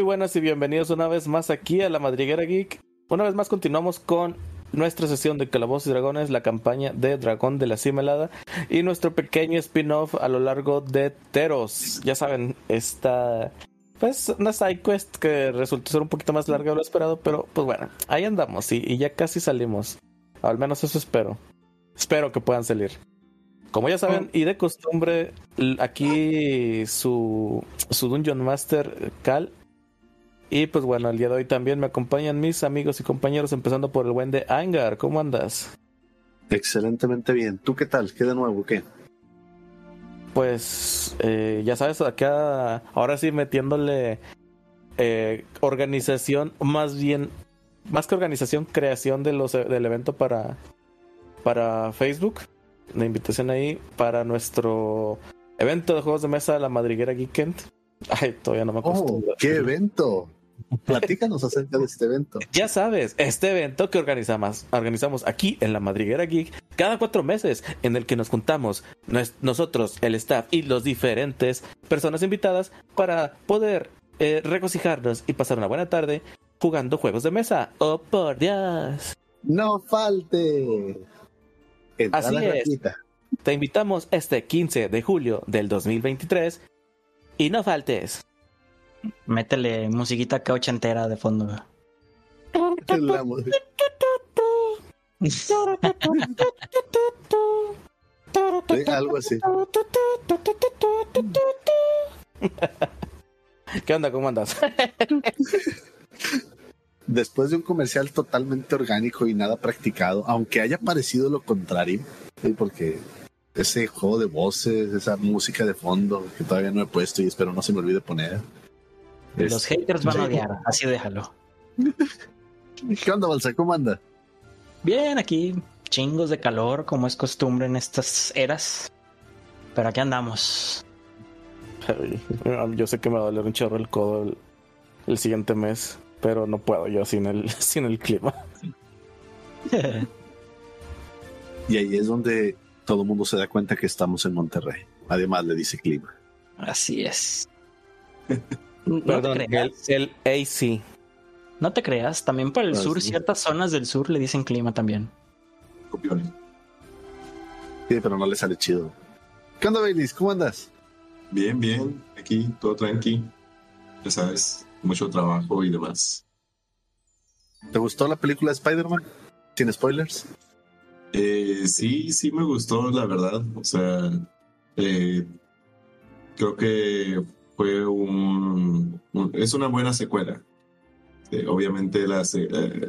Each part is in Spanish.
Muy buenas y bienvenidos una vez más aquí a la Madriguera Geek. Una vez más continuamos con nuestra sesión de Calabozos y Dragones, la campaña de Dragón de la Cimelada y nuestro pequeño spin-off a lo largo de Teros. Ya saben, esta pues una side quest que resultó ser un poquito más larga de lo esperado, pero pues bueno, ahí andamos y, ya casi salimos. Al menos eso espero. Espero que puedan salir. Como ya saben, y de costumbre, aquí su, su Dungeon Master Cal. Y pues bueno, el día de hoy también me acompañan mis amigos y compañeros, empezando por el buen de Angar. ¿Cómo andas? Excelentemente bien. ¿Tú qué tal? ¿Qué de nuevo? ¿Qué? Pues eh, ya sabes, acá ahora sí metiéndole eh, organización, más bien, más que organización, creación de los, del evento para, para Facebook la invitación ahí para nuestro evento de juegos de mesa, la Madriguera Geekend. Ay, todavía no me acuerdo. Oh, ¿Qué evento? Platícanos acerca de este evento. Ya sabes, este evento que organizamos, organizamos aquí en la Madriguera Geek cada cuatro meses, en el que nos juntamos nosotros, el staff y los diferentes personas invitadas para poder eh, regocijarnos y pasar una buena tarde jugando juegos de mesa. ¡Oh, por Dios! ¡No falte! Así es. Te invitamos este 15 de julio del 2023 y no faltes. Métele musiquita caucha entera de fondo. La Algo así. ¿Qué onda? ¿Cómo andas? después de un comercial totalmente orgánico y nada practicado, aunque haya parecido lo contrario, porque ese juego de voces, esa música de fondo que todavía no he puesto y espero no se me olvide poner. Los haters van a odiar, así déjalo. ¿Qué onda, Balsa? ¿Cómo anda? Bien, aquí chingos de calor, como es costumbre en estas eras. Pero aquí andamos. Yo sé que me va a doler un chorro el codo el siguiente mes pero no puedo yo sin el, sin el clima. y ahí es donde todo el mundo se da cuenta que estamos en Monterrey. Además le dice clima. Así es. Perdón, el, AC. No te creas, también para el ah, sur, ciertas zonas del sur le dicen clima también. Sí, pero no le sale chido. ¿Qué onda, Baileys? ¿Cómo andas? Bien, bien. Aquí, todo tranqui. Ya sabes, mucho trabajo y demás. ¿Te gustó la película de Spider-Man? ¿Sin spoilers? Eh, sí, sí me gustó, la verdad. O sea, eh, creo que fue un, es una buena secuela. Eh, obviamente, las,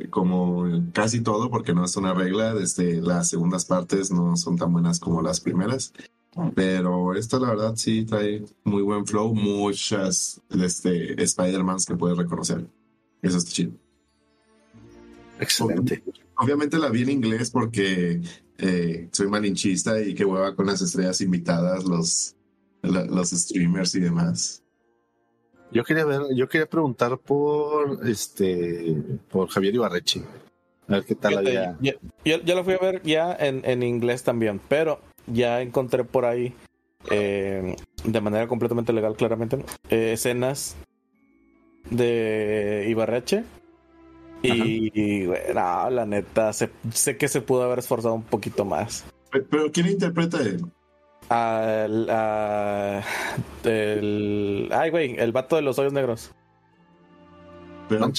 como casi todo, porque no es una regla, desde las segundas partes no son tan buenas como las primeras. Pero esta, la verdad, sí trae muy buen flow, muchas este, Spider-Mans que puedes reconocer. Eso está chido. Excelente. Obviamente la vi en inglés porque eh, soy malinchista y que hueva con las estrellas invitadas, los, los streamers y demás. Yo quería ver, yo quería preguntar por este, por Javier Ibarrechi. A ver qué tal había. Yo, yo, lo fui a ver ya en, en inglés también, pero ya encontré por ahí, eh, de manera completamente legal, claramente, eh, escenas de Ibarreche. Y, bueno, la neta, sé, que se pudo haber esforzado un poquito más. ¿Pero quién interpreta él? Al, el, ay, güey, el vato de los hoyos negros. Pero,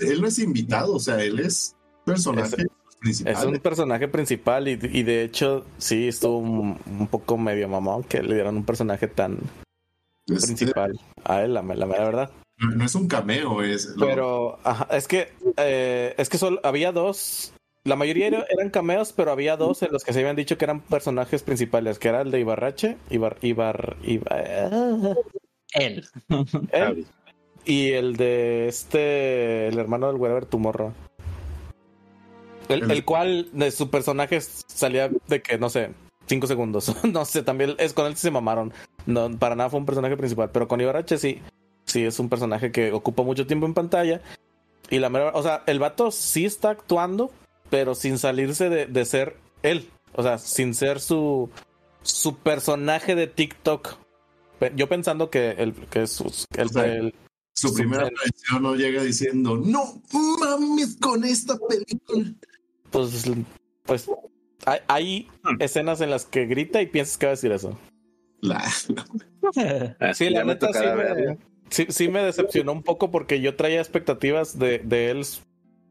él no es invitado, o sea, él es personaje. Es un personaje principal y, de hecho sí estuvo un, poco medio mamón que le dieran un personaje tan principal a él, la, la, verdad. No es un cameo, es. Pero es que eh, es que solo había dos. La mayoría eran cameos, pero había dos en los que se habían dicho que eran personajes principales, que era el de Ibarrache, Ibar, Ibar, Ibar él. él. Y el de este, el hermano del Weber Tumorro. El, cual de su personaje salía de que, no sé, cinco segundos. no sé, también es con él se mamaron. No, para nada fue un personaje principal. Pero con Ibarrache sí. Sí, es un personaje que ocupa mucho tiempo en pantalla. Y la mera, o sea, el vato sí está actuando, pero sin salirse de, ser él. O sea, sin ser su, su personaje de TikTok. Yo pensando que el, que es el, Su Su primera primer- aparición no llega diciendo, no mames con esta película. Pues, pues hay, hay escenas en las que grita y piensas que va a decir eso. La- Sí, la neta sí me, sí, sí me decepcionó un poco porque yo traía expectativas de, de él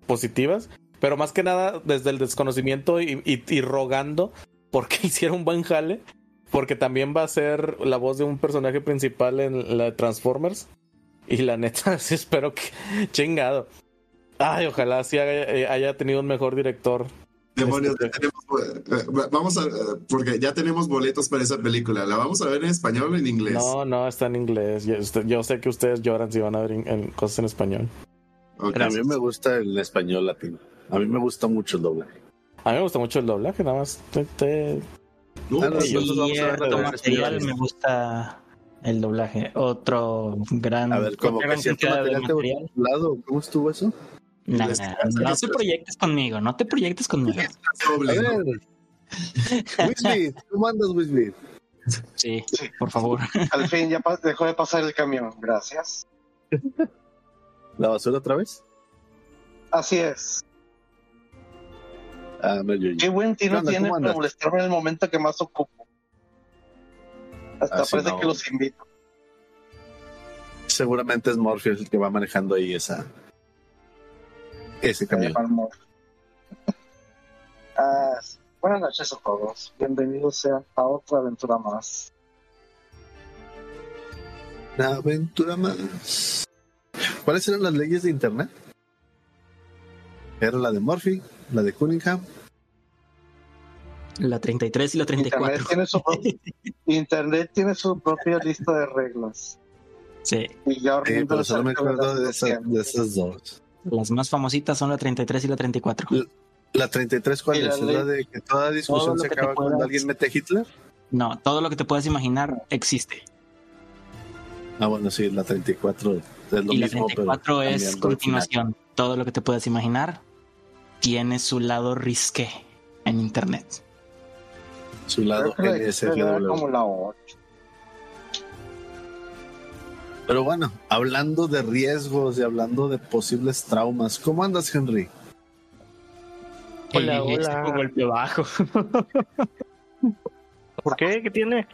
positivas, pero más que nada desde el desconocimiento y, y- y rogando porque hiciera un buen jale, porque también va a ser la voz de un personaje principal en la de Transformers. Y la neta, sí espero que chingado. Ay, ojalá sí haya, eh, haya tenido un mejor director. Demonios, Este- ya tenemos, eh, vamos a, porque ya tenemos boletos para esa película. ¿La vamos a ver en español o en inglés? No, no, está en inglés. Yo, yo sé que ustedes lloran si van a ver en- en cosas en español. Ok. A mí me gusta el español latino. A mí me gusta mucho el doblaje. A mí me gusta mucho el doblaje, nada más. te- te- no, sí. nosotros vamos a ver la Cierto de material me gusta el doblaje. Otro gran, A ver, como que cierto material te material. lado, ¿cómo estuvo eso? Nah, Les- no te proyectes conmigo, no te proyectes conmigo. A Doble, ¿no? ver. Wisby, ¿cómo andas, Wisby? Sí, por favor. Al fin ya dejó de pasar el camión. Gracias. ¿La basura otra vez? Así es. Ah, no, yo, yo. Qué buen ¿Qué tino onda? tiene ¿Cómo para molestarme en el momento que más ocupo. Hasta Así parece no. que los invito. Seguramente es Morpheus el que va manejando ahí esa. Ese camión. Palmor. Ah, buenas noches a todos. Bienvenidos sean a otra aventura más. Una aventura más. ¿Cuáles eran las leyes de Internet? Era la de Murphy, la de Cunningham. La 33 y la Internet 34. tiene, su pro- Internet tiene su propia lista de reglas. Sí, Y ya Sí, pero solo me acuerdo de, esas esas- de esas dos. las más famositas son la 33 y la 34. La 33, ¿cuál Y la es? ¿Es la de que toda discusión se acaba cuando puedas- alguien mete a Hitler? No, todo lo que te puedas imaginar existe. Ah, bueno, sí, la 34 es lo y la mismo, pero 34 es cambiando el continuación. Todo lo que te puedas imaginar tiene su lado risque en internet. Su lado NSFW. como la 8. Pero bueno, hablando de riesgos y hablando de posibles traumas, ¿cómo andas, Henry? Hola, Eh, hola. este golpe bajo. ¿Por qué? ¿Qué tiene?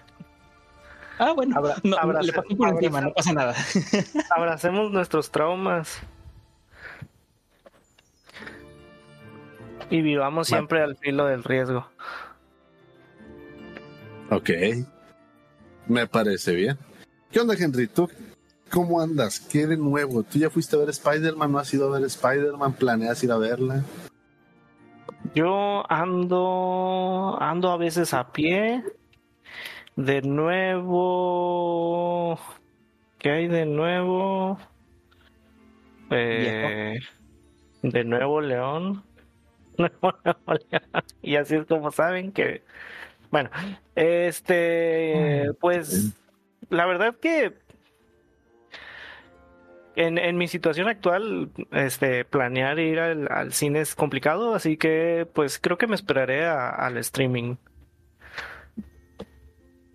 Ah, bueno, Abra- no, le pasé por encima, no pasa nada. Abracemos nuestros traumas. Y vivamos siempre al filo del riesgo. Ok. Me parece bien. ¿Qué onda, Henry? ¿Tú cómo andas? ¿Qué de nuevo? ¿Tú ya fuiste a ver Spider-Man? ¿No has ido a ver Spider-Man? ¿Planeas ir a verla? Yo ando, ando a veces a pie. De nuevo, ¿qué hay de nuevo? Eh, de nuevo León. Y así es como saben que, bueno, este, pues, la verdad que en, en mi situación actual, este, planear ir al, al cine es complicado, así que pues creo que me esperaré a- al streaming.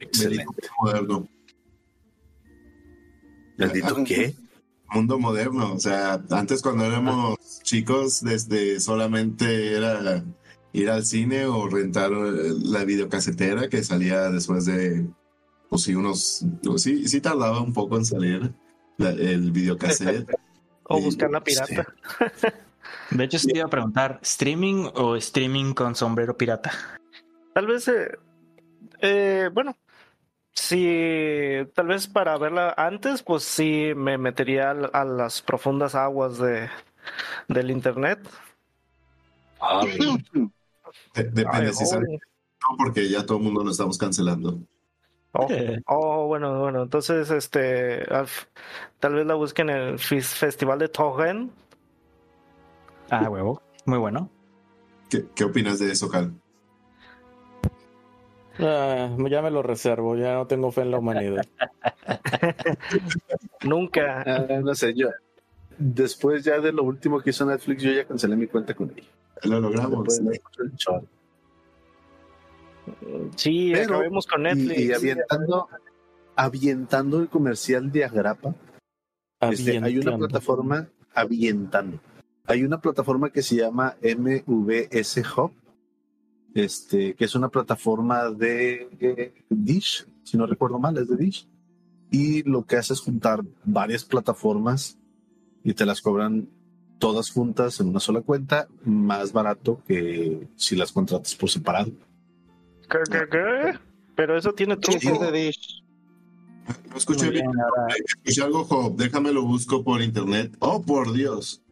Excelente. Moderno. ¿Bendito qué? Mundo moderno. O sea, antes cuando éramos chicos, desde solamente era ir al cine o rentar eh, la videocasetera que salía después de, pues sí, unos, sí, sí tardaba un poco en salir la- el videocassette. O buscar la pirata. De hecho, sí te iba a preguntar, ¿streaming o streaming con sombrero pirata? Tal vez, eh, eh, bueno, si tal vez para verla antes, pues sí me metería a, a las profundas aguas de, del internet. Ah. De- depende Ay, si sale no, porque ya todo el mundo lo estamos cancelando. Oh, Eh, oh, bueno, bueno, entonces este tal vez la busquen en el Festival de Torren. ah, huevo. Muy bueno. ¿Qué, qué opinas de eso, Cal? Ah, ya me lo reservo, ya no tengo fe en la humanidad. Nunca. Ah, no sé, yo. Después ya de lo último que hizo Netflix, yo ya cancelé mi cuenta con ella. Lo logramos. Sí, Pero- acabemos con Netflix. Y, y avientando, avientando el comercial de Agrapa, Este, hay una plataforma avientando. Hay una plataforma que se llama MVS Hub, este, que es una plataforma de eh, Dish, si no recuerdo mal, es de Dish. Y lo que hace es juntar varias plataformas y te las cobran todas juntas en una sola cuenta, más barato que si las contratas por separado. ¿Qué, qué, qué? Pero eso tiene truco. sí, de Dish. No escuché bien. Escuché algo, Job. Déjame lo busco por internet. Oh, por Dios.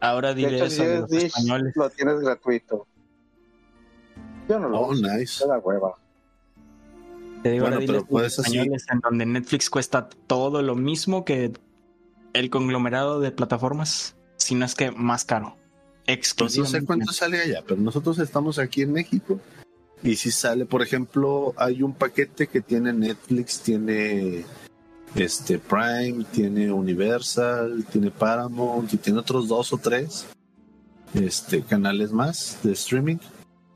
ahora diré hecho, eso si de es los Dish, españoles. lo tienes gratuito. Yo no lo Oh, uso, nice. da hueva. Te digo, Bueno, ahora pero diles puedes los así- españoles en donde Netflix cuesta todo lo mismo que el conglomerado de plataformas, si no es que más caro. Pues no sé cuánto sale allá, pero nosotros estamos aquí en México y si sale, por ejemplo, hay un paquete que tiene Netflix, tiene este Prime, tiene Universal, tiene Paramount y tiene otros dos o tres este canales más de streaming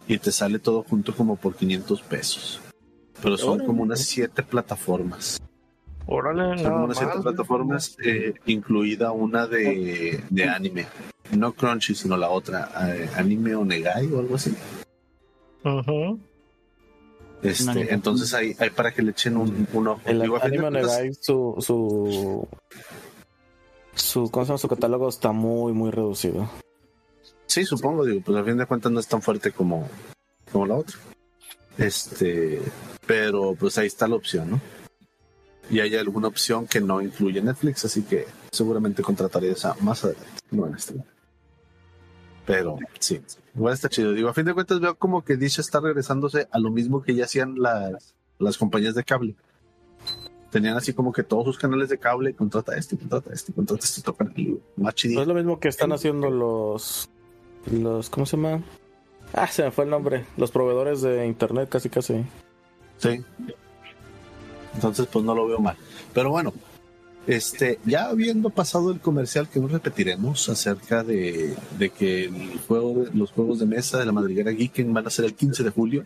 y te sale todo junto como por 500 pesos. Pero son Órale. como unas siete plataformas. Órale, Son unas siete más. plataformas, eh, incluida una de, de anime. No Crunchy, sino la otra, eh, Anime Onegai o algo así. Este, entonces hay, hay para que le echen un, un ojo. El Digo, Anime Onegai, su, su, su, ¿cómo se llama? su catálogo está muy, muy reducido. Sí, supongo, digo, pues a fin de cuentas no es tan fuerte como, como la otra. Este, pero pues ahí está la opción, ¿no? Y hay alguna opción que no incluye Netflix, así que seguramente contrataré esa más adelante, no en este. Pero sí, igual está chido. Digo, a fin de cuentas veo como que Dish está regresándose a lo mismo que ya hacían las, las compañías de cable. Tenían así como que todos sus canales de cable, contrata este, contrata este, contrata este, tocan el más chido. No es lo mismo que están haciendo los, los, ¿cómo se llama? Ah, se me fue el nombre. Los proveedores de internet, casi, casi. Sí. Entonces, pues no lo veo mal. Pero bueno, este, ya habiendo pasado el comercial que no repetiremos acerca de, de que el juego, de- los juegos de mesa de la madriguera Geeken van a ser el 15 de julio,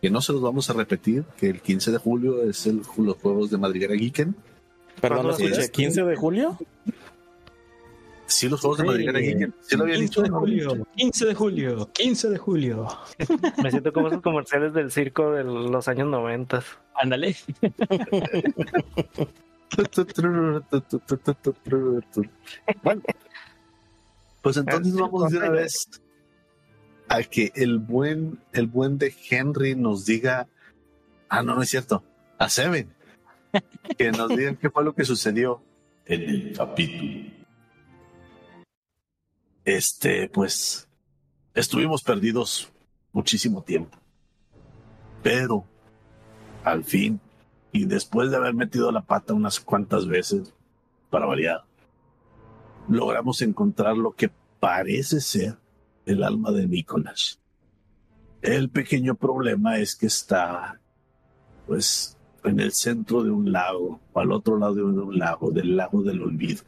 que no se los vamos a repetir, que el 15 de julio es el, los juegos de madriguera Geeken. Perdón, no ¿Cuándo escuché. es? ¿15 de julio? Sí, los juegos de madriguera Geeken. Sí lo había 15 dicho. de julio, 15 de julio, 15 de julio. Me siento como esos comerciales del circo de los años 90. Ándale. Bueno, pues entonces vamos de una vez a que el buen, el buen de Henry nos diga, ah, no, no es cierto, a Seven, que nos digan qué fue lo que sucedió en el capítulo. Este, pues, estuvimos perdidos muchísimo tiempo, pero al fin, y después de haber metido la pata unas cuantas veces, para variar, logramos encontrar lo que parece ser el alma de Nicolás. El pequeño problema es que está, pues, en el centro de un lago, o al otro lado de un lago, del lago del olvido.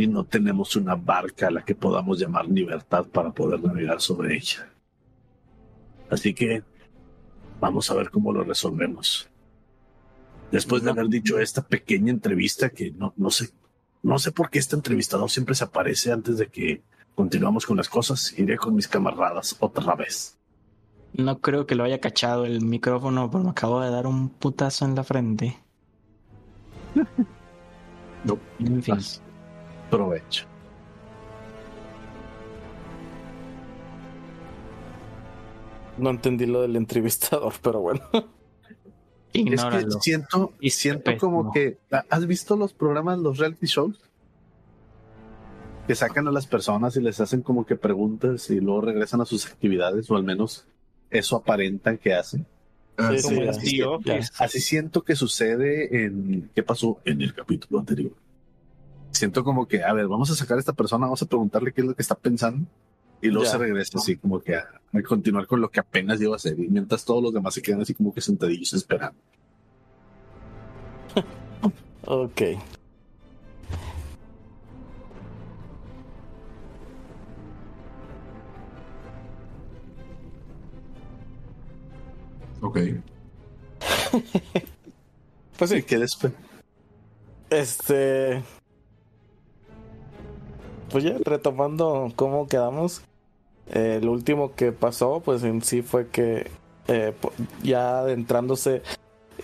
Y no tenemos una barca a la que podamos llamar libertad para poder navegar sobre ella. Así que vamos a ver cómo lo resolvemos. Después de haber dicho esta pequeña entrevista que no, no sé, no sé por qué este entrevistador siempre se aparece antes de que continuamos con las cosas. Iré con mis camaradas otra vez. No creo que lo haya cachado el micrófono, pero me acabo de dar un putazo en la frente. No. En fin. Provecho. No entendí lo del entrevistador, pero bueno. Es que siento, Y siento como que. ¿Has visto los programas, los reality shows? Que sacan a las personas y les hacen como que preguntas y luego regresan a sus actividades, o al menos eso aparentan que hacen. Ah, Sí, sí. así. Así siento que sucede en. ¿Qué pasó en el capítulo anterior? Siento como que, a ver, vamos a sacar a esta persona, vamos a preguntarle qué es lo que está pensando. Y luego Ya. se regresa así como que a, a continuar con lo que apenas lleva a hacer. Y mientras todos los demás se quedan así como que sentadillos esperando. Ok. Ok. Pues sí, Y que después. este. Pues ya, retomando cómo quedamos. lo último que pasó, pues en sí fue que eh, ya adentrándose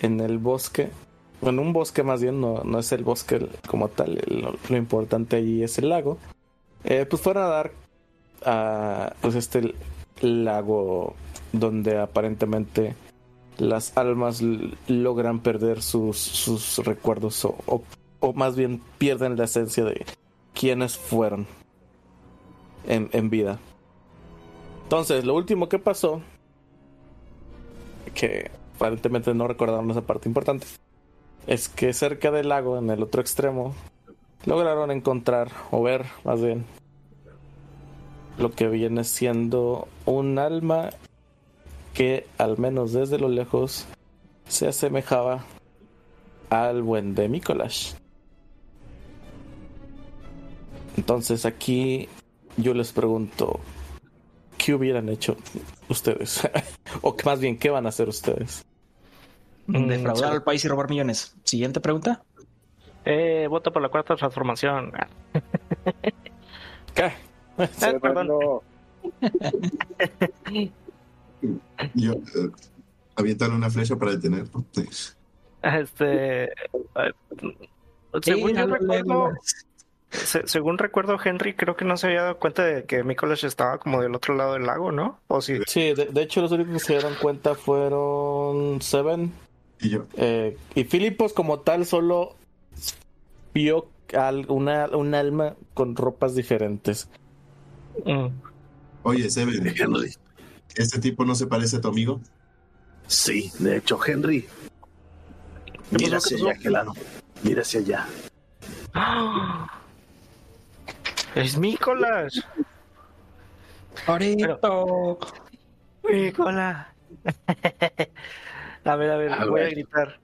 en el bosque, en un bosque más bien, no, no es el bosque como tal, lo, importante allí es el lago. eh, pues fueron a dar a pues este lago donde aparentemente las almas logran perder sus, sus recuerdos o, o- o más bien pierden la esencia de quienes fueron en, en vida. Entonces, lo último que pasó, que aparentemente no recordaron esa parte importante, es que cerca del lago, en el otro extremo, lograron encontrar o ver más bien lo que viene siendo un alma que al menos desde lo lejos se asemejaba al buen de Mikolash. Entonces aquí yo les pregunto, ¿qué hubieran hecho ustedes? o más bien, ¿qué van a hacer ustedes? Mm, Defraudar al país y robar millones. Siguiente pregunta. Eh, voto por la cuarta transformación. Ah, ¿Qué? eh, perdón. No, Yo, eh, avientan una flecha para detenerlo. Este. eh, según yo recuerdo. Se- según recuerdo, Henry creo que no se había dado cuenta de que Mikolash estaba como del otro lado del lago, ¿no? O sí. Sí, de, de hecho los únicos que se dieron cuenta fueron Seven Y yo, eh, y Filipos como tal solo vio al- una, un alma con ropas diferentes. Mm. oye, Seven, Henry. ¿este tipo no se parece a tu amigo? Sí, de hecho, Henry. Mira hacia allá. Mira hacia allá. Es Mikolash. Orito. Mikolash. a ver, a ver, A voy a gritar.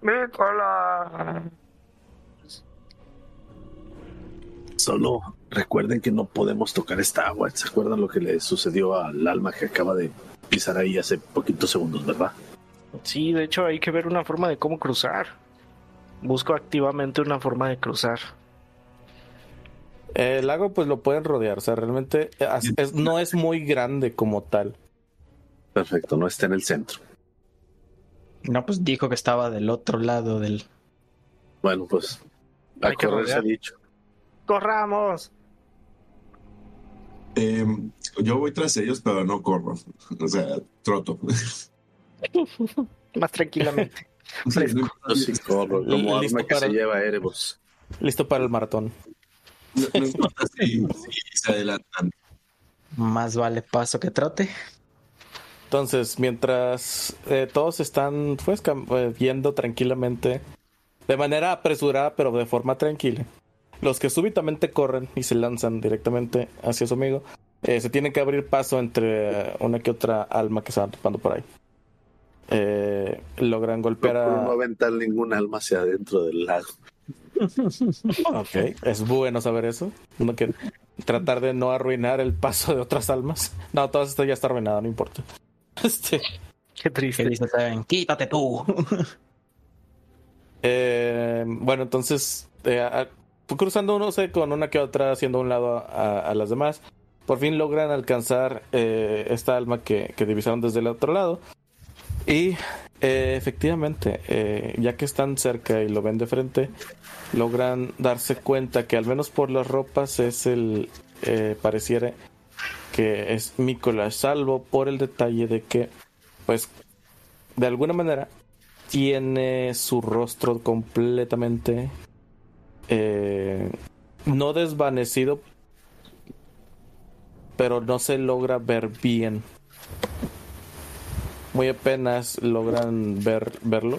Mikolash. Solo recuerden que no podemos tocar esta agua. ¿Se acuerdan lo que le sucedió al alma que acaba de pisar ahí hace poquitos segundos, verdad? Sí, de hecho hay que ver una forma de cómo cruzar. Busco activamente una forma de cruzar. El lago pues lo pueden rodear, o sea, realmente eh, es- no es muy grande como tal. Perfecto, no está en el centro. No, pues dijo que estaba del otro lado del. Bueno, pues a Hay que correr se ha rodear. dicho. ¡Corramos! Eh, yo voy tras ellos, pero no corro. O sea, troto. Más tranquilamente. Sí corro, como arma que para- se lleva Erebos. Listo para el maratón. No importa si, si se adelantan. Más vale paso que trote. Entonces, mientras eh, todos están pues eh, yendo tranquilamente, de manera apresurada, pero de forma tranquila, los que súbitamente corren y se lanzan directamente hacia su amigo, eh, se tienen que abrir paso entre eh, una que otra alma que se van topando por ahí. Eh, logran golpear Procuro no a... aventar ningún alma hacia adentro del lago. Ok, es bueno saber eso. Uno que tratar de no arruinar el paso de otras almas. No, todo esto ya está arruinado, no importa. Este, Qué triste. dice Seven, quítate tú. Eh, bueno, entonces, eh, a- cruzando uno sé, con una que otra, haciendo un lado a, a las demás. Por fin logran alcanzar eh, esta alma que, que divisaron desde el otro lado. Y eh, efectivamente, eh, ya que están cerca y lo ven de frente, logran darse cuenta que al menos por las ropas es el, eh, pareciera que es Mikolash, salvo por el detalle de que, pues, de alguna manera, tiene su rostro completamente eh, no desvanecido, pero no se logra ver bien. Muy apenas logran ver verlo,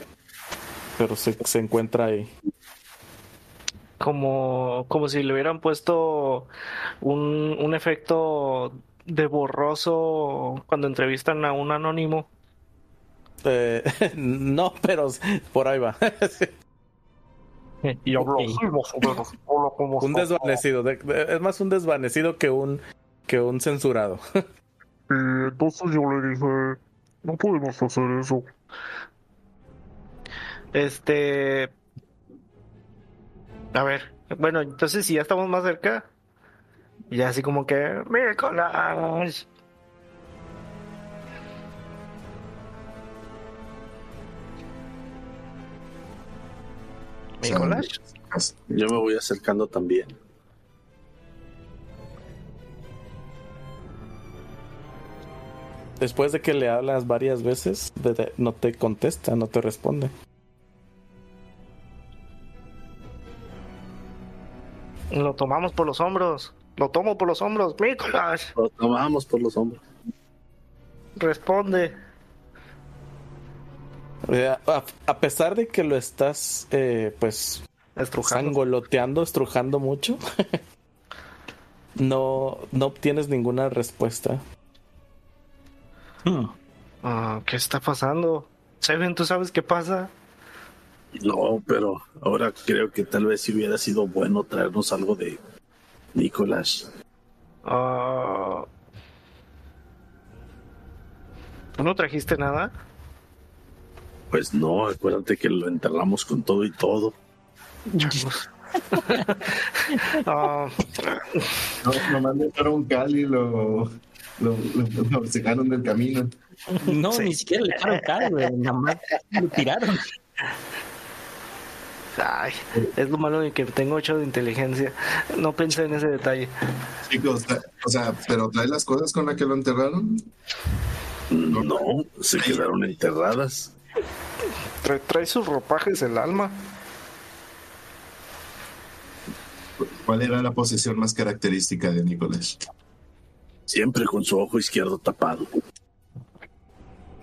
pero se, se encuentra ahí. Como, como si le hubieran puesto un, un efecto de borroso cuando entrevistan a un anónimo. Eh, no, pero por ahí va. Y hablo Ok. así, más o menos. Hola, ¿cómo un desvanecido. de- de- es más un desvanecido que un que un censurado. Y entonces yo le dije, no podemos hacer eso. Este. A ver, bueno, entonces si ya estamos más cerca, Y así como que, Nicolás. Nicolás. Yo me voy acercando también. Después de que le hablas varias veces, no te contesta, no te responde. Lo tomamos por los hombros. Lo tomo por los hombros. Nicolás, Lo tomamos por los hombros. responde. Eh, A, a pesar de que lo estás, eh, pues, Estrujando. sangoloteando, estrujando mucho, no, no obtienes ninguna respuesta. Hmm. Ah, ¿Qué está pasando? Seven, ¿tú sabes qué pasa? No, pero ahora creo que tal vez si hubiera sido bueno traernos algo de Nicolás. Ah, ¿Tú no trajiste nada? Pues no, acuérdate que lo enterramos con todo y todo. Ah, No, nomás le un cal y lo, lo, lo, lo sacaron del camino. No, Sí. ni siquiera le echaron cara, güey. Nada más lo tiraron. ay, es lo malo de que tengo 8 de inteligencia. No pensé en ese detalle. Chicos, o sea, ¿pero trae las cosas con las que lo enterraron? No, se quedaron enterradas. Trae, trae sus ropajes el alma. ¿Cuál era la posición más característica de Nicolás? Siempre con su ojo izquierdo tapado.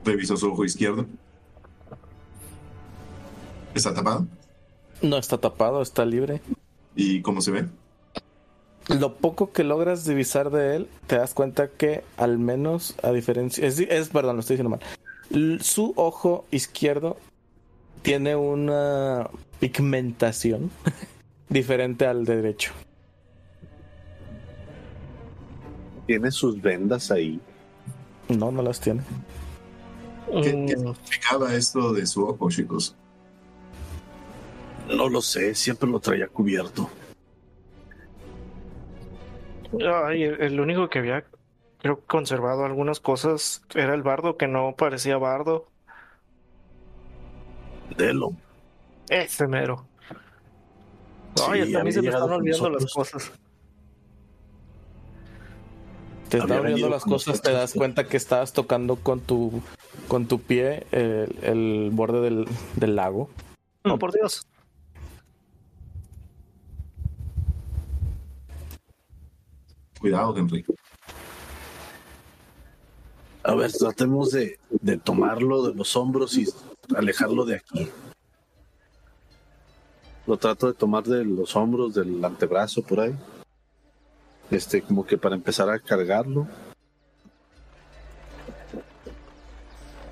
Revisó su ojo izquierdo. ¿Está tapado? No está tapado, está libre. ¿Y cómo se ve? Lo poco que logras divisar de él, te das cuenta que al menos a diferencia... Es, es perdón, lo estoy diciendo mal. L- Su ojo izquierdo tiene una pigmentación diferente al de derecho. Tiene sus vendas ahí. No, no las tiene. ¿Qué, qué Mm, significaba esto de su ojo, chicos? No lo sé, siempre lo traía cubierto. Ay, el, único que había, creo, conservado algunas cosas era el bardo que no parecía bardo. Delo. Ese mero. Sí, Ay, hasta a mí se me están olvidando las cosas. Te están olvidando venido las cosas, te das cuenta que estabas tocando con tu con tu pie el, el borde del, del lago. Oh, por Dios. Cuidado, Henry. A ver, tratemos de, de tomarlo de los hombros y alejarlo de aquí. Lo trato de tomar de los hombros, del antebrazo por ahí. Este, como que para empezar a cargarlo.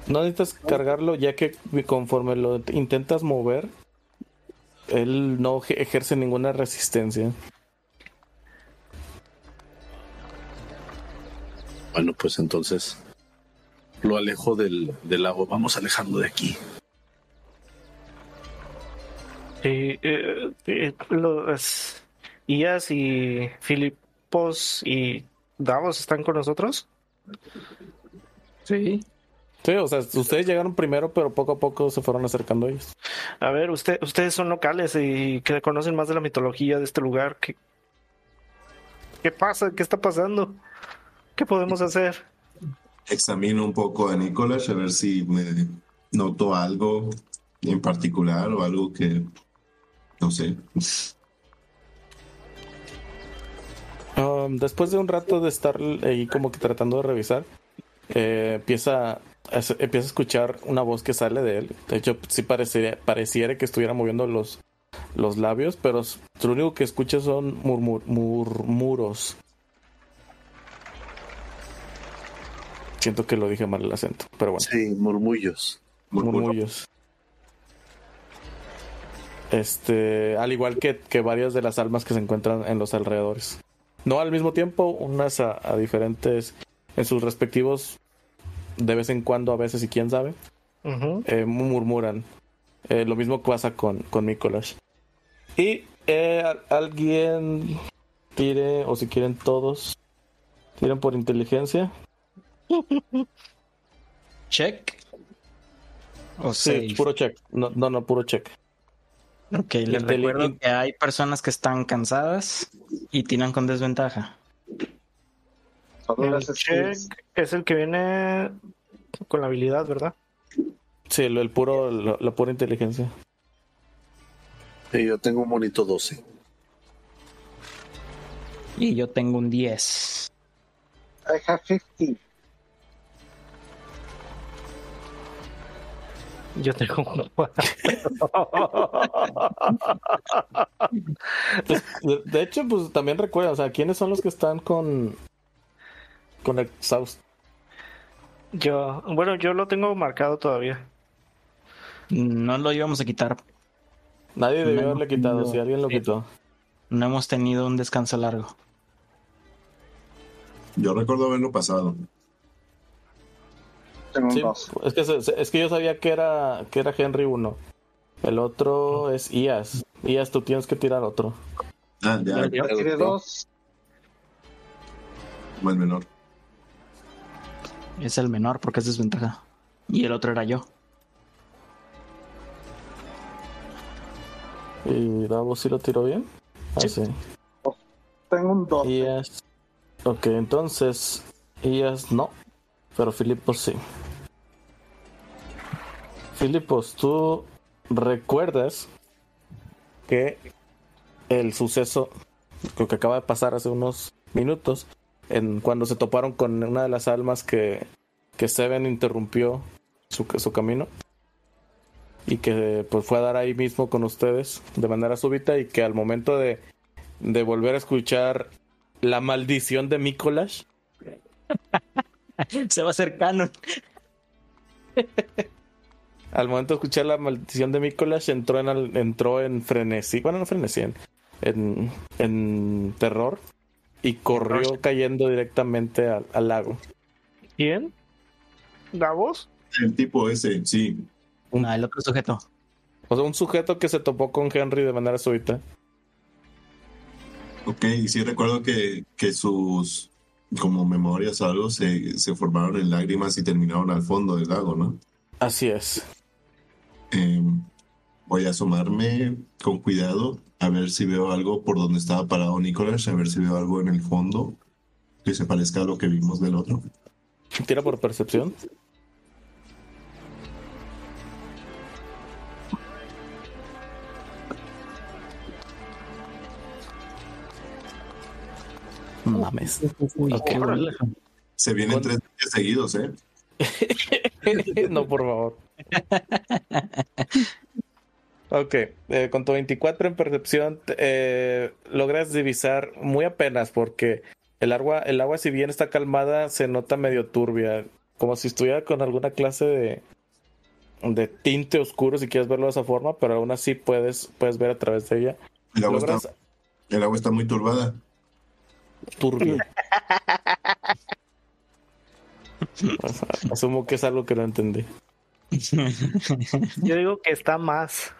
No necesitas cargarlo ya que conforme lo intentas mover, él no eje- ejerce ninguna resistencia. Bueno, pues entonces lo alejo del, del lago. Vamos a alejarlo de aquí. Sí, eh, eh, los Ias y Y Davos están con nosotros. Sí. Sí, o sea, ustedes llegaron primero, pero poco a poco se fueron acercando ellos. A ver, usted, ustedes son locales y que conocen más de la mitología de este lugar. ¿Qué, qué pasa? ¿Qué está pasando? ¿Qué podemos hacer? Examino un poco a Nicolás a ver si me noto algo en particular o algo que no sé. Um, después de un rato de estar ahí como que tratando de revisar, eh, empieza, a, empieza a escuchar una voz que sale de él. De hecho, sí parecería, pareciera que estuviera moviendo los, los labios, pero lo único que escucha son murmur- murmuros. Siento que lo dije mal el acento, pero bueno. Sí, murmullos. murmullos. Este, al igual que, que varias de las almas que se encuentran en los alrededores. No al mismo tiempo, unas a, a diferentes, en sus respectivos, de vez en cuando, a veces y quién sabe, eh, murmuran. Eh, lo mismo pasa con, con Mikolash. Y eh, al- alguien tire, o si quieren todos, tiren por inteligencia. Check. O Sí, save. puro check. No, no, no, puro check. Ok, les recuerdo que hay personas que están cansadas y tiran con desventaja. El check es el que viene con la habilidad, ¿verdad? Sí, lo- el puro, lo- la pura inteligencia. Y yo tengo un bonito 12. Y yo tengo un 10. I have 50. Yo tengo un De, de hecho, pues también recuerda, o sea, ¿quiénes son los que están con con exhaust? Yo, bueno, yo lo tengo marcado todavía. No lo íbamos a quitar. Nadie debió No, haberle quitado, no, si alguien lo sí. quitó. No hemos tenido un descanso largo. Yo recuerdo haberlo pasado. Tengo un Sí, 2. es que es que yo sabía que era que era Henry uno. El otro es Ias. Ias, tú tienes que tirar otro. Ah, ya, Yo- tiré 2. buen menor. Es el menor porque es desventaja. Y el otro era yo. Y Davos sí lo tiró bien. Ah, Sí. sí. Tengo un 2. Ias. Ok, entonces. Ias no. Pero Filipos sí. Filipos, tú recuerdas que el suceso que que acaba de pasar hace unos minutos, en cuando se toparon con una de las almas que, que Seven interrumpió su, su camino y que pues fue a dar ahí mismo con ustedes de manera súbita y que al momento de, de volver a escuchar la maldición de Mikolash, Se va a hacer canon. Al momento de escuchar la maldición de Mikolash entró en, al- entró en frenesí, bueno no frenesí, en, en, en terror y corrió cayendo directamente al, al lago. ¿Quién? ¿Davos? El tipo ese, sí. Ah, el otro sujeto. O sea, un sujeto que se topó con Henry de manera súbita. Ok, y sí recuerdo que, que sus como memorias o algo se, se formaron en lágrimas y terminaron al fondo del lago, ¿no? Así es. Eh, voy a asomarme con cuidado a ver si veo algo por donde estaba parado Nicolás, a ver si veo algo en el fondo que se parezca a lo que vimos del otro. Tira por percepción. Mames. Ok, Órale. Se vienen tres días seguidos, ¿eh? no, por favor. Ok, eh, con tu 24 en percepción eh, logras divisar muy apenas porque el agua, el agua si bien está calmada se nota medio turbia, como si estuviera con alguna clase de, de tinte oscuro si quieres verlo de esa forma, pero aún así puedes, puedes ver a través de ella. El agua, Logras está, el agua está muy turbada. turbia. Asumo que es algo que no entendí. Yo digo que está más.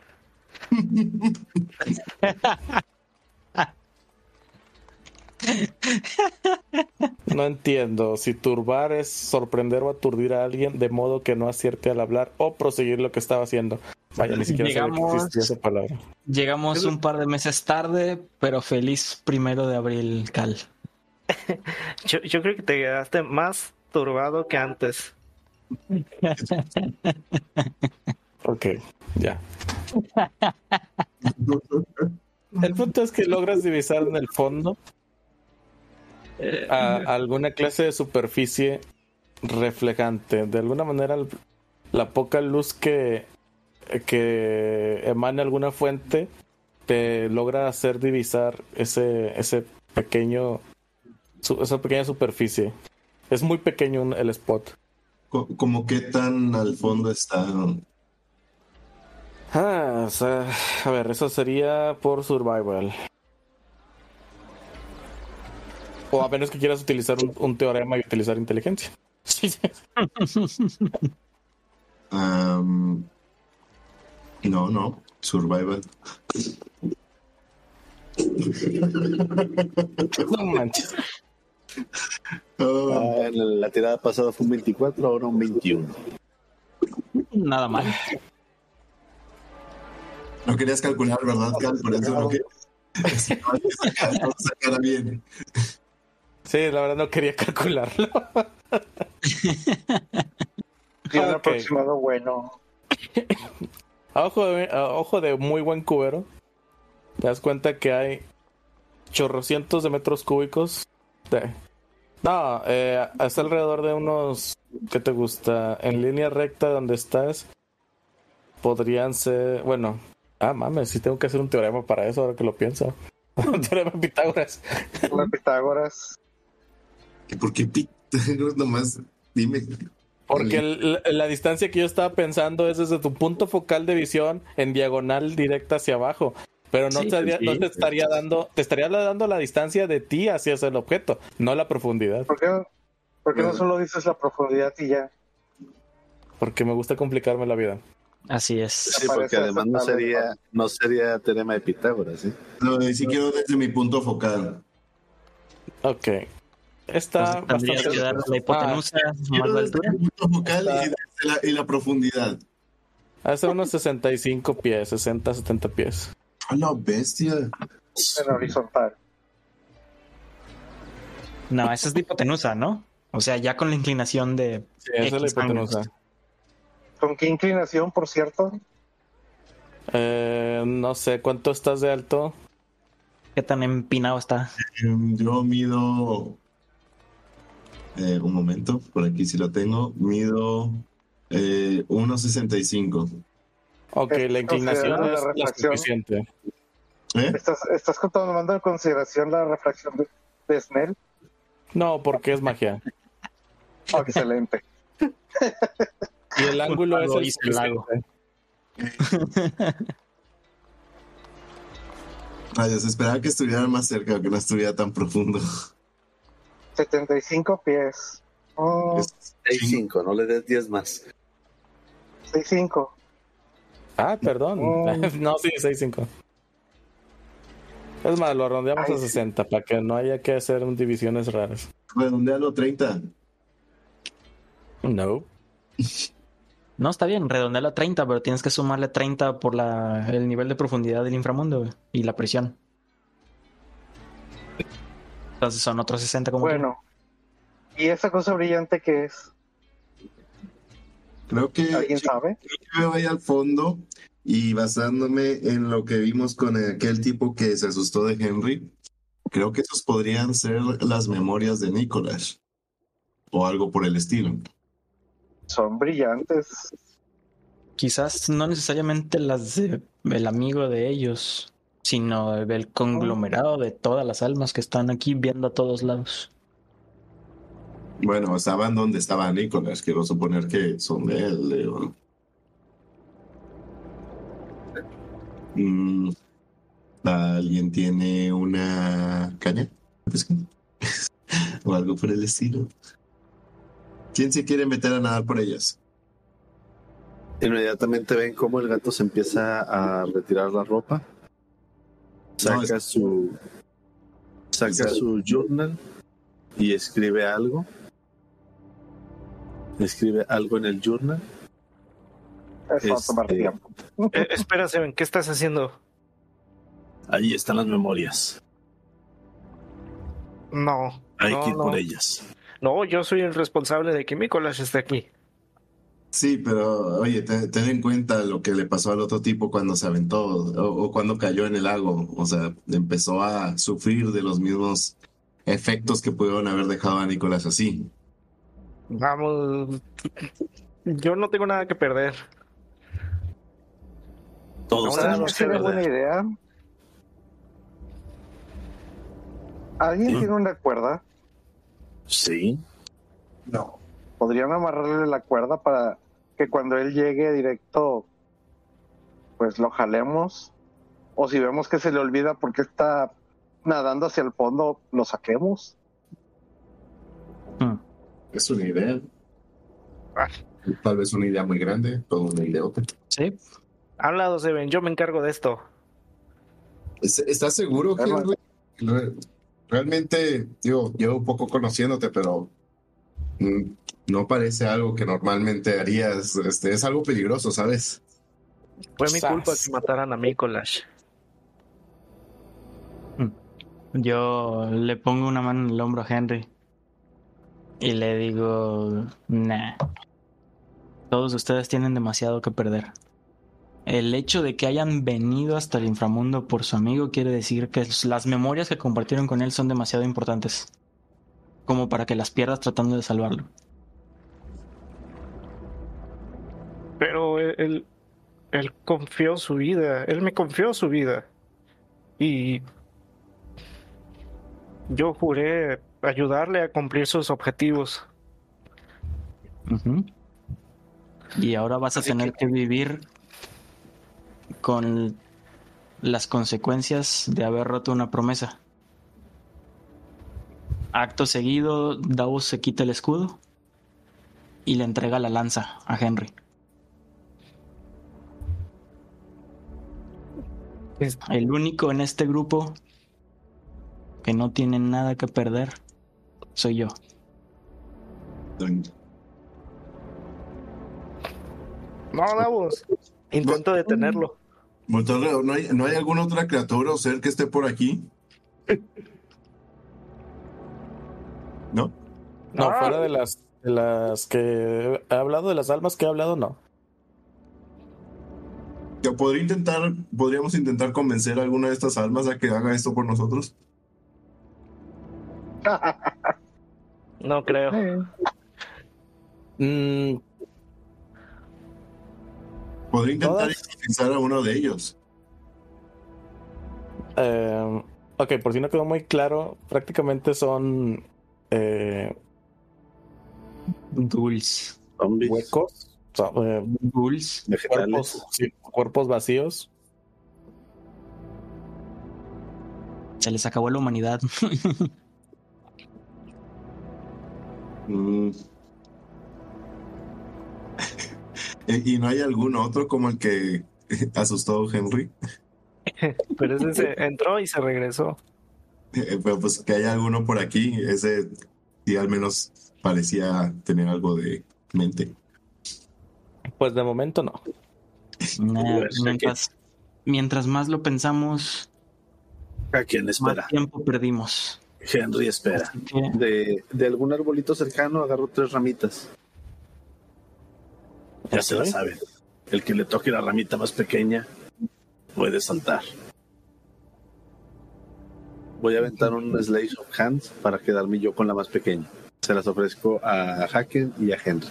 No entiendo si turbar es sorprender o aturdir a alguien de modo que no acierte al hablar o proseguir lo que estaba haciendo. Vaya, ni siquiera sabía que Llegamos- existía esa palabra. Llegamos un par de meses tarde, pero feliz primero de abril, Cal. Yo, yo creo que te quedaste más turbado que antes. Ok, ya. El punto es que logras divisar en el fondo a- alguna clase de superficie reflejante. De alguna manera, la poca luz que, que emana alguna fuente te logra hacer divisar ese, ese pequeño, esa pequeña superficie. Es muy pequeño el spot. Co- ¿Como qué tan al fondo está? Ah, o sea, a ver, eso sería por survival. O a menos que quieras utilizar un, un teorema y utilizar inteligencia. Am, no, no, survival. No manches. Oh, Ah, en la tirada pasada fue un 24, ahora un 21. Nada mal. no querías calcular, ¿verdad, Cal? Por eso no querías. No sacara bien. Sí, la verdad no quería calcularlo. Tiene un aproximado bueno. A ojo, de, a ojo de muy buen cubero, te das cuenta que hay chorrocientos de metros cúbicos. No, eh, hasta alrededor de unos, ¿qué te gusta? En línea recta donde estás, podrían ser, bueno, ah, mames, sí tengo que hacer un teorema para eso ahora que lo pienso. un teorema de Pitágoras. La Pitágoras. ¿Y ¿Por qué Pitágoras nomás? Dime. Porque el- la, la distancia que yo estaba pensando es desde tu punto focal de visión en diagonal directa hacia abajo. Pero no, Sí, sí, no te estaría dando, te estaría dando la distancia de ti hacia el objeto, no la profundidad. ¿Por qué, por qué no Bueno. solo dices la profundidad y ya? Porque me gusta complicarme la vida. Así es. Sí, porque además no sería, no sería teorema de Pitágoras, ¿sí? No, si quiero desde mi punto focal. Ok. Está Entonces, bastante- que dar la hipotenusa más Quiero la desde altura. mi punto focal y, desde la, y la profundidad. Hace unos 65 pies, 60, 70 pies. ¡A la bestia! En horizontal. No, esa es la hipotenusa, ¿no? O sea, ya con la inclinación de. Sí, esa es la hipotenusa. ángulos. ¿Con qué inclinación, por cierto? Eh, no sé, ¿cuánto estás de alto? ¿Qué tan empinado está? Em, Yo mido. eh, un momento, por aquí sí lo tengo. Mido eh, 1.65. Ok, la inclinación Considerando la es la suficiente. ¿Eh? ¿Estás, estás tomando en consideración la refracción de, de Snell? No, porque es magia. Oh, excelente. Y el ángulo es el suficiente. Ay, se esperaba que estuviera más cerca, que no estuviera tan profundo. 75 pies. Oh, Es- 6-5, no le des 10 más. 6'5". Ah, perdón. Oh. no, sí, 6.5. Es más, lo redondeamos Ay, a sí. 60 para que no haya que hacer divisiones raras. Redondealo 30. No. No, está bien, redondela a 30, pero tienes que sumarle 30 por la, el nivel de profundidad del inframundo y la presión. Entonces son otros 60 como Bueno. ¿Y esa cosa brillante que es? Creo que, ¿Alguien creo sabe? que me voy al fondo y basándome en lo que vimos con aquel tipo que se asustó de Henry, creo que esos podrían ser las memorias de Nicolás o algo por el estilo. Son brillantes. Quizás no necesariamente las del amigo de ellos, sino el conglomerado de todas las almas que están aquí viendo a todos lados. Bueno, estaban donde estaba Nicolás, quiero suponer que son de él. Leo. Mm, ¿Alguien tiene una caña? O algo por el estilo. ¿Quién se quiere meter a nadar por ellas? Inmediatamente ven cómo el gato se empieza a retirar la ropa. No, Saca es- su. Saca su journal y escribe algo. Escribe algo en el journal. Eso va a tomar Este- tiempo. Eh, espera, Seven, ¿qué estás haciendo? Ahí están las memorias. No. Hay no, que ir no. por ellas. No, yo soy el responsable de que Nicolás esté aquí. Sí, pero oye, te- ten en cuenta lo que le pasó al otro tipo cuando se aventó o, o cuando cayó en el lago. O sea, empezó a sufrir de los mismos efectos que pudieron haber dejado a Nicolás así. Vamos. Yo no tengo nada que perder. Todos Ahora ¿Sabes tenemos que sería buena perder. idea? ¿Alguien ¿Mm? tiene una cuerda? Sí. No. ¿Podrían amarrarle la cuerda para que cuando él llegue directo, pues lo jalemos? O si vemos que se le olvida porque está nadando hacia el fondo, lo saquemos. Hmm. Es una idea. Ah. Tal vez una idea muy grande, toda una idiota. Sí, Hablado, Seven, yo me encargo de esto. ¿Es- ¿Estás seguro. Henry? Re- Realmente, digo, llevo un poco conociéndote, pero mm, no parece algo que normalmente harías. Este, es algo peligroso, ¿sabes? Fue mi culpa que mataran a Mikolash. Yo le pongo una mano en el hombro a Henry y le digo, nah, todos ustedes tienen demasiado que perder. El hecho de que hayan venido hasta el inframundo por su amigo quiere decir que las memorias que compartieron con él son demasiado importantes como para que las pierdas tratando de salvarlo. Pero él, él, él confió su vida, él me confió su vida. Y yo juré ayudarle a cumplir sus objetivos. Y ahora vas a Así tener que vivir con las consecuencias de haber roto una promesa. Acto seguido, Davos se quita el escudo y le entrega la lanza a Henry. Es- El único en este grupo que no tiene nada que perder soy yo. No, Davos. Intento detenerlo. ¿no hay, ¿no hay alguna otra criatura o ser que esté por aquí? ¿No? No, Ah. fuera de las, de las que he hablado, de las almas que he hablado, no. Podría intentar, podríamos intentar convencer a alguna de estas almas a que haga esto por nosotros. No creo. Mm, Podría intentar hipnotizar a uno de ellos. eh, ok, por si no quedó muy claro, prácticamente son eh, Dulce. Zombies, huecos, o sea, eh, cuerpos, sí, cuerpos vacíos. Se les acabó la humanidad. Mm. ¿Y y no hay algún otro como el que asustó a Henry? Pero ese se entró y se regresó. Eh, Pero pues que haya alguno por aquí, ese sí al menos parecía tener algo de mente. Pues de momento no. Nah, Pues, ¿a mientras, mientras más lo pensamos, ¿A quién más espera? tiempo perdimos. Henry espera. De, de algún arbolito cercano agarro tres ramitas. Ya se la saben. El que le toque la ramita más pequeña puede saltar. Voy a aventar un Slash of Hands para quedarme yo con la más pequeña. Se las ofrezco a Haken y a Henry.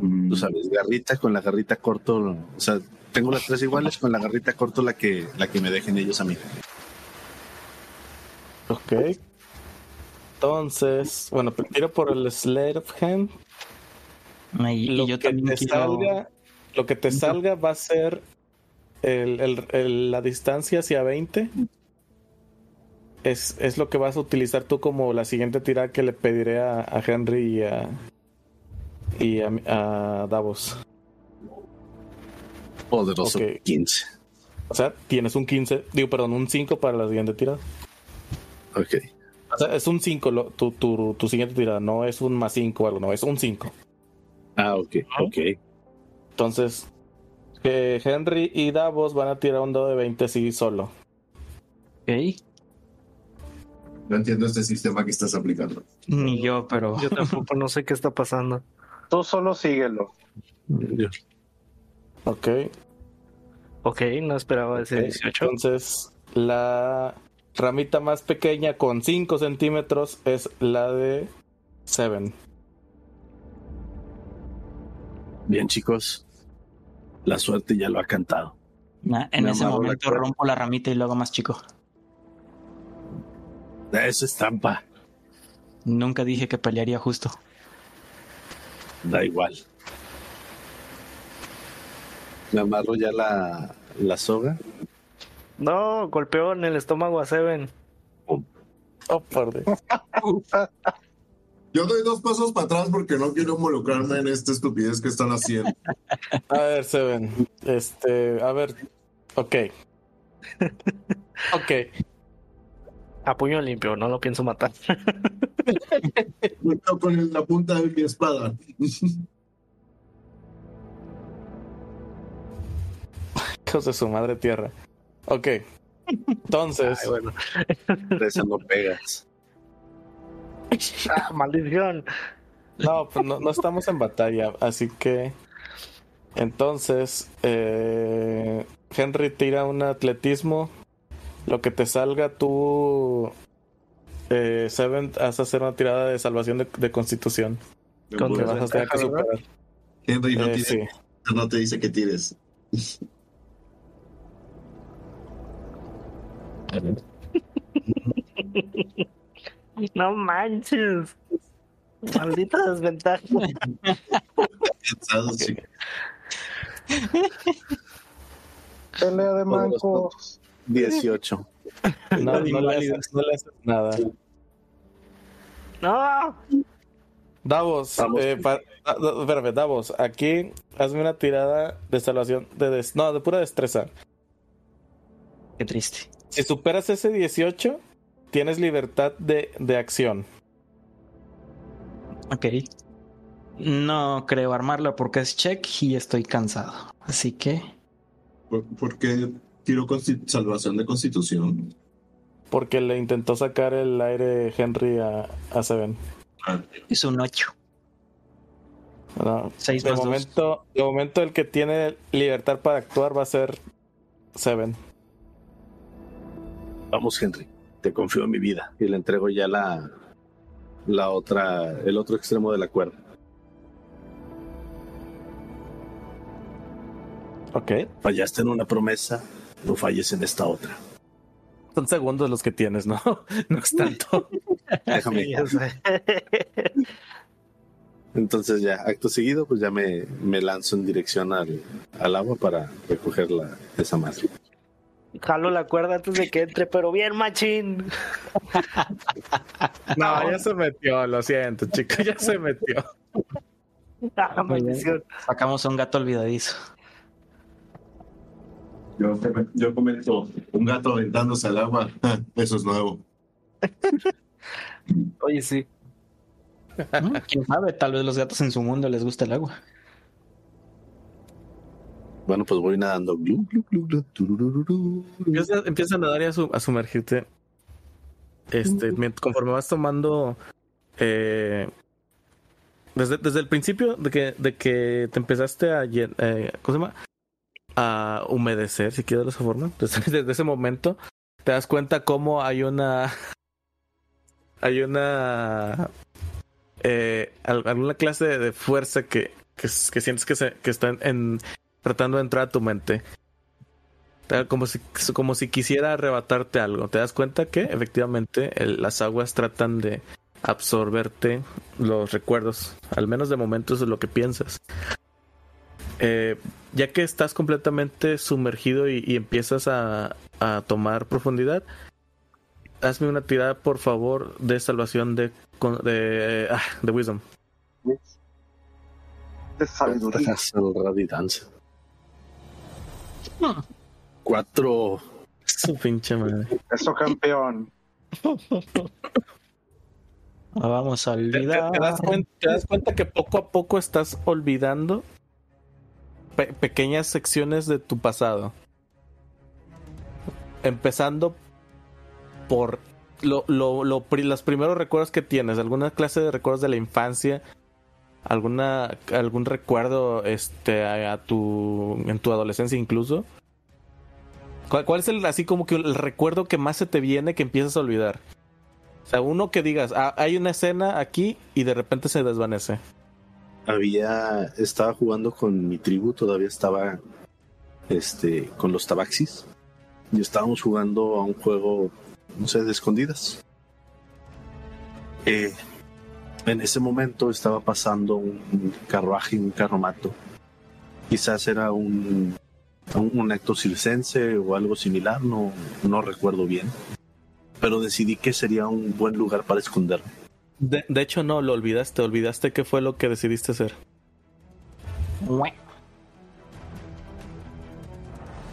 Mm, Tú sabes, garrita con la garrita corto. O sea, tengo las tres iguales, con la garrita corto la que, la que me dejen ellos a mí. Ok. Entonces, bueno, tiro por el Slade of Hand. y, Lo yo que también te quiero- salga, lo que te salga va a ser el- el- el- la distancia hacia 20. Es, es lo que vas a utilizar tú como la siguiente tirada que le pediré a, a Henry y a, y a, a Davos. Poderoso Ok. 15. O sea, tienes un 15, digo, perdón, un 5 para la siguiente tirada. Ok. O sea, es un 5 lo- tu, tu, tu siguiente tirada, no es un más 5 o algo, no, es un 5. Ah, ok, ok. Entonces, que Henry y Davos van a tirar un dado de 20 sí solo. Ok. No entiendo este sistema que estás aplicando. Ni yo, pero Yo tampoco no sé qué está pasando. Tú solo síguelo. Ok. Ok, no esperaba ese ok. 18. Entonces, la ramita más pequeña con 5 centímetros es la de Seven. Bien, chicos. La suerte ya lo ha cantado. Nah, en Me ese la momento rompo la ramita y lo hago más chico. Eso es trampa. Nunca dije que pelearía justo. Da igual. Me amarro ya la, la soga. No, golpeó en el estómago a Seven. Oh, por Dios. Yo doy dos pasos para atrás porque no quiero involucrarme en esta estupidez que están haciendo. A ver, Seven. Este, a ver. Ok. Ok. A puño limpio, no lo pienso matar. Con la punta de mi espada. Hijos de su madre tierra. Ok. Entonces, Ay, bueno. De esa no pegas. Ah, maldición. no, pues no, no estamos en batalla, así que. Entonces, eh, Henry tira un atletismo. Lo que te salga, tú. Eh, Seven, hacer una tirada de salvación de, de constitución. Con Que vas a tener que desventaja, ¿verdad? superar. Henry no, Eh, tiene- sí. no te dice que tires. No manches. Maldita desventaja. Pelea de mancos. 18. No, no le haces, no le haces nada. No. Davos, Vamos. eh, pa- no, espérame, Davos, aquí hazme una tirada de salvación de des- no, de pura destreza. Qué triste. Si superas ese 18, tienes libertad de, de acción. Ok. No creo armarlo porque es check y estoy cansado. Así que ¿Por, por qué tiro salvación de constitución? Porque le intentó sacar el aire Henry a, a Seven. Ah, es un 8. No, 6 De más 2. momento, de momento el que tiene libertad para actuar va a ser Seven. Vamos, Henry. Te confío en mi vida. Y le entrego ya la, la otra, el otro extremo de la cuerda. Ok. Fallaste en una promesa, no falles en esta otra. Son segundos los que tienes, ¿no? No es tanto. Déjame. Sí, ya sé. Entonces ya, acto seguido, pues ya me, me lanzo en dirección al, al agua para recoger la, esa madre. Jalo la cuerda antes de que entre, pero bien, machín. No, ya se metió, lo siento, chico, ya se metió. Ah, maldición. Sacamos un gato olvidadizo. Yo, yo comento, un gato aventándose al agua, ah, eso es nuevo. Oye, sí. Mm, ¿Quién sabe? Tal vez los gatos en su mundo les gusta el agua. Bueno, pues voy nadando. Glu, glu, glu. Empieza, empieza a nadar y a, su- a sumergirte. Este, mient- conforme vas tomando. eh, desde, desde el principio de que, de que te empezaste a. eh, ¿Cómo se llama? A humedecer, si quieres de esa forma. Desde, desde ese momento te das cuenta cómo hay una. Hay una. eh, al- alguna clase de, fuerza que, que, sientes que, se, que está en, tratando de entrar a tu mente. Como si, como si quisiera arrebatarte algo. Te das cuenta que efectivamente el- las aguas tratan de absorberte los recuerdos. Al menos de momento eso es lo que piensas. Eh, ya que estás completamente sumergido y, y empiezas a, a tomar profundidad, hazme una tirada, por favor, de salvación de, con- de, ah, de Wisdom. De sabiduría. Cuatro. Su pinche madre. Eso, campeón. Ah, Vamos a ¿Te, te- olvidar. te das cuenta, te das cuenta que poco a poco estás olvidando pe- pequeñas secciones de tu pasado. Empezando por lo, lo- lo los primeros recuerdos que tienes, alguna clase de recuerdos de la infancia, alguna algún recuerdo este a, tu en tu adolescencia incluso. ¿Cuál, cuál es el así como que el recuerdo que más se te viene que empiezas a olvidar? O sea, uno que digas, "Ah, hay una escena aquí y de repente se desvanece. Había. Estaba jugando con mi tribu, todavía estaba. Este. Con los tabaxis. Y estábamos jugando a un juego. No sé, de escondidas. Eh, en ese momento estaba pasando un carruaje, un carromato. Quizás era un, un, un acto circense o algo similar, no, no recuerdo bien. Pero decidí que sería un buen lugar para esconderme. De, de hecho, no, lo olvidaste. Olvidaste qué fue lo que decidiste hacer.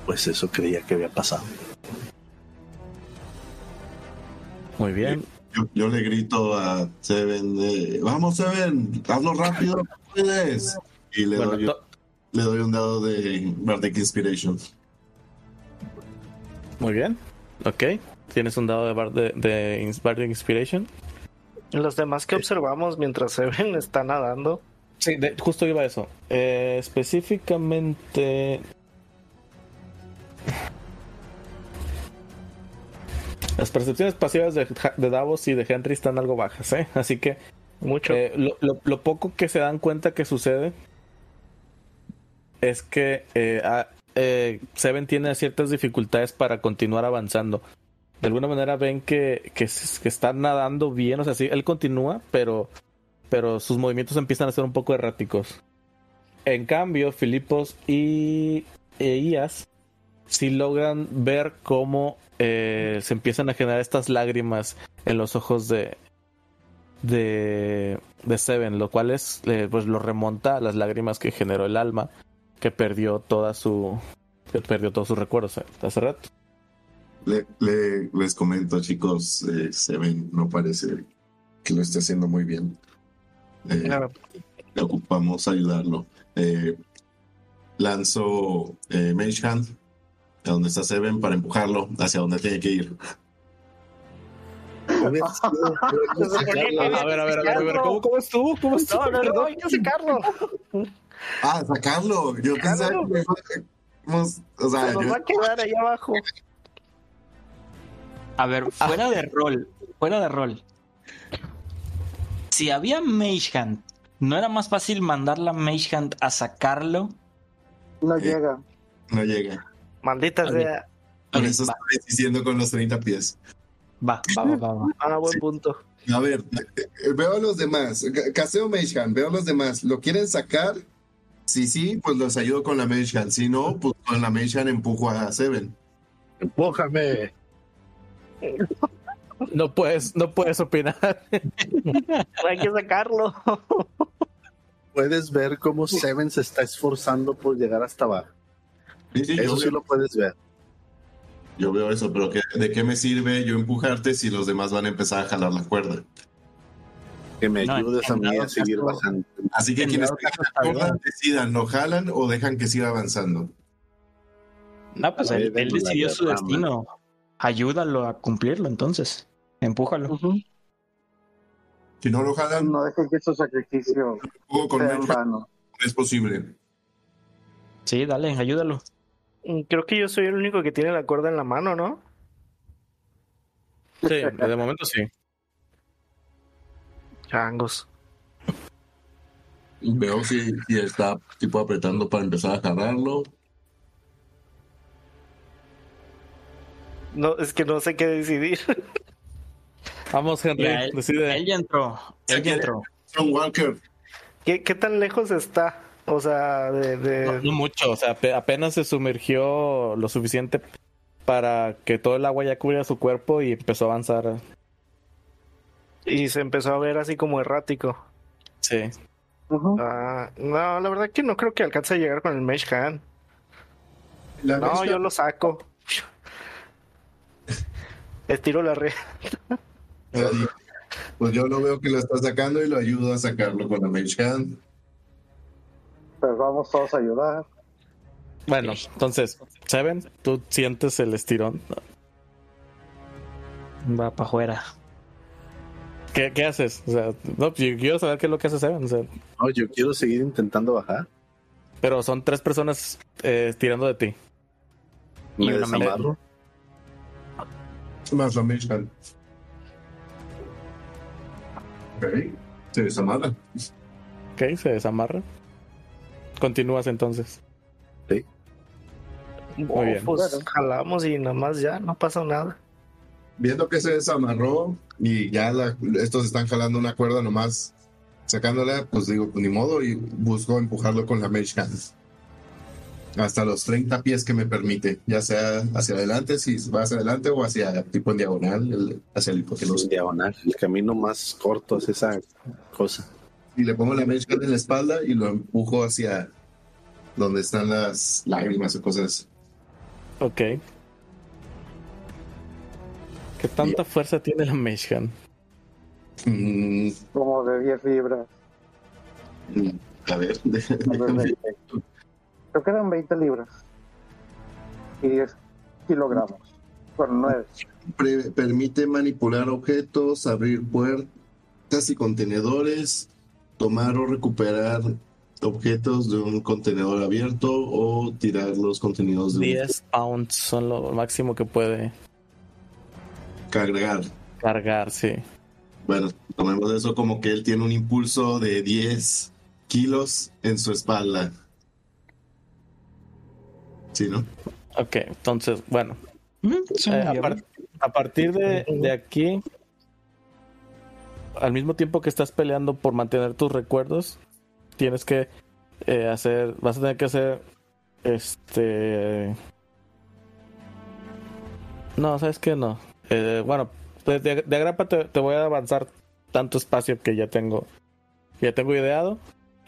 Pues eso creía que había pasado. Muy bien. Yo, yo le grito a Seven, eh, vamos Seven, hazlo rápido, puedes. Y le, Bueno, doy, to- le doy un dado de Bardic Inspiration. muy bien. Ok. Tienes un dado de, bar de, de Ins- Bardic Inspiration. Los demás que observamos mientras se ven está nadando. Sí, de- justo iba a eso. Eh, específicamente. Las percepciones pasivas de, de Davos y de Henry están algo bajas, ¿eh? Así que Mucho. eh, lo, lo- lo poco que se dan cuenta que sucede es que eh, a- eh, Seven tiene ciertas dificultades para continuar avanzando. De alguna manera ven que, que, está nadando bien, o sea, sí, él continúa, pero, pero sus movimientos empiezan a ser un poco erráticos. En cambio, Filipos y e Ias sí logran ver cómo eh, se empiezan a generar estas lágrimas en los ojos de, de, de Seven, lo cual es, eh, pues lo remonta a las lágrimas que generó el alma, que perdió toda su, que perdió todos sus recuerdos eh, hace rato. Le, le- les comento, chicos, eh, Seven no parece que lo esté haciendo muy bien. Eh, Claro. le ocupamos ayudarlo. Eh, lanzo eh, Mage Hand a donde está Seven para empujarlo hacia donde tiene que ir. Sacarlo. A ver, a ver, a ver, a ver, ¿cómo, cómo estuvo? ¿Cómo estuvo? No, no, no, hay que sacarlo. Ah, sacarlo. Yo pensaba que o sea, Se nos yo- va a quedar ahí abajo. A ver, fuera de rol, fuera de rol. Si había Mage Hand, ¿no era más fácil mandar la Mage Hand a sacarlo? No Eh. llega. no llega. Maldita Ok. sea. Por Ok, eso va. estoy diciendo con los 30 pies. Va, va, va, va, va. Ah, buen Sí. punto. A ver, eh, veo a los demás. Ca- Caseo Mage Hand, veo a los demás. ¿Lo quieren sacar? Si sí, pues los ayudo con la Mage Hand. Si no, pues con la Mage Hand empujo a Seven. Empújame. No puedes, no puedes opinar. Hay que sacarlo. Puedes ver cómo Seven se está esforzando por llegar hasta abajo. Sí, sí, yo, Eso sí lo puedes ver. yo veo eso, pero ¿qué- ¿de qué me sirve yo empujarte si los demás van a empezar a jalar la cuerda? Que me No, ayudes a mí a seguir bajando. Así que En quienes decidan, ¿lo jalan o dejan que siga avanzando? No, pues él, decidió su destino. Ayúdalo a cumplirlo, entonces. Empújalo. Si no lo jalan, No dejen que su sacrificio sea en vano. es posible. Sí, dale, ayúdalo. Mm, Creo que yo soy el único que tiene la cuerda en la mano, ¿no? Sí, de momento sí. Changos. Veo si, si está tipo apretando para empezar a jalarlo. No, es que no sé qué decidir. Vamos, Henry, él, decide. él ya entró. Él ya entró. John Walker, ¿Qué, qué tan lejos está? O sea, de, de- No, no mucho, o sea, ape- apenas se sumergió lo suficiente para que todo el agua ya cubriera su cuerpo y empezó a avanzar. y se empezó a ver así como errático. Sí. Ah, no, la verdad que no creo que alcance a llegar con el Mage Hand. la No, yo lo saco. Estiro la red. Pues yo lo veo que lo está sacando y lo ayudo a sacarlo con la Mage Hand. Pues vamos todos a ayudar. Bueno, entonces, Seven, tú sientes el estirón. Va para afuera. ¿Qué, qué haces? O sea, no, yo quiero saber qué es lo que hace Seven. o sea, No, yo quiero seguir intentando bajar. pero son tres personas eh, tirando de ti. Me me- desamarro. Más Hand. Ok. Se desamarra. Ok, se desamarra. Continúas entonces. Oh, bien. Pues Bueno. jalamos y nada más ya, no pasa nada. Viendo que se desamarró y ya la- estos están jalando una cuerda nomás, sacándola, pues digo, pues ni modo, y busco empujarlo con la Mage Hand. hasta los 30 pies que me permite, ya sea hacia adelante, si va hacia adelante o hacia tipo en diagonal, el- hacia el hipotenusa. En diagonal. El camino más corto es esa cosa. Y le pongo la Hand en la espalda y lo empujo hacia donde están las lágrimas o cosas. Ok. ¿Qué tanta fuerza tiene la Hand? Mm, Como de 10 libras. a ver, tal vez 20. Creo que eran 20 libras. Y 10 kilogramos. Bueno, 9. pre- permite manipular objetos, abrir puertas y contenedores, tomar o recuperar objetos de un contenedor abierto o tirar los contenidos de un 10 pounds son lo máximo que puede cargar. cargar, sí. Bueno, tomemos eso como que él tiene un impulso de 10 kilos en su espalda. Sí, ¿no? Ok, entonces, bueno. Eh, a, viable. par- a partir de, de aquí, al mismo tiempo que estás peleando por mantener tus recuerdos, tienes que eh, hacer, vas a tener que hacer, este, no, sabes que no. Eh, bueno, de, de, de agrapa te, voy a avanzar tanto espacio que ya tengo, ya tengo ideado,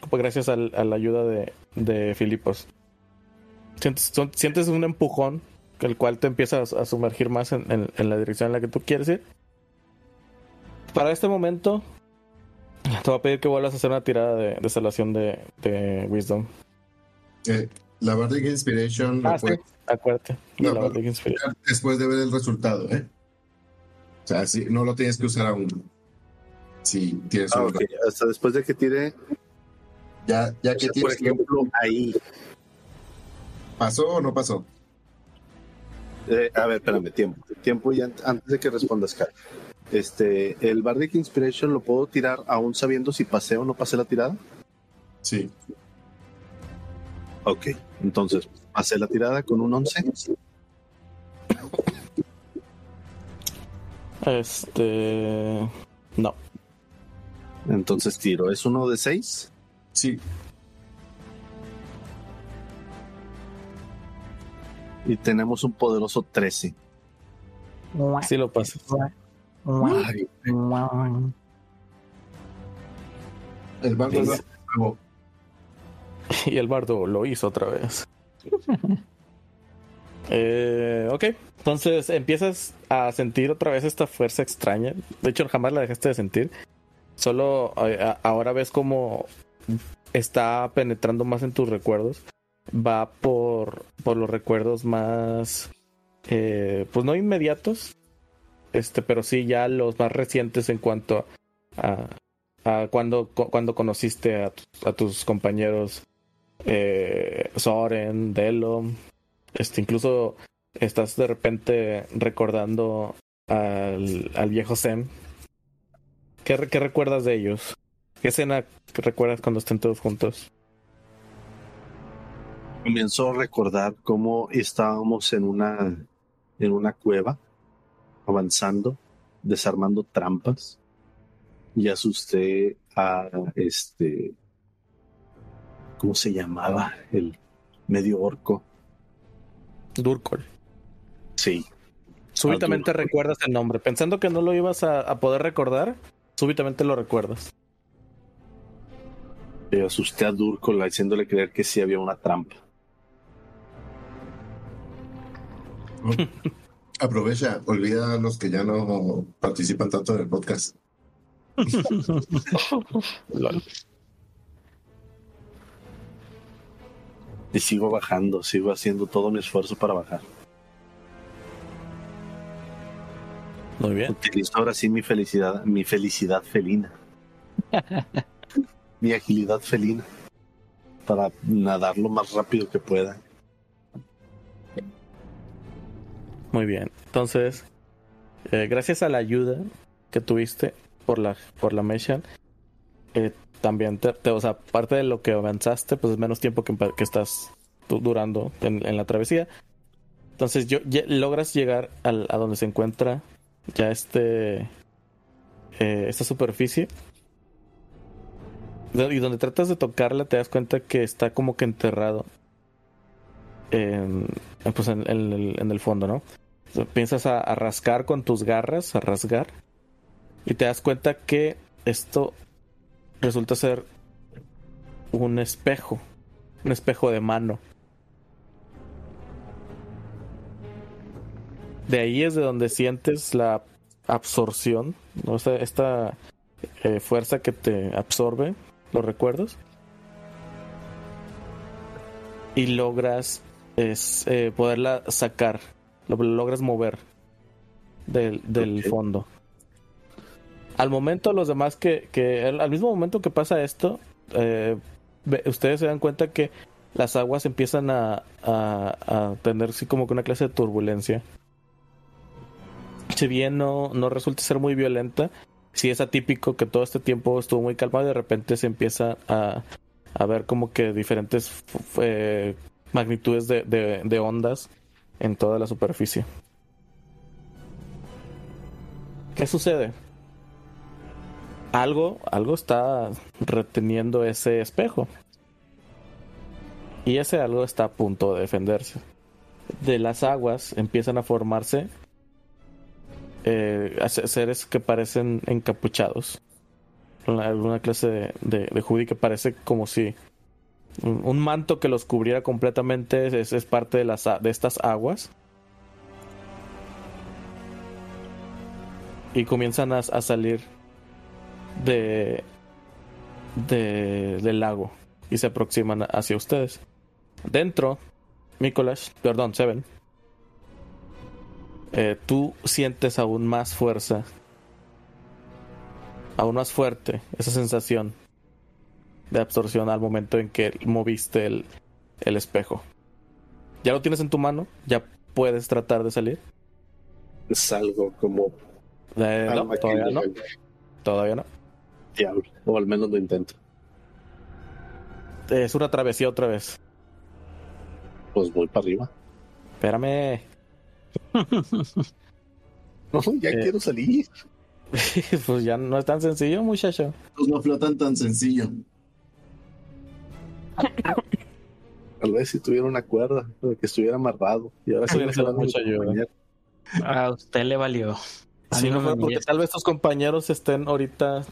pues gracias al- a la ayuda de, de Filipos. Sientes, un empujón el cual te empiezas a sumergir más en- en la dirección en la que tú quieres ir. Para este momento, te voy a pedir que vuelvas a hacer una tirada de, de salvación de, de Wisdom. Eh, la Bardic Inspiration Ah, sí, puede acuérdate. No, la. Bardic Inspiration. después de ver el resultado, ¿eh? O sea, sí, no lo tienes que usar aún. Si tienes Ah, un- ok. Hasta después de que tire, Ya, ya que por tienes ejemplo, ahí. ¿Pasó o no pasó? Eh, a ver, espérame, tiempo. Tiempo y an- antes de que respondas, Kat. Este, el Bardic Inspiration lo puedo tirar aún sabiendo si pasé o no pasé la tirada. Sí. Ok, entonces pasé la tirada con un 11. Este. No. Entonces tiro. ¿Es uno de 6? Sí. Y tenemos un poderoso 13. Sí lo pasas. El Sí. es nuevo. Y el bardo lo hizo otra vez. Eh, ok, entonces empiezas a sentir otra vez esta fuerza extraña. De hecho, jamás la dejaste de sentir. Solo eh, ahora ves cómo está penetrando más en tus recuerdos. Va por, por los recuerdos más, eh, pues no inmediatos, este, pero sí ya los más recientes en cuanto a, a cuando, cu- cuando conociste a, a tus compañeros eh, Soren, Delo, este, incluso estás de repente recordando al, al viejo Sem. ¿Qué, qué recuerdas de ellos? ¿Qué escena recuerdas cuando estén todos juntos? Comienzo a recordar cómo estábamos en una, en una cueva, avanzando, desarmando trampas, y asusté a este, ¿cómo se llamaba? El medio orco. Durkol. Sí, Súbitamente Durkol. recuerdas el nombre. Pensando que no lo ibas a, a poder recordar, súbitamente lo recuerdas. y asusté a Durkol haciéndole creer que sí había una trampa. Aprovecha, olvida a los que ya no participan tanto en el podcast. Y sigo bajando, sigo haciendo todo mi esfuerzo para bajar. Muy bien. Utilizo ahora sí mi felicidad, mi felicidad felina. mi agilidad felina. Para nadar lo más rápido que pueda. Muy bien. Entonces, eh, gracias a la ayuda que tuviste por la, por la eh, también, te, o sea, parte de lo que avanzaste, pues es menos tiempo que, estás du- durando en, la travesía. Entonces, ya logras llegar al- a donde se encuentra ya este, eh, esta superficie. Y donde tratas de tocarla, te das cuenta que está como que enterrado en, pues en, en el, fondo, ¿no? Piensas a, a rascar con tus garras, a rasgar, y te das cuenta que esto resulta ser un espejo, un espejo de mano. De ahí es de donde sientes la absorción, ¿no? esta, esta eh, fuerza que te absorbe los recuerdos. Y logras es, eh, poderla sacar, lo logras mover del, del fondo. Al momento, los demás que, que al al mismo momento que pasa esto, eh, ustedes se dan cuenta que las aguas empiezan a, a, a tener así como que una clase de turbulencia. Si bien no, no resulta ser muy violenta, sí es atípico que todo este tiempo estuvo muy calmado y de repente se empieza a, a ver como que diferentes eh, magnitudes de, de- ondas en toda la superficie. ¿Qué sucede? Algo, algo está reteniendo ese espejo. Y ese algo está a punto de defenderse. De las aguas empiezan a formarse eh, seres que parecen encapuchados. Una- Alguna clase de, de, de hoodie que parece como si un, manto que los cubriera completamente es, parte de, las, de estas aguas. Y comienzan a, a salir de, de del lago y se aproximan hacia ustedes. Dentro, Nicolás, perdón, Seven, eh, tú sientes aún más fuerza, aún más fuerte esa sensación de absorción al momento en que moviste el, el espejo. Ya lo tienes en tu mano, ya puedes tratar de salir. Salgo como Eh, no, todavía no, todavía no. Diablo. O al menos lo intento. Es una travesía otra vez. Pues voy para arriba. Espérame. No, ya Eh. quiero salir. pues ya no es tan sencillo, muchacho. Pues no flotan tan sencillo. Tal vez si tuviera una cuerda, de que estuviera amarrado. Y ahora sí mucha ayuda. A usted le valió. A mí no fuera porque tal vez tus compañeros estén ahorita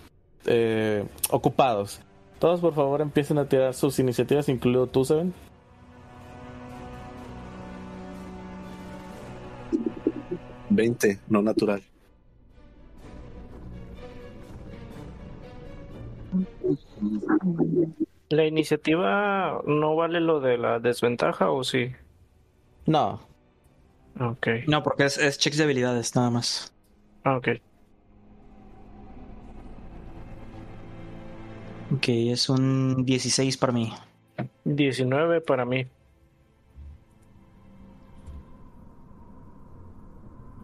eh, ocupados. Todos, por favor, empiecen a tirar sus iniciativas, incluido tú, Seven. Veinte, no natural. ¿La iniciativa no vale lo de la desventaja o sí? No, Ok, No, porque es, es checks de habilidades, nada más. ah, ok. Ok, es un 16 para mí. 19 para mí.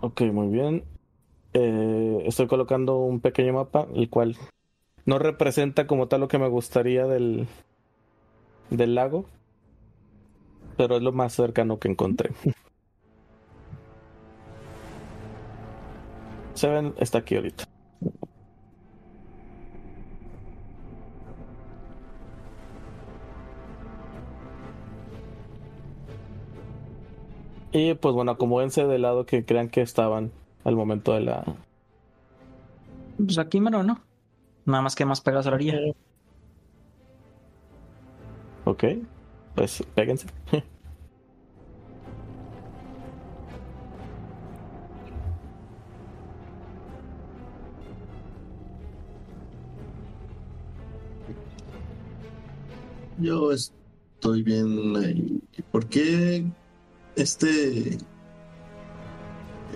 ok, muy bien. Eh, estoy colocando un pequeño mapa, el cual no representa como tal lo que me gustaría del, del lago, pero es lo más cercano que encontré. Seven está aquí ahorita. Y pues bueno, acomódense del lado que crean que estaban al momento de la. Pues aquí mero, ¿no? Nada más que más pegas a la orilla. Ok, pues péguense. Yo estoy bien ahí. ¿Por qué este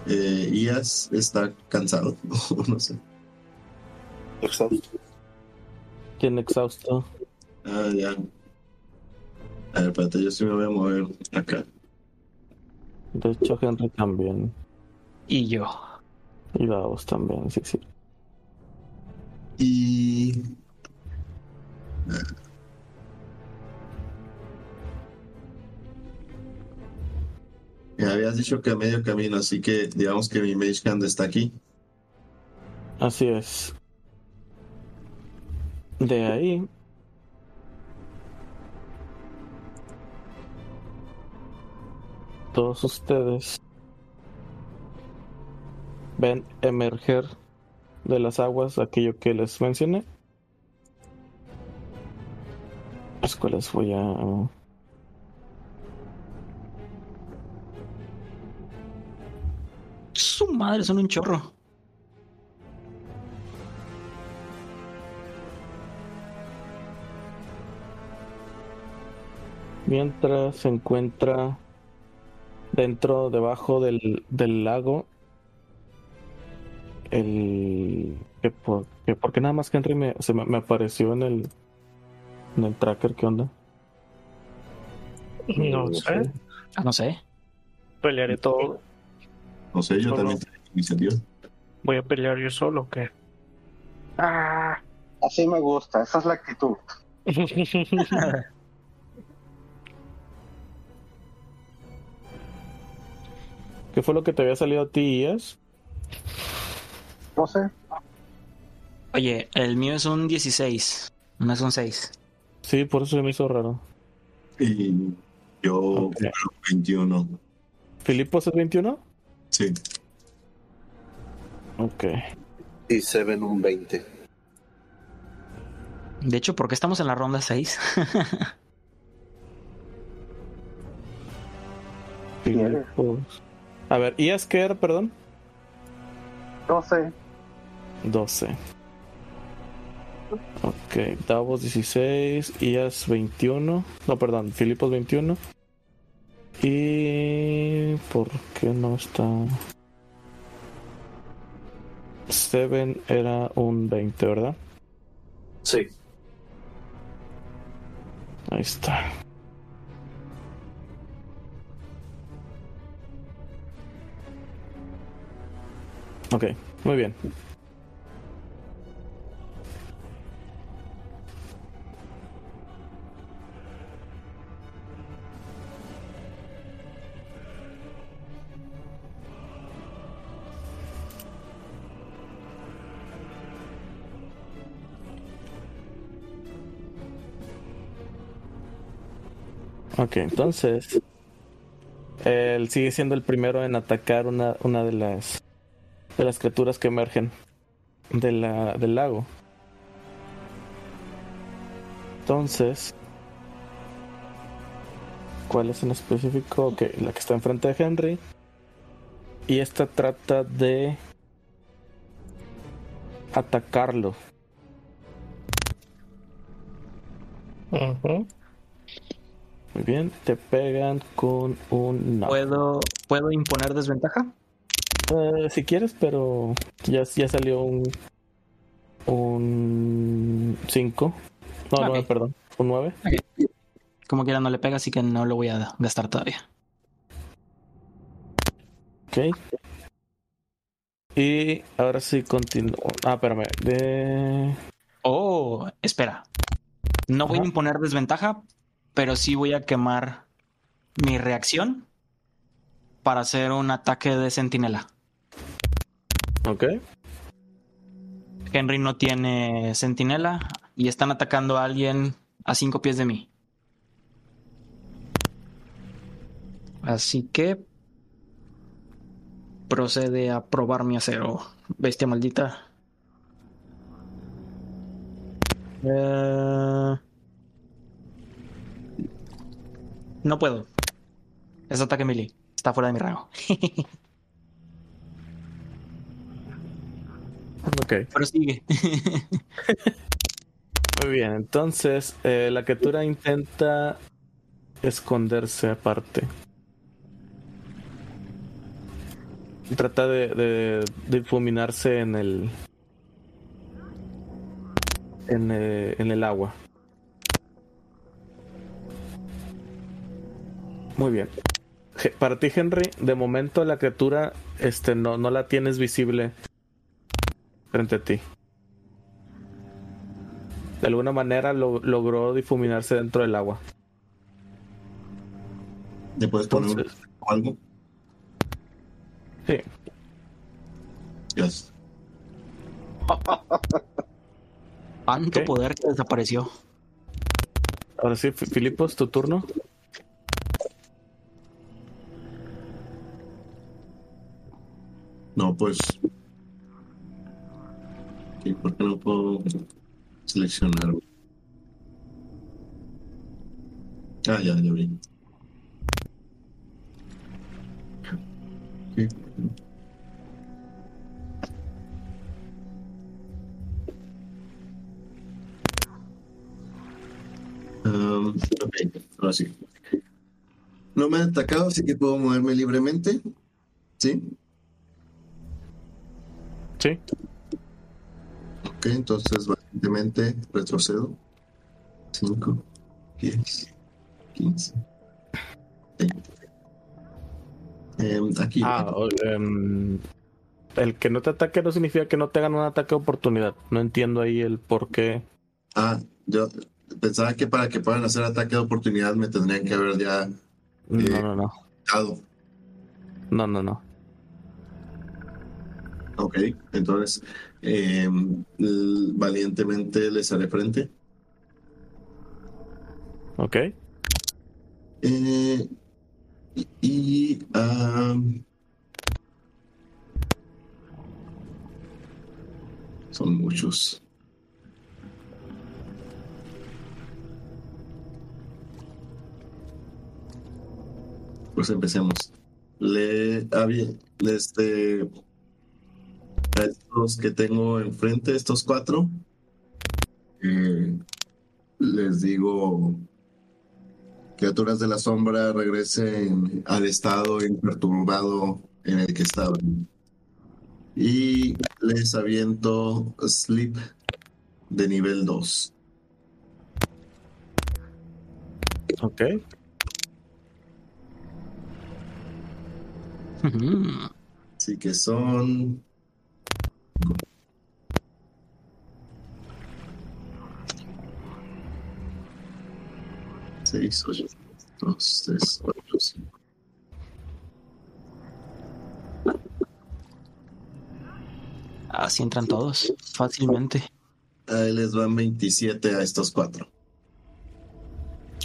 eh, IAS está cansado? no sé. Exhausto. ¿Quién exhausto? Ah, ya. A ver, espérate, yo sí me voy a mover acá. De hecho, Henry también. Y yo. Y Davos también, sí, sí. Y. Me habías dicho que a medio camino, así que digamos que mi Mage Hand está aquí. Así es. De ahí. todos ustedes ven emerger de las aguas aquello que les mencioné. Las cuales voy a... Su madre, son un chorro. Mientras se encuentra dentro, debajo del, del lago, el que por, que porque nada más Henry me, se me, me apareció en el en el tracker, ¿qué onda? No sé. Ah, no sé. Pelearé todo. No sé, yo Solo- también tengo iniciativa. Voy a pelear yo solo, ¿o qué? Ah. Así me gusta, esa es la actitud. ¿Qué fue lo que te había salido a ti, Ias? No sé. Oye, el mío es un 16. No es un 6. Sí, por eso se me hizo raro. Y yo Ok. creo 21. ¿Filipos es 21? Sí. Ok. Y Seven un 20. De hecho, ¿por qué estamos en la ronda 6? Filipos. A ver, ¿Ias qué era, perdón? No sé. 12. Ok, Davos 16, Ias 21. No, perdón, Filipos 21. Y. ¿Por qué no está? Seven era un 20, ¿verdad? Sí. Ahí está. Ok, muy bien. Ok, entonces. Él sigue siendo el primero en atacar una, una de las de las criaturas que emergen de la, del lago. Entonces. ¿Cuál es en específico? Ok, la que está enfrente de Henry. Y esta trata de atacarlo. Ujú. Muy bien, te pegan con un no. ¿Puedo, ¿Puedo imponer desventaja? Eh, si quieres, pero ya, ya salió un un 5. No, Ok. 9, perdón. Un 9. Como quiera no le pega, así que no lo voy a gastar todavía. Ok. Y ahora sí continúo. Ah, espérame. De... Oh, espera. No voy a imponer desventaja, pero sí voy a quemar mi reacción para hacer un ataque de sentinela. Ok. Henry no tiene sentinela y están atacando a alguien a cinco pies de mí. Así que procede a probar mi acero, bestia maldita. Eh, No puedo. Es ataque melee. Está fuera de mi rango. Ok. Pero sigue. Muy bien. Entonces, eh, la criatura intenta esconderse aparte. Trata de, de difuminarse en el. En el, en el agua. Muy bien. Para ti, Henry, de momento la criatura este, no, no la tienes visible frente a ti. De alguna manera lo, logró difuminarse dentro del agua. ¿Le puedes poner Entonces, algo? Sí. Yes. Tanto okay. poder que desapareció. Ahora sí, Filipos, tu turno. No, pues Ok, ¿Por no puedo seleccionar? Ah, ya, ya. Ok. Um, ok, ahora sí. No me han atacado, así que puedo moverme libremente. ¿Sí? Sí. Ok, entonces valientemente retrocedo. 5, 10, 15, 20. Em, aquí. Ah, em, el que no te ataque no significa que no te hagan un ataque de oportunidad. No entiendo ahí el por qué. Ah, yo pensaba que para que puedan hacer ataque de oportunidad me tendrían que haber ya No, Eh. no, no. dado. No, no, no. Ok, entonces l- valientemente les haré frente. Ok. Eh, y, y, son muchos. Pues empecemos. Le había este a estos que tengo enfrente, estos cuatro, eh, les digo criaturas de la sombra regresen al estado imperturbado en el que estaban. Y les aviento Sleep de nivel 2. Ok. Así que son. Seis, ocho, dos, tres, cuatro, cinco. Así entran todos, fácilmente. Ahí les van 27 a estos cuatro.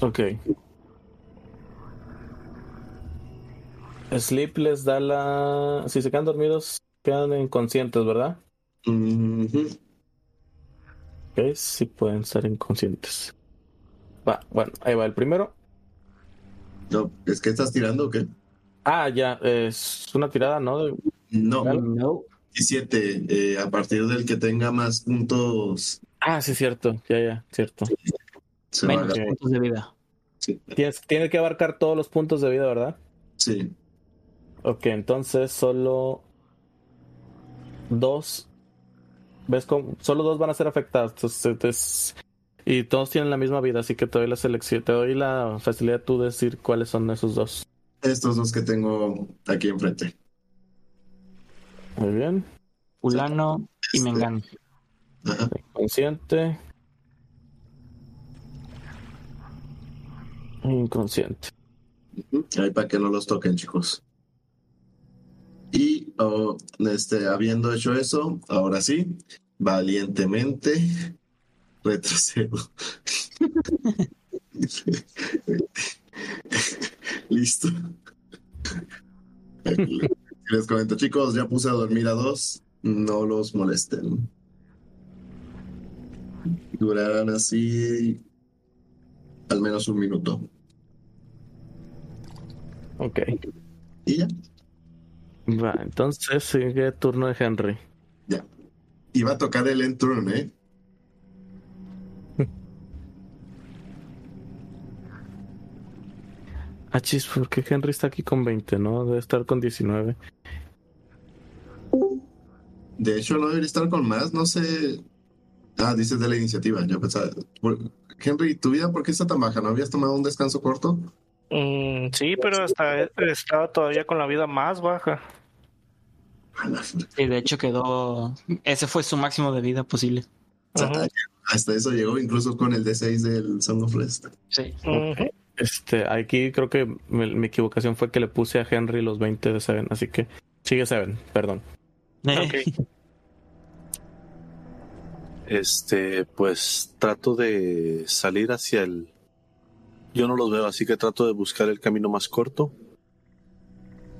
Ok. Sleep les da la. Si se quedan dormidos, quedan inconscientes, ¿verdad? Ujú. Ok, sí pueden estar inconscientes. Va, bueno, ahí va el primero. No, ¿es que estás tirando o qué? Ah, ya, es una tirada, ¿no? De- No, No. 17. eh, a partir del que tenga más puntos, Ah, sí, cierto, ya, ya, cierto. se va a Menos Ok. puntos de vida. Sí. Tienes, tiene que abarcar todos los puntos de vida, ¿verdad? sí. Ok, entonces solo dos. ¿Ves cómo? Solo dos van a ser afectados. Entonces, es- y todos tienen la misma vida, así que te doy la selección, te doy la facilidad tú de decir cuáles son esos dos. Estos dos que tengo aquí enfrente. Muy bien. Fulano y Este, Mengano. Ajá. Consciente. Inconsciente. Ahí para que no los toquen, chicos. Y oh, este, habiendo hecho eso, ahora sí, valientemente retrocedo. Listo. Les comento, chicos, ya puse a dormir a dos, no los molesten. Durarán así al menos un minuto. Ok. Y ya. Va, entonces sigue turno de Henry. Ya. Iba a tocar el end turn, ¿eh? Ah, chis, ¿por qué Henry está aquí con 20, no? Debe estar con 19. De hecho, no debería estar con más, no sé. Ah, dices de la iniciativa. Yo pensaba. Henry, ¿tu vida por qué está tan baja? ¿No habías tomado un descanso corto? Mm, sí, pero hasta estaba todavía con la vida más baja. Y de hecho quedó. Ese fue su máximo de vida posible. o sea, Ujú. Hasta eso llegó incluso con el D6 del Song of Rest. Sí. Este, aquí creo que mi, mi equivocación fue que le puse a Henry los 20 de Seven, así que sigue Seven, perdón. Ok. Este, pues trato de salir hacia el. Yo no los veo, así que trato de buscar el camino más corto.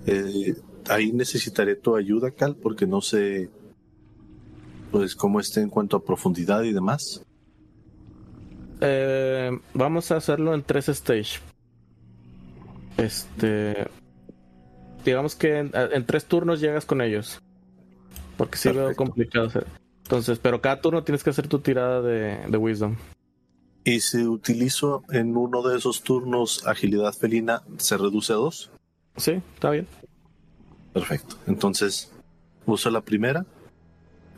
Eh, ahí necesitaré tu ayuda, Cal, porque no sé pues cómo esté en cuanto a profundidad y demás. Eh, vamos a hacerlo en tres stage. Este. Digamos que en, en tres turnos llegas con ellos. Porque sí veo complicado hacer. Entonces, pero cada turno tienes que hacer tu tirada de, de Wisdom. Y si utilizo en uno de esos turnos agilidad felina, ¿se reduce a dos? Sí, está bien. Perfecto. Entonces, uso la primera.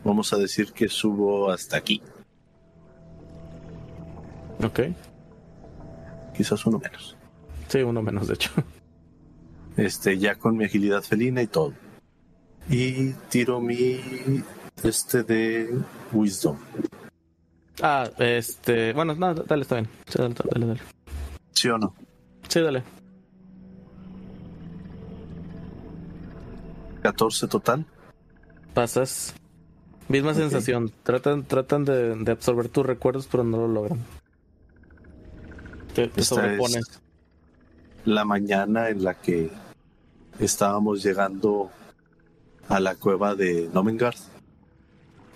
Vamos a decir que subo hasta aquí. Ok. Quizás uno menos. Sí, uno menos, de hecho. Este, ya con mi agilidad felina y todo. Y tiro mi este de Wisdom. Ah, este. Bueno, no, dale, está bien. Sí, dale, dale, dale. ¿Sí o no? Sí, dale. 14 total. Pasas. Misma sensación. Tratan, tratan de, de absorber tus recuerdos, pero no lo logran. Te, te Esta sobrepones. es la mañana en la que estábamos llegando a la cueva de Nomengard.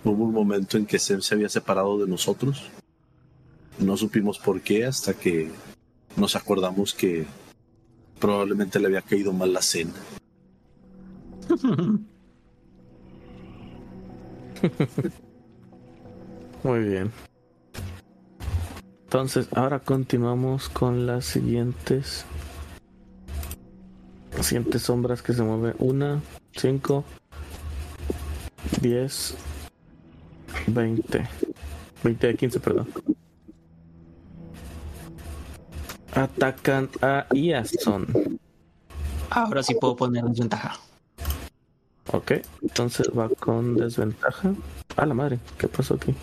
Hubo un momento en que Sem se había separado de nosotros. No supimos por qué hasta que nos acordamos que probablemente le había caído mal la cena. Muy bien. Entonces, ahora continuamos con las siguientes. Siguientes sombras que se mueven. Una, cinco, diez, veinte. Veinte de quince, perdón. Atacan a Iason. Ahora sí puedo poner desventaja. Ok, entonces va con desventaja. A la madre, ¿qué pasó aquí?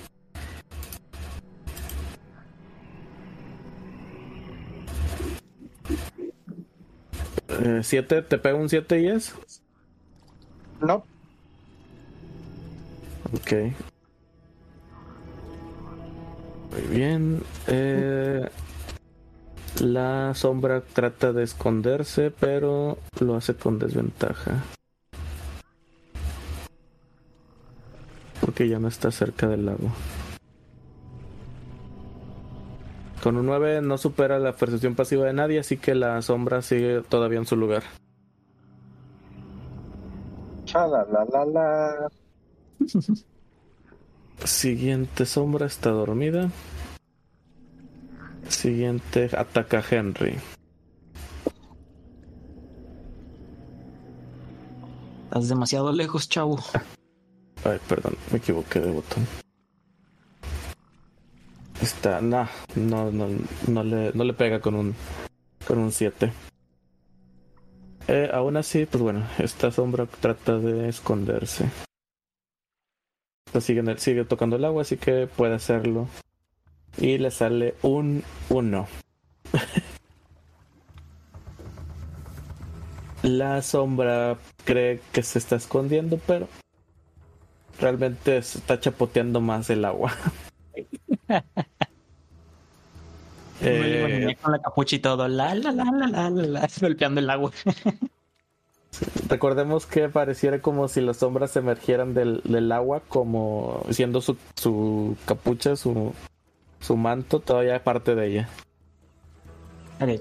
Eh, ¿Siete? ¿Te pega un 7 y es? No, Ok. Muy bien. Eh, la sombra trata de esconderse, pero lo hace con desventaja. Porque ya no está cerca del lago. Con un 9 no supera la percepción pasiva de nadie, así que la sombra sigue todavía en su lugar. Chalalalala. Siguiente sombra está dormida. Siguiente ataca a Henry. Estás demasiado lejos, chavo. Ay, perdón, me equivoqué de botón. Está, nah, no, no, no le, no le pega con un, con un 7. Eh, aún así, pues bueno, esta sombra trata de esconderse. Esta Sigue, tocando el agua, así que puede hacerlo. Y le sale un 1. La sombra cree que se está escondiendo, pero realmente se está chapoteando más el agua. Eh, con la capucha y todo, la la la la la, la, golpeando el agua. Recordemos que pareciera como si las sombras emergieran del, del agua, como siendo su, su capucha, su, su manto, todavía parte de ella. Ok,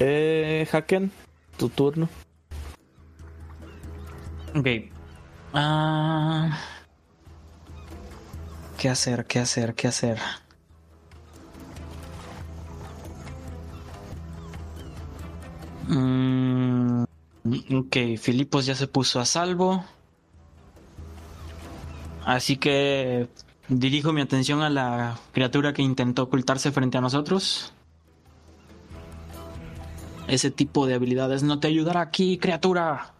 Eh, Haken, tu turno. ok. Ah, ¿Qué hacer? ¿Qué hacer? ¿Qué hacer? Mm, ok, Filipos ya se puso a salvo. Así que dirijo mi atención a la criatura que intentó ocultarse frente a nosotros. Ese tipo de habilidades no te ayudará aquí, criatura.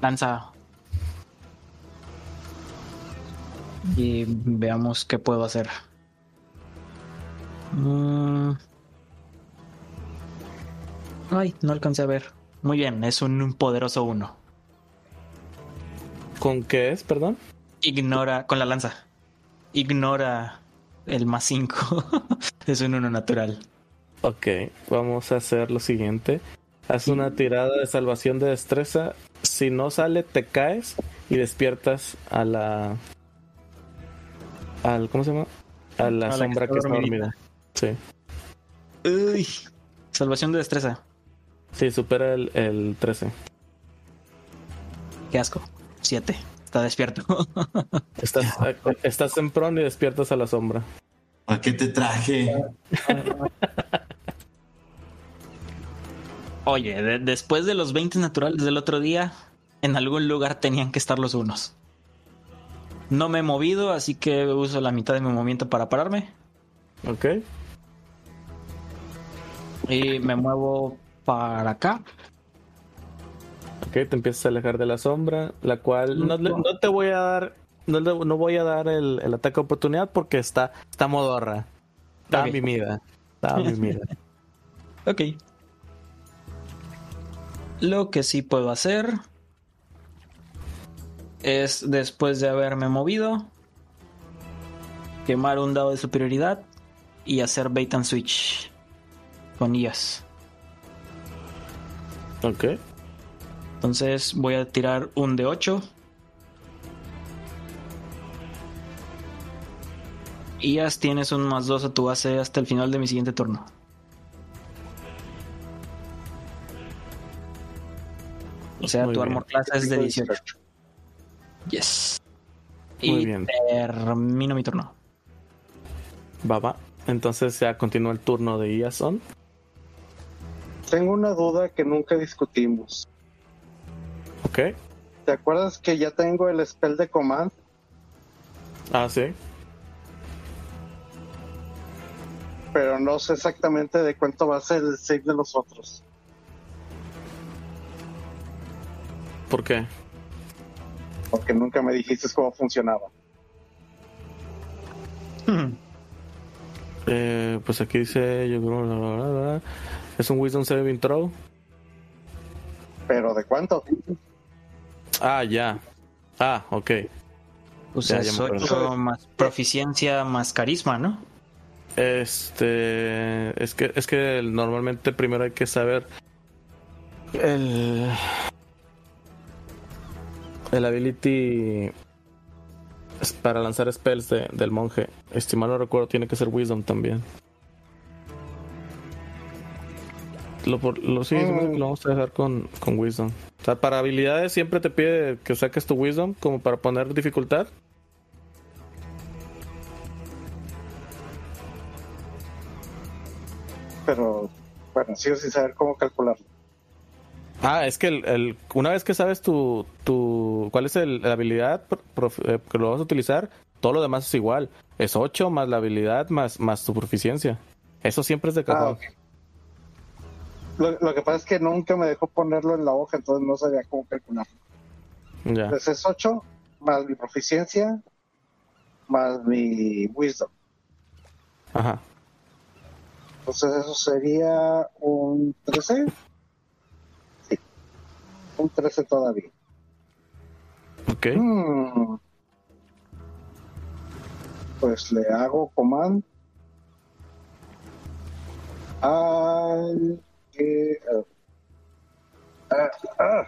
Lanza. Y veamos qué puedo hacer. Mm. Ay, no alcancé a ver. Muy bien, es un poderoso uno. ¿Con qué es, perdón? Ignora, con la lanza. Ignora el más 5. es un uno natural. Ok, vamos a hacer lo siguiente. Haz una tirada de salvación de destreza. Si no sale, te caes y despiertas a la. Al, ¿Cómo se llama? A la A sombra que que está dormida. Sí. Uy. Salvación de destreza. Sí, supera el, el 13. Qué asco. Siete. Está despierto. Estás, estás en pron y despiertas a la sombra. ¿A qué te traje? Oye, de- después de los 20 naturales del otro día, en algún lugar tenían que estar los unos. No me he movido, así que uso la mitad de mi movimiento para pararme. ¿Ok? Y me muevo para acá. Ok, te empiezas a alejar de la sombra, la cual no, te voy a dar, no, voy a dar el, el ataque de oportunidad porque está, está modorra. Está Ok. mimida. Está mimida. Ok. Lo que sí puedo hacer es, después de haberme movido, quemar un dado de superioridad y hacer bait and switch con IAS. Ok. Entonces voy a tirar un de 8. IAS tienes un más 2 a tu base hasta el final de mi siguiente turno. O sea, Muy tu bien. armor class es de 18. Yes. Muy y bien. termino mi turno. Va, va. Entonces ya continúa el turno de Iason. Tengo una duda que nunca discutimos. Ok. ¿Te acuerdas que ya tengo el spell de command? Ah, sí. Pero no sé exactamente de cuánto va a ser el save de los otros. ¿Por qué? Porque nunca me dijiste cómo funcionaba. Eh, pues aquí dice. yo creo, Es un Wisdom Saving Throw. ¿Pero de cuánto? Ah, ya. Ah, ok. O Ya, sea, ya es me acuerdo. 8 más proficiencia más carisma, ¿no? Este. Es que, es que normalmente primero hay que saber. El. El ability. Para lanzar spells de- del monje. Si mal no recuerdo, tiene que ser Wisdom también. Lo, por, lo, sí, lo vamos a dejar con, con Wisdom. O sea, para habilidades siempre te pide que saques tu Wisdom como para poner dificultad. Pero bueno, sigo sin saber cómo calcularlo. Ah, es que el, el- una vez que sabes tu, tu cuál es el- la habilidad eh, que lo vas a utilizar, todo lo demás es igual. Es 8 más la habilidad más, más tu proficiencia. Eso siempre es de Ah, cajón. Lo, lo que pasa es que nunca me dejó ponerlo en la hoja, entonces no sabía cómo calcularlo. Ya. Entonces es 8 más mi proficiencia más mi wisdom. Ajá. Entonces eso sería un 13. Sí. Un 13 todavía. Ok. Hmm. Pues le hago command al que ah, ah.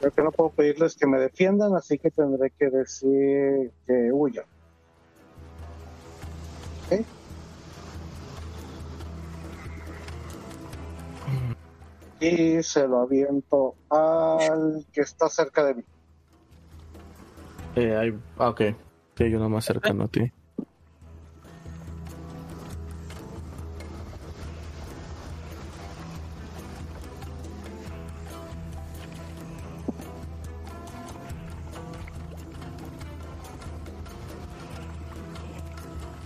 Creo que no puedo pedirles que me defiendan, así que tendré que decir que huyan. Y se lo aviento al que está cerca de mí. Eh, hay- ah, ok. Sí, hay uno más cercano a ti.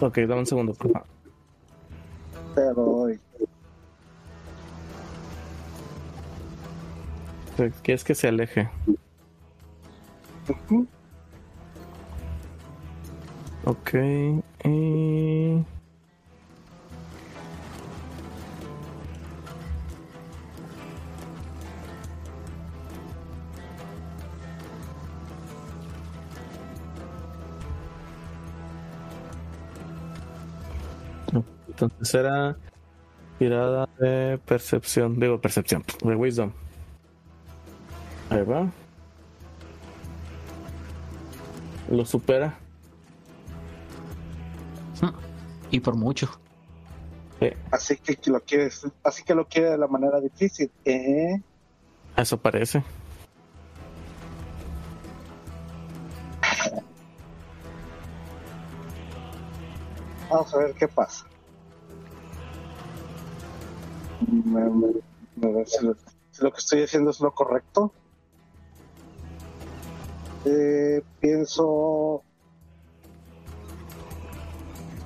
Ok, dame un segundo, por favor. Te doy. Pues, ¿Quieres que se aleje? Uh -huh. Ok. Y... Entonces era tirada de percepción, digo percepción, de wisdom. Ahí va. Lo supera. Y por mucho. Así que lo quieres, así que lo quiere de la manera difícil. ¿eh? Eso parece. Vamos a ver qué pasa. Me- me- me ver si, lo, si lo que estoy haciendo es lo correcto. Eh, pienso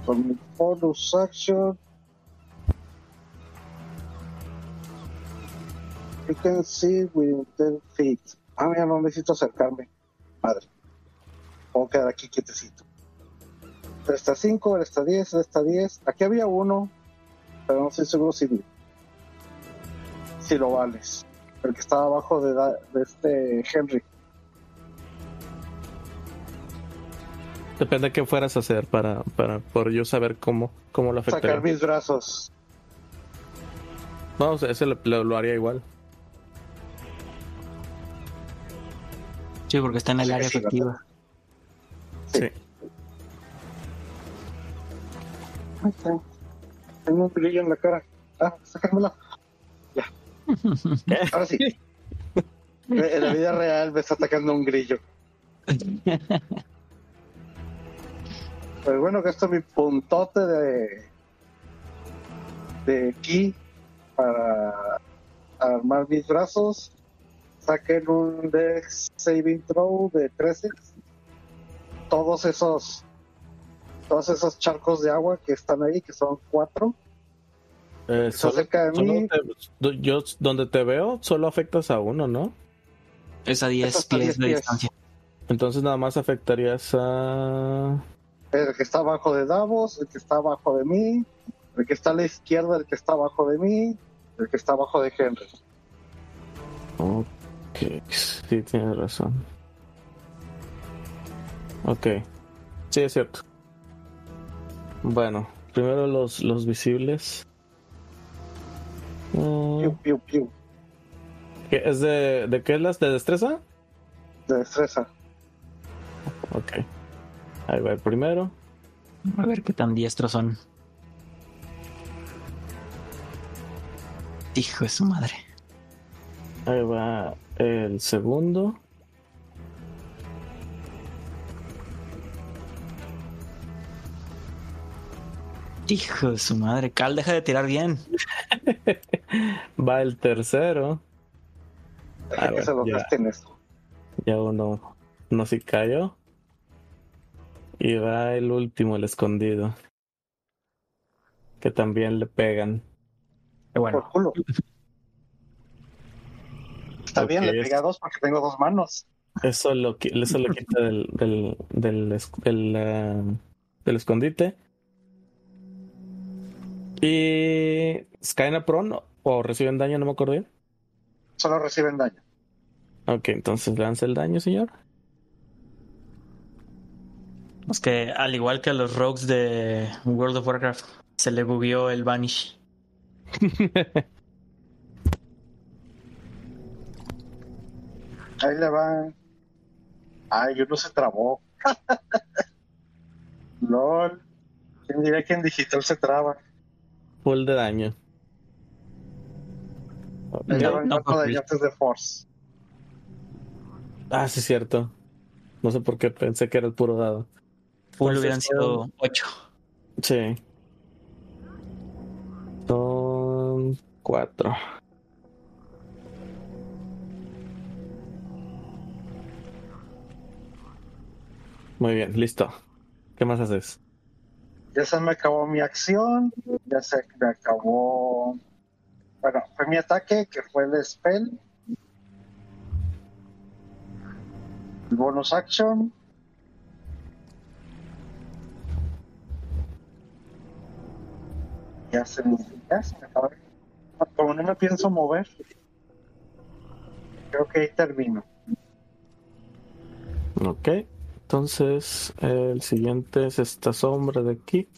con mi bonus action. You can see with 10 feet. Ah, mira, no necesito acercarme. Madre. Puedo quedar aquí quietecito. Él está 5, él está 10, él está 10. Aquí había uno, pero no estoy seguro si, si lo vales. El que estaba abajo de, de este Henry. Depende de qué fueras a hacer para, para por yo saber cómo, cómo lo Sacar afectaría. mis brazos. No, o sea, ese lo, lo- lo haría igual. Sí, porque está en el Sí, área sí, efectiva. Sí. Tengo- Tengo un brillo en la cara. Ah, sácamela. Ya. Ahora sí. En la vida real me está atacando un grillo. Pues bueno, gasto mi puntote de de ki para armar mis brazos. Saquen un Dex Saving Throw de 13. Todos esos todos esos charcos de agua que están ahí, que son cuatro, Eh, solo- acerca de mí. te- yo donde te veo solo afectas a uno, ¿no? Es a 10 hasta pies 10 de distancia. Entonces nada más afectarías a El que está abajo de Davos, el que está abajo de mí, el que está a la izquierda, el que está abajo de mí, el que está abajo de Henry. Ok, sí, tienes razón. Ok, sí, es cierto. Bueno, primero los, los visibles. Mm, Piu, piu, piu. ¿qué ¿Es de, de qué es las de destreza? De destreza. Ok. Ahí va el primero. A ver qué tan diestros son. Hijo de su madre. Ahí va el segundo. Hijo de su madre. Cal, deja de tirar bien. Va el tercero. Deja Ah, que se lo ya. esto. Ya uno, no sí cayó. Y va el último, el escondido. Que también le pegan. Por bueno. culo. Está bien, le es- pegué a dos porque tengo dos manos. Eso lo, eso lo quita del, del, del, del, del escondite. Y caen a prone o reciben daño, no me acuerdo bien. Solo reciben daño. Ok, entonces lanza el daño, señor. Es que al igual que a los rogues de World of Warcraft, se le bugueó el Vanish. Ahí le van. Ay, uno se trabó. LOL. ¿Quién diría que en digital se traba? Full de daño. Le No, no, no, de Force. Ah, sí, es cierto. No sé por qué pensé que era el puro dado. Full Entonces, hubieran sido 8. Sí. Son cuatro. Muy bien, listo. ¿Qué más haces? Ya se me acabó mi acción. Ya se me acabó. Bueno, fue mi ataque, que fue el spell. El bonus action. Ya se me, ya se me acabó. Como no me pienso mover, creo que ahí termino. Ok. Entonces, el siguiente es esta sombra de aquí.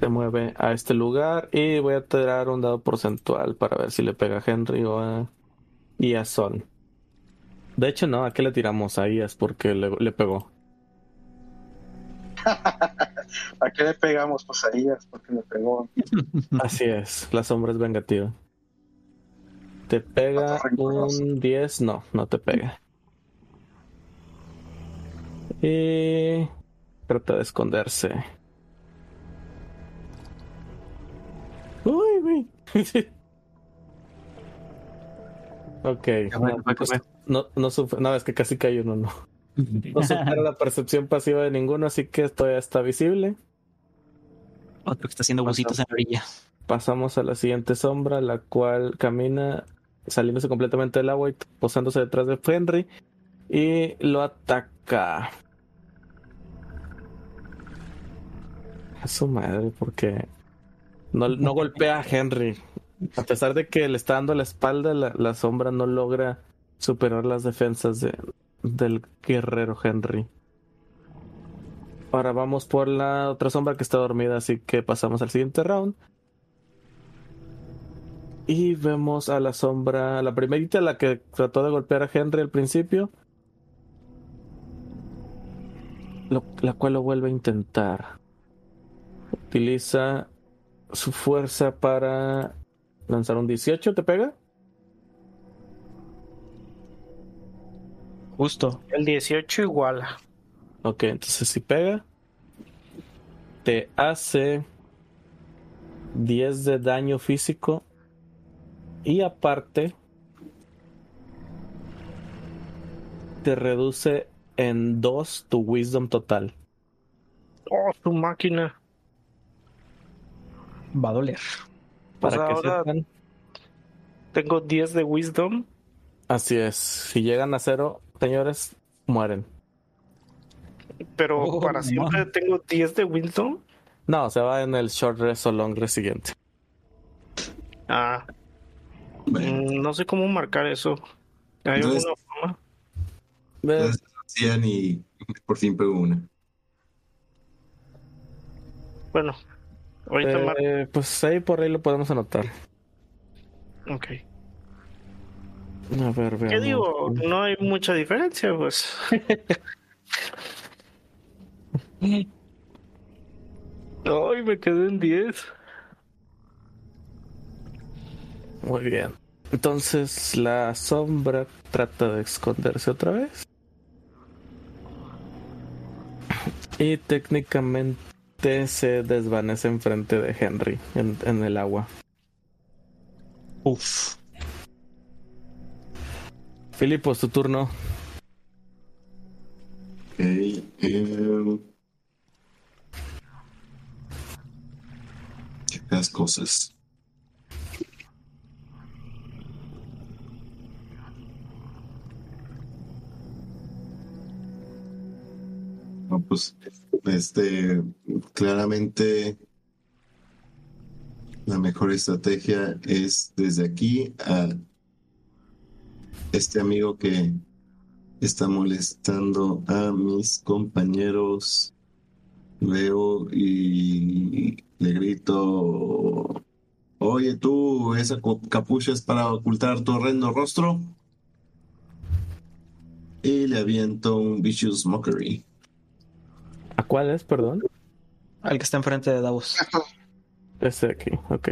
se mueve a este lugar y voy a tirar un dado porcentual para ver si le pega a Henry o a y a Son. De hecho, no, ¿a qué le tiramos? A Ias porque le, le pegó. ¿A qué le pegamos? Pues a ellas, porque le pegó. Así es, la sombra es vengativa. ¿Te pega un 10? No, no te pega. Y trata de esconderse. Uy, güey. ok. no, pues, no, no, sufre- no, es que casi cayó uno, no. No supera la percepción pasiva de ninguno, así que todavía está visible. Otro que está haciendo bucitos en la orilla. Pasamos a la siguiente sombra, la cual camina saliéndose completamente del agua y posándose detrás de Henry y lo ataca. A su madre, porque no, no golpea a Henry. A pesar de que le está dando la espalda, la, la sombra no logra superar las defensas de, del guerrero Henry. Ahora vamos por la otra sombra que está dormida, así que pasamos al siguiente round. Y vemos a la sombra, la primerita, la que trató de golpear a Henry al principio. Lo- la cual lo vuelve a intentar. Utiliza su fuerza para lanzar un 18, ¿te pega? Justo. El 18 igual. Ok, entonces si pega, te hace 10 de daño físico y aparte te reduce en 2 tu wisdom total. Oh, su máquina. Va a doler. Pues Para que ahora- sepan, Tengo 10 de wisdom. así es. Si llegan a cero, señores, mueren. Pero Oh, para no. siempre tengo 10 de wisdom. No, se va en el short rest o long rest siguiente. Ah, Bueno, mm, no sé cómo marcar eso. ¿Hay Entonces- alguna forma? Entonces hacían y por fin pegó una. Bueno, ahorita eh, pues ahí por ahí lo podemos anotar. Ok. A ver, ¿Qué veamos. digo? No hay mucha diferencia, pues. Ay, me quedé en 10. Muy bien. Entonces la sombra trata de esconderse otra vez. Y técnicamente se desvanece enfrente de Henry en, en el agua. Uf. Filipos, tu turno. Ok, em, Las cosas. Pues, este, claramente la mejor estrategia es desde aquí a este amigo que está molestando a mis compañeros. Veo y le grito, oye tú, esa capucha es para ocultar tu horrendo rostro. Y le aviento un Vicious Mockery. ¿A cuál es, perdón? Al que está enfrente de Davos. Este de aquí, ok.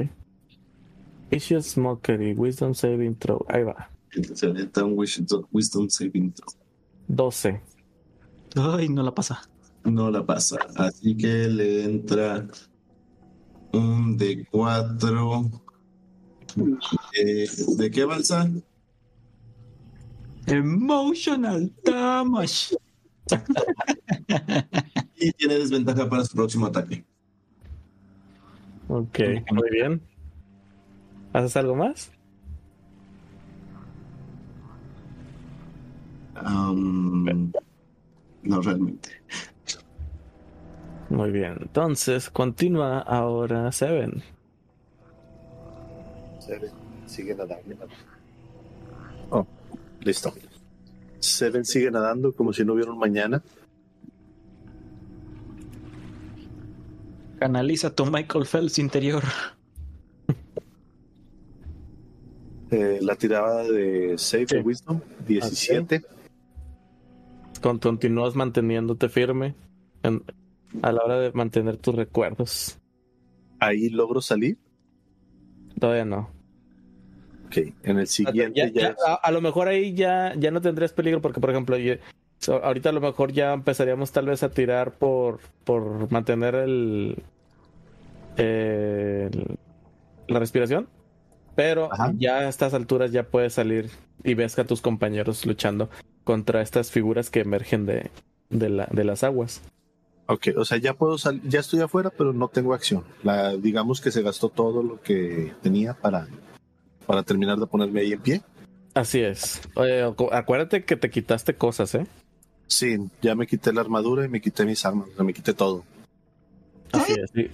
Vicious Mockery, Wisdom Saving Throw. Ahí va. Entonces le avienta un Wisdom Wisdom Saving Throw. 12. Ay, no la pasa. No la pasa. Así que le entra un de 4 ¿De qué balsa? Emotional damage. Y tiene desventaja para su próximo ataque. Ok, muy bien. ¿Haces algo más? Um, no realmente. Muy bien. Entonces, continúa ahora Seven. Seven sigue nadando. Oh, listo. Seven sigue nadando como si no hubiera un mañana. Canaliza tu Michael Phelps interior. Eh, la tirada de Save Sí. Wisdom, 17. Con- continúas manteniéndote firme en- a la hora de mantener tus recuerdos. Ahí logro salir. Todavía no. Ok, en el siguiente Ya- ya, ya- es- a, a lo mejor ahí ya, ya no tendrías peligro porque, por ejemplo, yo- so- ahorita a lo mejor ya empezaríamos tal vez a tirar por, por mantener el, el- la respiración. Pero Ajá. ya a estas alturas ya puedes salir y ves a tus compañeros luchando contra estas figuras que emergen de, de, la- de las aguas. Ok, o sea, ya puedo salir, ya estoy afuera, pero no tengo acción. La, digamos que se gastó todo lo que tenía para, para terminar de ponerme ahí en pie. Así es. Oye, acu- acuérdate que te quitaste cosas, ¿eh? Sí, ya me quité la armadura y me quité mis armas, o sea, me quité todo. Así es.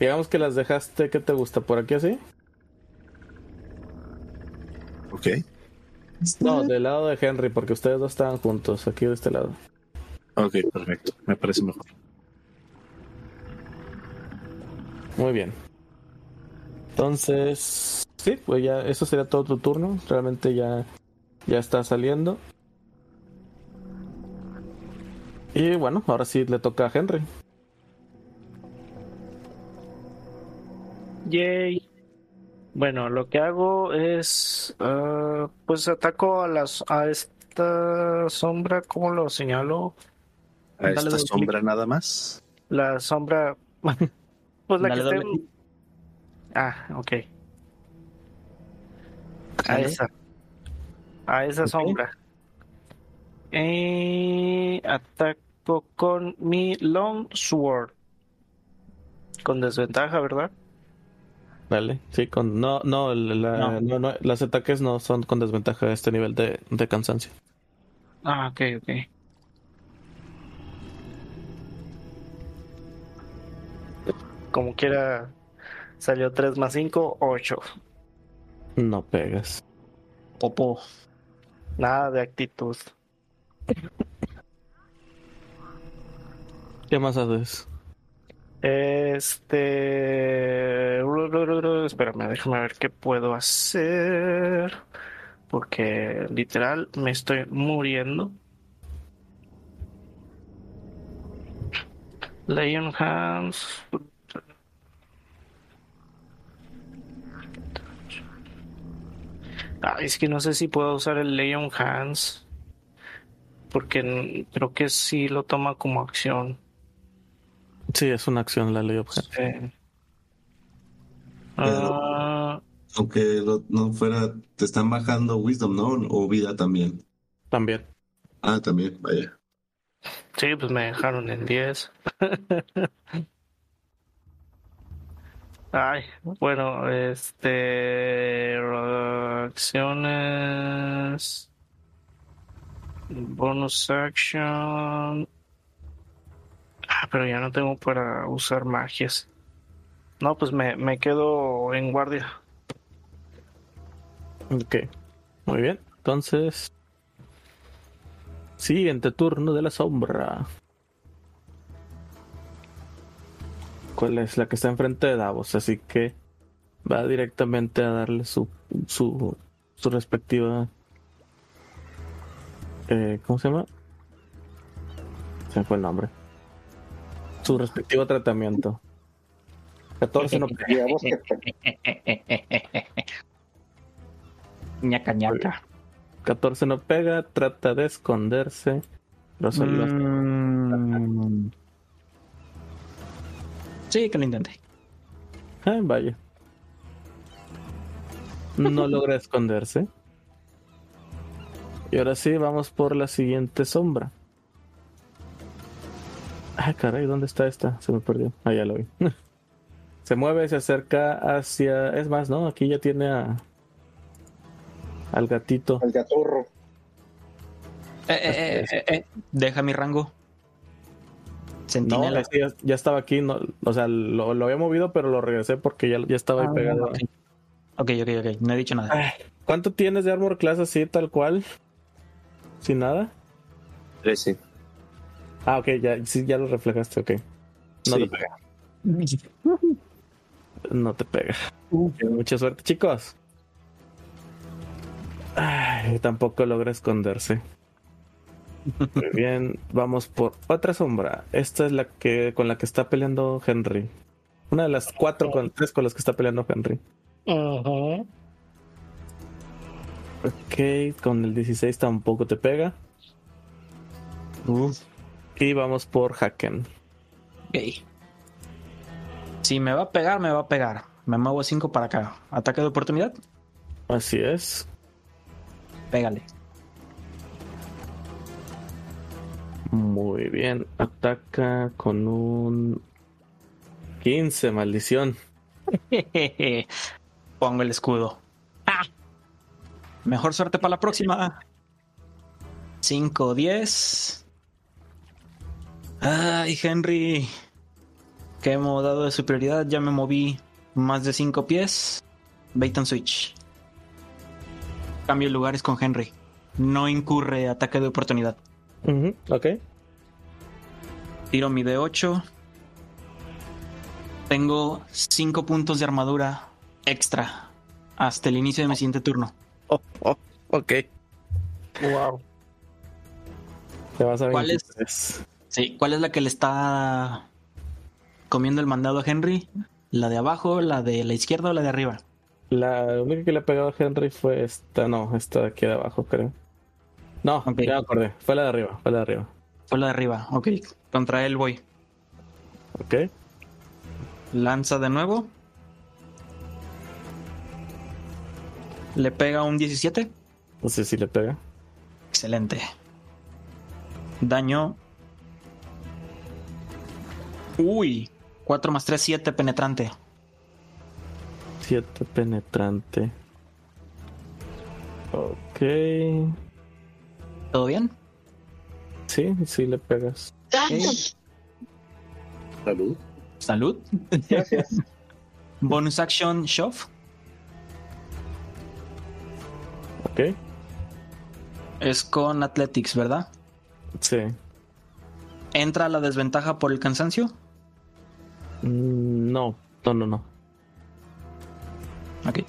Digamos que las dejaste, ¿qué te gusta? ¿Por aquí así? Ok, No, del lado de Henry, porque ustedes dos estaban juntos, aquí de este lado. ok, perfecto, me parece mejor. Muy bien. Entonces, sí, pues ya, eso sería todo tu turno. Realmente ya, ya está saliendo. Y bueno, ahora sí le toca a Henry. Yay. Bueno, lo que hago es, ah, pues ataco a las a esta sombra, ¿cómo lo señalo? A Dale esta sombra nada más. La sombra, pues la Dale que esté. Ah, ok. A esa. A esa sombra. Eh, ataco con mi long sword. Con desventaja, ¿verdad? Dale, sí, con. No, no, la- No. no, no, los ataques no son con desventaja a este nivel de, de cansancio. Ah, ok, ok. Como quiera, salió 3 más 5, 8. No pegas. Popo. Nada de actitud. ¿Qué más haces? Este. Espérame, déjame ver qué puedo hacer. Porque literal me estoy muriendo. Lion Hands. Ah, es que no sé si puedo usar el Leon Hands. Porque creo que sí lo toma como acción. Sí, es una acción la ley objeto. Eh, ah, Aunque lo- no fuera, te están bajando Wisdom, ¿no? O vida también. También. Ah, también, vaya. sí, pues me dejaron en 10. Ay, bueno, este. Acciones. Bonus action. Ah, pero ya no tengo para usar magias. No, pues me, me quedo en guardia. Ok. Muy bien. Entonces. Siguiente turno de la sombra. ¿Cuál es la que está enfrente de Davos? Así que va directamente a darle su su, su respectiva. eh, ¿Cómo se llama? Se me fue el nombre. Su respectivo tratamiento. 14 no Digamos que ñaca ñaca. 14 no pega, trata de esconderse. Solo Mm. Sí, que lo intente. Ah, vaya. No logra esconderse. Y ahora sí, vamos por la siguiente sombra. Ah, caray, ¿dónde está esta? Se me perdió. Ah, ya lo vi. se mueve, se acerca hacia. Es más, ¿no? Aquí ya tiene a. Al gatito. el gaturro. Eh, eh, eh, eh, eh, Deja mi rango. No, Sentinela. es que ya, ya estaba aquí. No, o sea, lo, lo había movido, pero lo regresé porque ya, ya estaba ahí Ah, pegado. ok. ok, ok, ok. No he dicho nada. ¿Cuánto tienes de armor class así, tal cual? ¿Sin nada? 13. Ah, ok, ya, sí, ya lo reflejaste, ok. No Sí. te pega. No te pega. Mucha suerte, chicos. Ay, tampoco logra esconderse. Muy bien, vamos por otra sombra. Esta es la que con la que está peleando Henry. Una de las cuatro con tres con las que está peleando Henry. Ok, con el 16 tampoco te pega. Y vamos por Haken. Ok. Si me va a pegar, me va a pegar. Me muevo 5 para acá. Ataque de oportunidad. Así es. Pégale. Muy bien. Ataca con un 15, maldición. Pongo el escudo. ¡Ah! Mejor suerte para la próxima. 5, 10. Ay, Henry. Que hemos dado de superioridad. Ya me moví más de 5 pies. Bait switch. Cambio lugares con Henry. No incurre ataque de oportunidad. Ujú, Ok. Tiro mi D8. Tengo 5 puntos de armadura extra hasta el inicio de mi siguiente turno. Oh, oh, ok. Wow. Te vas a ¿Cuál es? 23. Sí, ¿cuál es la que le está comiendo el mandado a Henry? ¿La de abajo, la de la izquierda o la de arriba? La única que le ha pegado a Henry fue esta, no, esta de aquí de abajo, creo. No, Ok. ya me acordé. Fue la de arriba, fue la de arriba. Fue la de arriba, ok. Contra él voy. Ok. Lanza de nuevo. Le pega un 17. No sé si le pega. Excelente. Daño. Uy. 4 más 3, 7 penetrante. 7 penetrante. Ok. ¿Todo bien? Sí, sí le pegas. Salud. Salud. Gracias. Bonus action shove. Ok. Es con Athletics, ¿verdad? Sí. ¿Entra la desventaja por el cansancio? Mm, No, no, no, no. Ok.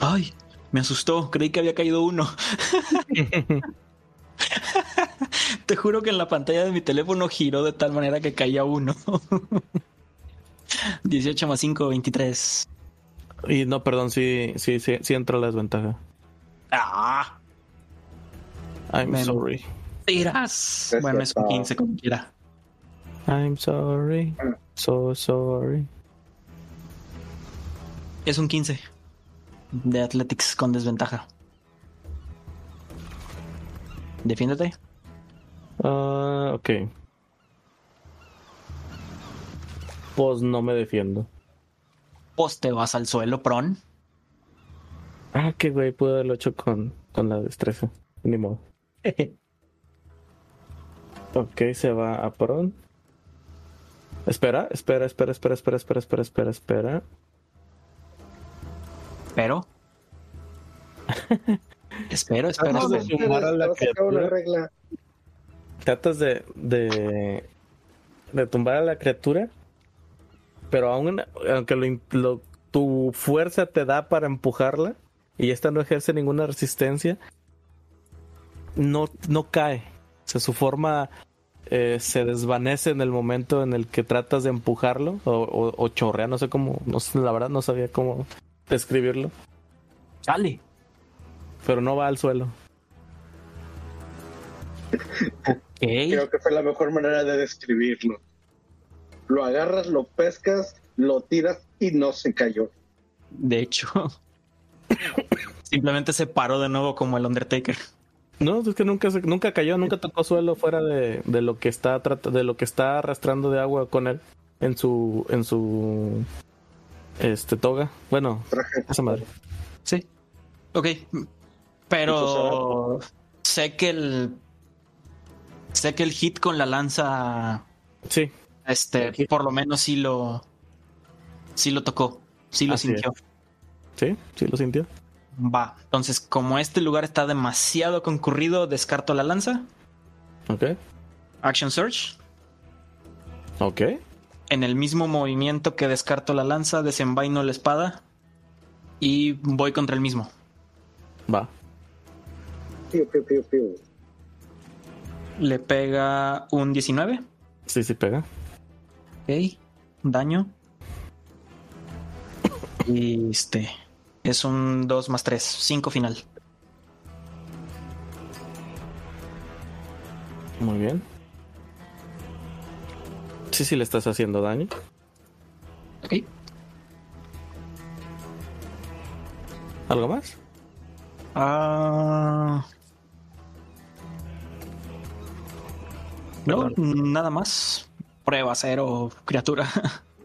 Ay, me asustó. Creí que había caído uno. Te juro que en la pantalla de mi teléfono giró de tal manera que caía uno. 18 más 5, 23. Y no, perdón, sí, sí, sí, sí entra la desventaja. ¡Ah! I'm Bueno. sorry. Tiras. Bueno, es un cierto. 15 como quiera. I'm sorry. So sorry. Es un 15 de Athletics con desventaja. Defiéndete. Ah, ok. Pues no me defiendo. Pues te vas al suelo, Pron. Ah, qué güey, pude haberlo hecho con, con la destreza. Ni modo. ok, se va a Pron. Espera, espera, espera, espera, espera, espera, espera, espera, espera. Pero. espero, espero. Vamos No, a espero. sumar a la criatura. regla. Tratas de, de, de tumbar a la criatura, pero aún, aunque lo, lo- tu fuerza te da para empujarla y esta no ejerce ninguna resistencia, no, no cae. O sea, su forma eh, se desvanece en el momento en el que tratas de empujarlo o, o- o chorrea, no sé cómo, no sé, la verdad no sabía cómo describirlo, Chale. pero no va al suelo. Ok. Creo que fue la mejor manera de describirlo. Lo agarras, lo pescas, lo tiras y no se cayó. De hecho. Simplemente se paró de nuevo como el Undertaker. No, es que nunca se- nunca cayó, nunca tocó suelo fuera de, de lo que está de lo que está arrastrando de agua con él en su en su este toga. Bueno, Traje. esa madre. Sí. Ok. Pero sé que el. Sé que el hit con la lanza. Sí, Este, por lo menos sí lo. Sí lo tocó. Sí lo Así sintió. sí, sí lo sintió. Va. Entonces, como este lugar está demasiado concurrido, descarto la lanza. Ok. Action Search. Ok. En el mismo movimiento que descarto la lanza, desenvaino la espada y voy contra el mismo. Va. Piu, piu, piu, piu. Le pega un 19. Sí, sí pega. Ok. Daño. Y este. Es un 2 más 3. 5 final. Muy bien. Sí, sí le estás haciendo daño. Ok. ¿Algo más? Ah. No, nada más. Prueba cero, criatura.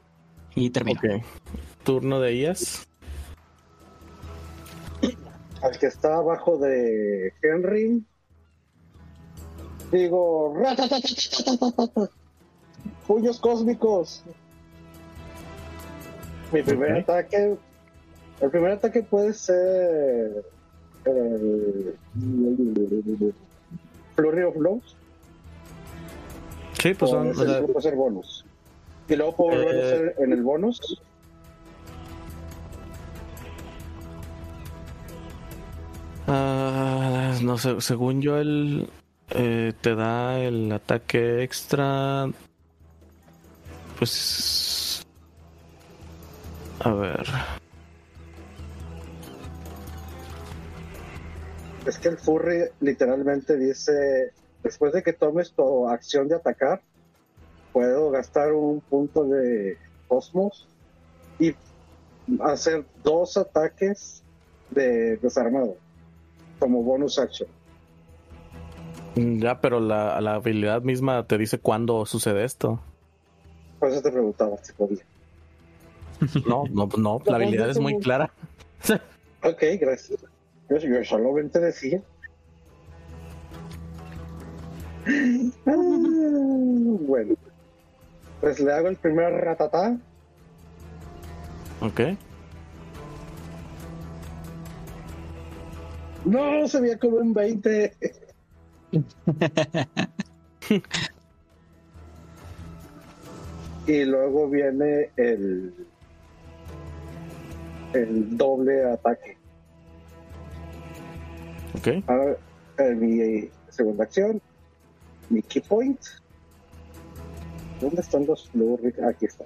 y termino. Ok. Turno de IAS. Al que está abajo de Henry. Digo, Pullos cósmicos. Mi primer ataque. El primer ataque puede ser. El, Flurry of Blows. Sí, pues son. O sea, puede ser bonus. Y luego puedo eh, volver a hacer en el bonus. Ah, no sé, según yo, el, eh, te da el ataque extra pues. A ver. Es que el furry literalmente dice, después de que tomes tu acción de atacar, puedo gastar un punto de cosmos y hacer dos ataques de desarmado como bonus action. Ya, pero la, la habilidad misma te dice cuándo sucede esto. Por eso te preguntaba si podía. No, no, no, la habilidad es muy clara. Ok, gracias. Yo, yo solamente decía. Ah, bueno, pues le hago el primer ratatá. Ok. No, se veía como un 20. Y luego viene el el doble ataque. Ok. Ahora, en mi segunda acción, mi key point. ¿Dónde están los flurry? Aquí está.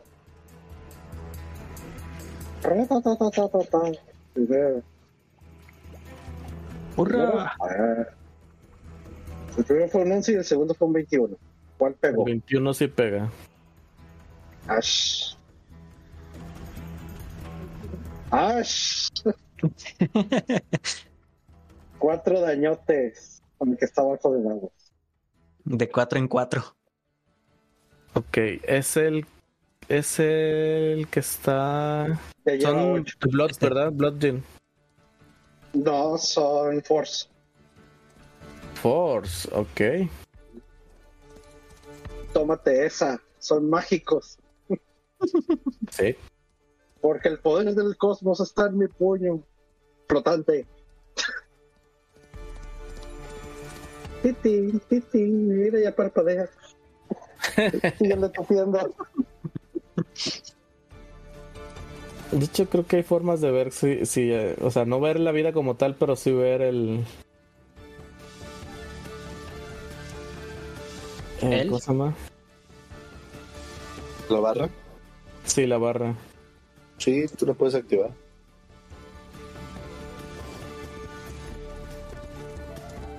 Ratatatatata. Primero, ¡Hurra! Ah. El primero fue un 11 y el segundo fue un 21. ¿Cuál El pegó? 21 sí pega. Ash. Ash. Cuatro dañotes con el que está abajo del agua. De 4 en 4. Ok, es el. Es el que está. Son ocho. Blood, ¿verdad? Blood Gin. No, son Force. Force, ok. Tómate esa. Son mágicos. Sí. Porque el poder del cosmos está en mi puño. Flotante. Titi, titi, mira, ya parpadea. Síguele tupiendo. De hecho, creo que hay formas de ver si, si, eh, o sea, no ver la vida como tal, pero sí ver el. Eh, ¿El? ¿Cómo se llama? La barra, Sí, la barra. sí, tú la puedes activar.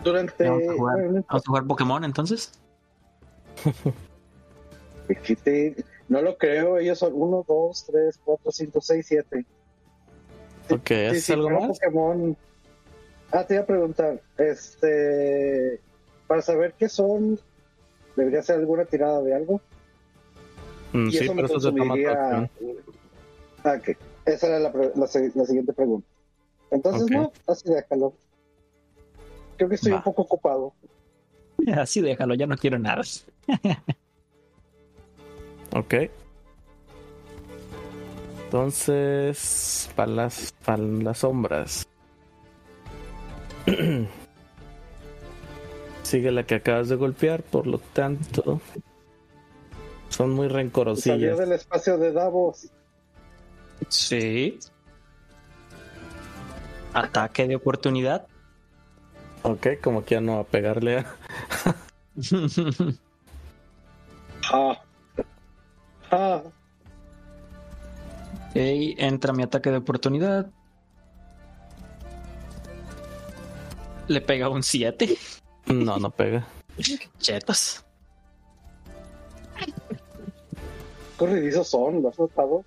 Durante. Vamos a jugar. Vamos a jugar Pokémon entonces. No lo creo, ellos son 1, 2, 3, 4, 5, 6, 7. Ok, ¿es algo más? Pokémon. Ah, te iba a preguntar, este, para saber qué son, debería ser alguna tirada de algo. Mm, Y sí, eso me pero eso se consumiría. acción. Ah, ok. Esa era la, pre- la se- la siguiente pregunta. Entonces, no, así déjalo. Creo que estoy Va. un poco ocupado. Así déjalo, ya no quiero nada. Ok. Entonces, para las, para las sombras. Sigue la que acabas de golpear, por lo tanto. Son muy Salió rencorosillas. del espacio de Davos. Sí. Ataque de oportunidad. Ok, como que ya no va a pegarle a... Ja. Ja. Ok, entra mi ataque de oportunidad. Le pega un 7. No, no pega. Chetos. Corridizos son, ¿lo has notado?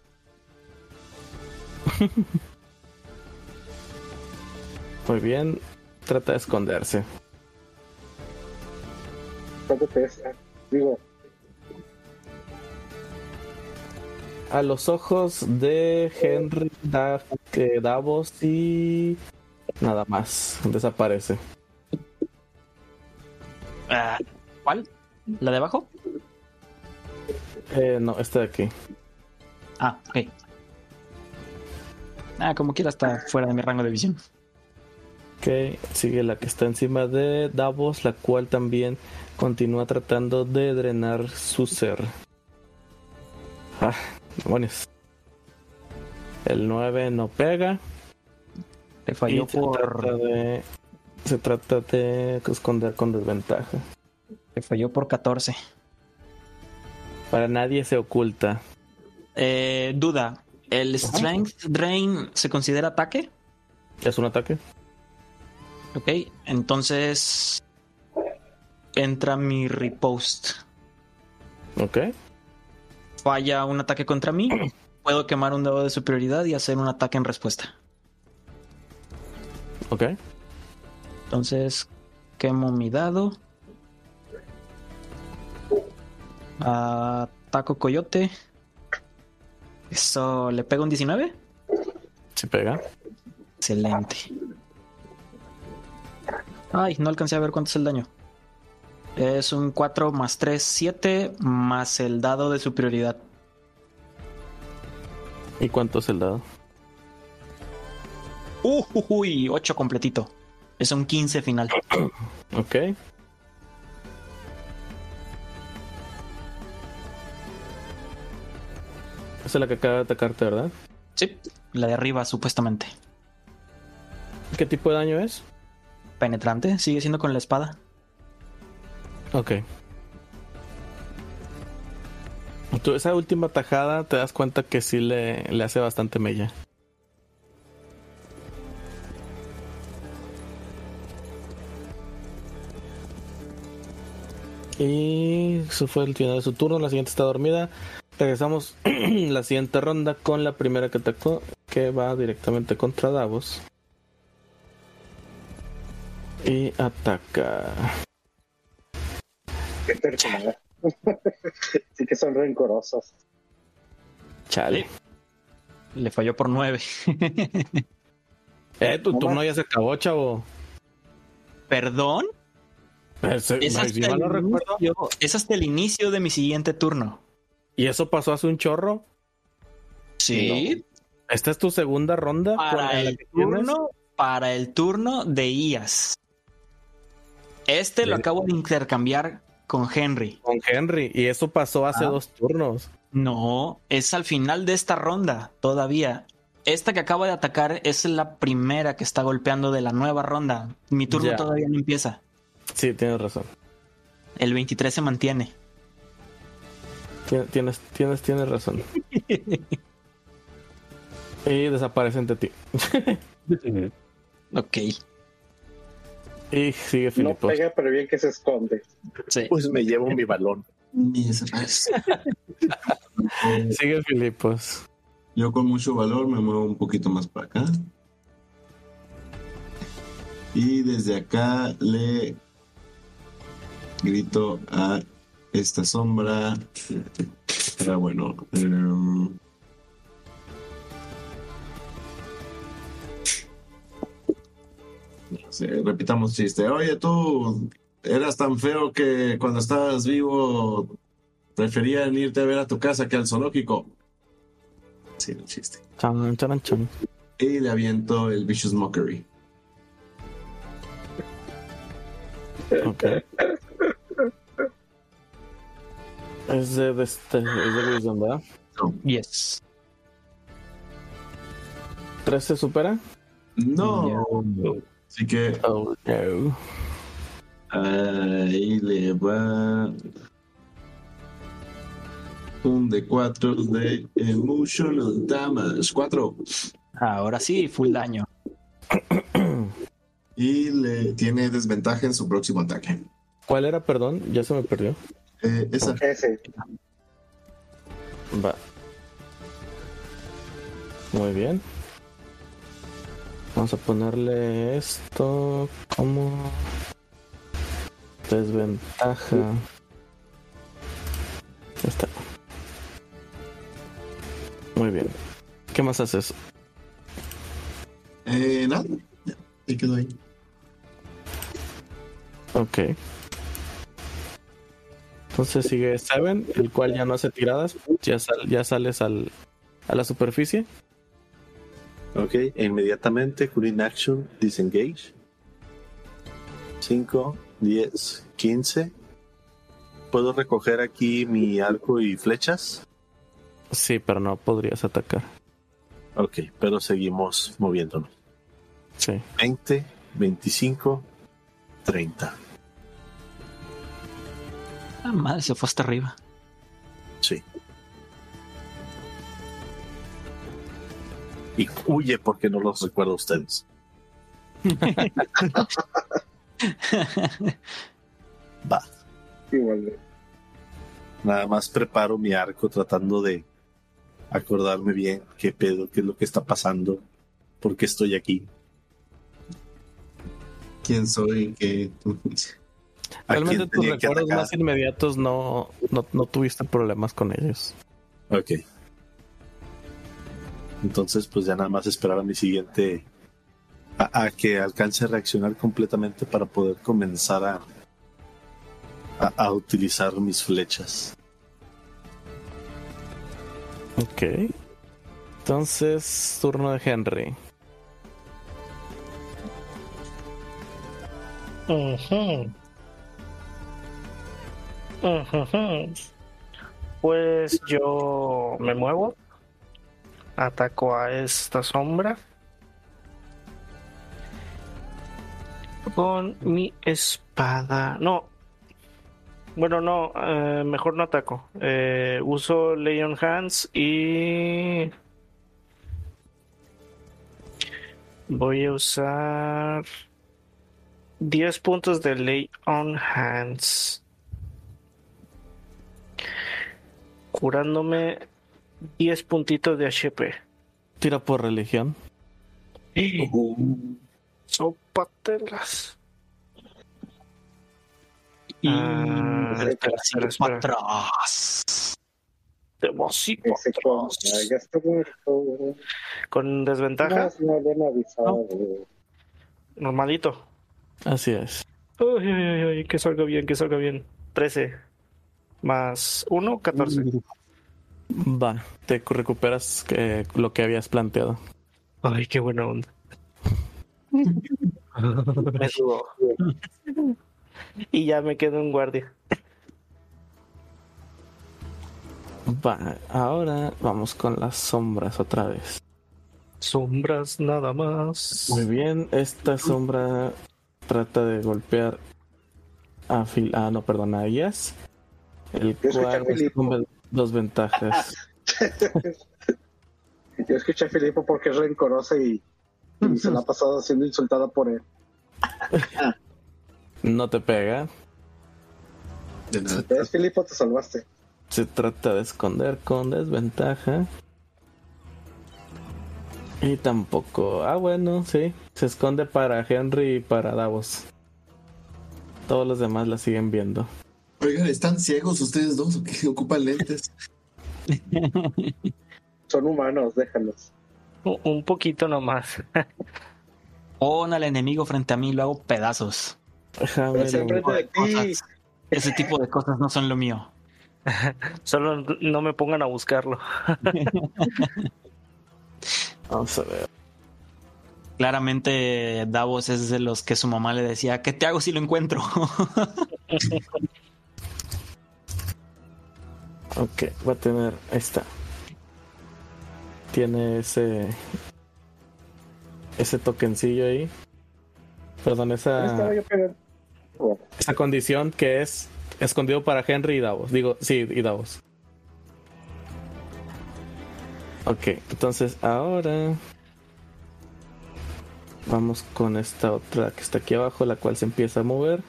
Muy bien. Trata de esconderse. ¿Cuánto pesa? Digo, A los ojos de Henry Da- eh, Davos y nada más. Desaparece. Ah, ¿Cuál? ¿La de abajo? Eh, no, este de aquí. Ah, ok. Ah, como quiera está fuera de mi rango de visión. Ok, sigue la que está encima de Davos, la cual también continúa tratando de drenar su ser. Ah, demonios. El 9 no pega. Le Y falló se trata por, de. Se trata de esconder con desventaja. le falló por 14. Para nadie se oculta. Eh, duda. ¿El Strength Drain se considera ataque? ¿Es un ataque? Ok, entonces entra mi riposte. Ok. Falla un ataque contra mí. Puedo quemar un dado de superioridad y hacer un ataque en respuesta. Ok. Entonces quemo mi dado. Ataco coyote. Eso le pega un 19. Se pega. Excelente. Ay, no alcancé a ver cuánto es el daño. Es un 4 más 3, 7 más el dado de superioridad. ¿Y cuánto es el dado? Uh, uy, 8 completito. Es un 15 final. Ok. Esa es la que acaba de atacarte, ¿verdad? Sí, la de arriba supuestamente. ¿Qué tipo de daño es? Penetrante, sigue siendo con la espada. Ok. Tú, esa última tajada te das cuenta que sí le, le hace bastante mella. Y eso fue el final de su turno. La siguiente está dormida. Regresamos la siguiente ronda con la primera que atacó, que va directamente contra Davos. Y ataca. qué personal. sí que son rencorosos. Chale. Le falló por 9. Eh, tu No turno ya se acabó, chavo. ¿Perdón? Hasta, el inicio, es hasta el inicio de mi siguiente turno. ¿Y eso pasó hace un chorro? Sí. ¿Esta es tu segunda ronda? Para el turno, para el turno de IAS. Este lo acabo de intercambiar con Henry. Con Henry. Y eso pasó hace Ah. dos turnos. No, es al final de esta ronda todavía. Esta que acaba de atacar es la primera que está golpeando de la nueva ronda. Mi turno Ya. todavía no empieza. Sí, tienes razón. El 23 se mantiene. Tien- Tienes, tienes, tienes razón. y desaparece ante ti. Ok. Y sigue No Filipos. pega, pero bien que se esconde. Sí. Pues me llevo mi balón. Sigue Filipos. Yo con mucho valor me muevo un poquito más para acá. Y desde acá le grito a esta sombra. Pero bueno. em, repitamos chiste. Oye, tú eras tan feo que cuando estabas vivo preferían irte a ver a tu casa que al zoológico. Sí, un chiste. Chan, chan, chan. Y le aviento el Vicious Mockery. Ok. Es de, de este, es de Wisdom, ¿verdad? Yes. ¿Tres se supera? No. Así que Oh, no. ahí le va un de 4 de emotional damage. 4. Ahora sí, full daño. Y le tiene desventaja en su próximo ataque. ¿Cuál era, perdón? Ya se me perdió. Eh, esa. Ese. Va. Muy bien. Vamos a ponerle esto como desventaja. Ya está. Muy bien. ¿Qué más haces? Eh, nada. Y quedó ahí. Ok. Entonces sigue Seven, el cual ya no hace tiradas. Ya, sal- ya sales al, a la superficie. Ok, e inmediatamente, Green Action, Disengage. 5, 10, 15. ¿Puedo recoger aquí mi arco y flechas? Sí, pero no podrías atacar. Ok, pero seguimos moviéndonos. Sí. 20, 25, 30. Ah, madre, se fue hasta arriba. Sí. Y huye porque no los recuerdo a ustedes. Va. Igual. Nada más preparo mi arco tratando de acordarme bien qué pedo, qué es lo que está pasando, por qué estoy aquí. ¿Quién soy? ¿Qué? ¿A Realmente tus recuerdos más inmediatos no, no, no tuviste problemas con ellos. Ok. Entonces, pues ya nada más esperar a mi siguiente. A, a que alcance a reaccionar completamente para poder comenzar a, a, a utilizar mis flechas. Ok. Entonces, turno de Henry. Ujujú. Pues yo me muevo, ataco a esta sombra con mi espada. No, bueno, no, eh, mejor no ataco. Eh, uso Leon Hands y voy a usar 10 puntos de Lay on Hands. Curándome 10 puntitos de HP. Tira por religión. Sopatelas. Y Ah, espera, espera, espera, para atrás. Demasiado atrás. Ya está muerto. Con desventaja, No, no avisado. normalito. Así es. Uy, uy, uy, uy, que salga bien, que salga bien. 13 más 1, 14. Va, te recuperas eh, lo que habías planteado. Ay, qué buena onda. Me. Y ya me quedo en guardia. Va, ahora vamos con las sombras otra vez. Sombras nada más. Muy bien, esta sombra trata de golpear a Phil. Ah, no, perdón, a Elías. El cual Filipo. recibe dos ventajas. Yo escuché a Filipo porque es rencoroso y, y se la ha pasado siendo insultada por él. No te pega. De nada. ¿Ves, Filipo? Te salvaste. Se trata de esconder con desventaja. Y tampoco. Ah, bueno, sí. Se esconde para Henry y para Davos. Todos los demás la siguen viendo. Oigan, ¿están ciegos ustedes dos o qué? ¿Ocupan lentes? Son humanos, déjalos. Un un poquito nomás. Pon al enemigo frente a mí y lo hago pedazos. De. Cosas- Ese tipo de cosas no son lo mío. Solo no me pongan a buscarlo. Vamos a ver. Claramente Davos es de los que su mamá le decía, ¿qué te hago si lo encuentro? Ok, va a tener. Está. Tiene ese. Ese tokencillo ahí. Perdón, esa. Esa condición que es escondido para Henry y Davos. Digo, sí, y Davos. Ok, entonces ahora vamos con esta otra que está aquí abajo, la cual se empieza a mover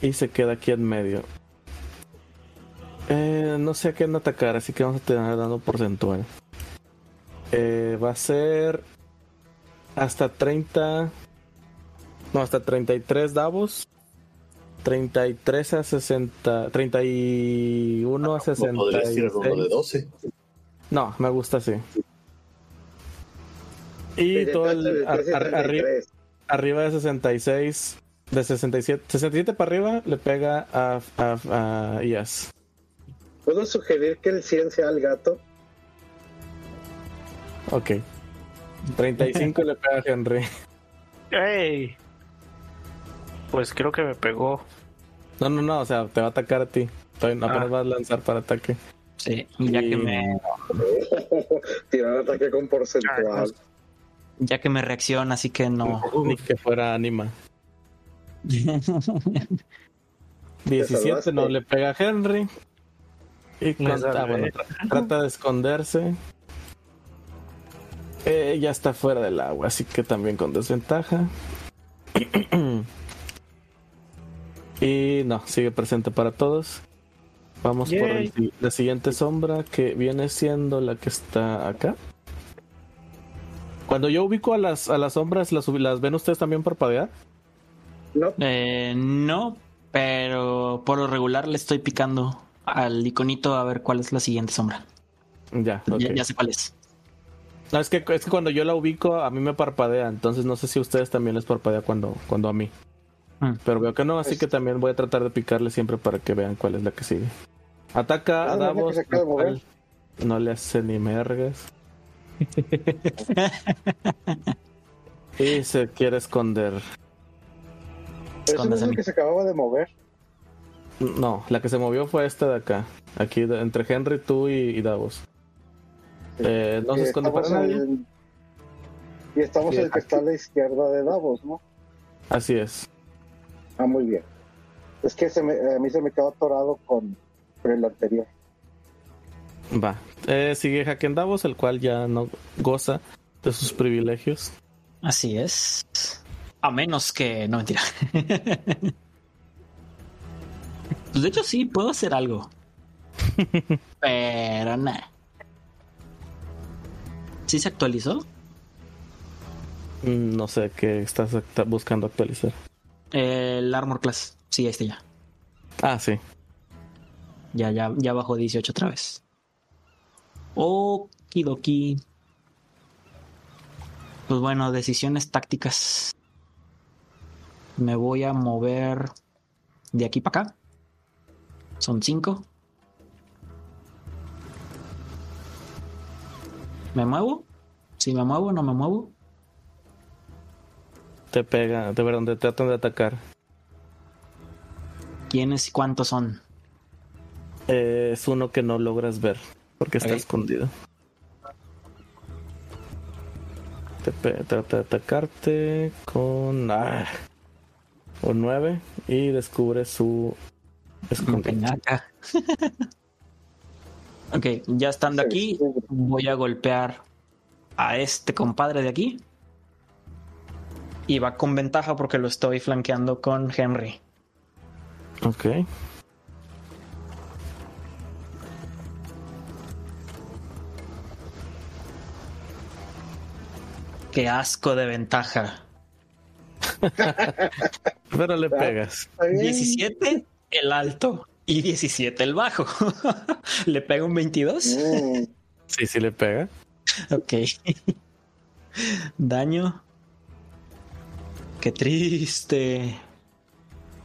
y se queda aquí en medio. Eh, no sé a qué atacar, así que vamos a tener dando porcentual. Eh, va a ser hasta 30. No, hasta 33 Davos. 33 a 60. 31 a No podrías tirar uno de 66. 12. No, me gusta así. Y todo el ar- ar- arri- 33. arriba de 66, de 67, 67 para arriba le pega a, a, a Ias. ¿Puedo sugerir que el 100 sea el gato? Ok. 35 le pega a Henry. ¡Ey! Pues creo que me pegó. No, no, no, o sea, te va a atacar a ti. Todavía no, apenas Ah. vas a lanzar para ataque. Sí, ya que me, Tirar ataque con porcentual. ya que me reacciona, así que no. Ni que fuera anima. 17 no le pega a Henry. Y bueno, trata de esconderse. Eh, ya está fuera del agua, así que también con desventaja. y no, sigue presente para todos. Vamos por el la siguiente sombra que viene siendo la que está acá. Cuando yo ubico a las, a las sombras, ¿las, ¿las ven ustedes también parpadear? No, Eh, no, pero por lo regular le estoy picando al iconito a ver cuál es la siguiente sombra. Ya, Ya- sé cuál es. No, es que, es que cuando yo la ubico, a mí me parpadea. Entonces no sé si a ustedes también les parpadea cuando, cuando a mí. Mm. Pero veo que no, así Pues- que también voy a tratar de picarle siempre para que vean cuál es la que sigue. Ataca a Ah, no, que Davos. No le hace ni mergas. y se quiere esconder. pero ese no es Escóndase. el que se acababa de mover. No, la que se movió fue esta de acá. Aquí de- entre Henry, tú y, y Davos. Eh, no se Y esconde para estamos nadie. en- Y estamos Sí, en el que está a la izquierda de Davos, ¿no? Así es. Ah, muy bien. Es que se me- a mí se me quedó atorado con, con el anterior. Va. Eh, sigue Haken Davos, el cual ya no goza de sus privilegios. Así es. A menos que. No, mentira. pues de hecho, sí, puedo hacer algo. Pero nada. ¿Sí se actualizó? Mm, No sé qué estás buscando actualizar. El Armor Class. Sí, ahí está ya. Ah, sí. Ya, ya, ya bajó 18 otra vez. Okidoki. Pues bueno, decisiones tácticas. Me voy a mover de aquí para acá. Son cinco. ¿Me muevo? Si me muevo, no me muevo. Te pega, de verdad, te tratan de atacar. ¿Quiénes y cuántos son? Eh, es uno que no logras ver porque está escondido. Te trata de atacarte con ah, un 9 y descubre su escondite. Peñaca. ok, ya estando aquí, voy a golpear a este compadre de aquí. Y va con ventaja porque lo estoy flanqueando con Henry. Ok. Qué asco de ventaja. Pero le pegas. Está bien. 17 el alto y 17 el bajo. ¿Le pego un 22? Mm, Sí, sí le pega. Ok. Daño. Qué triste.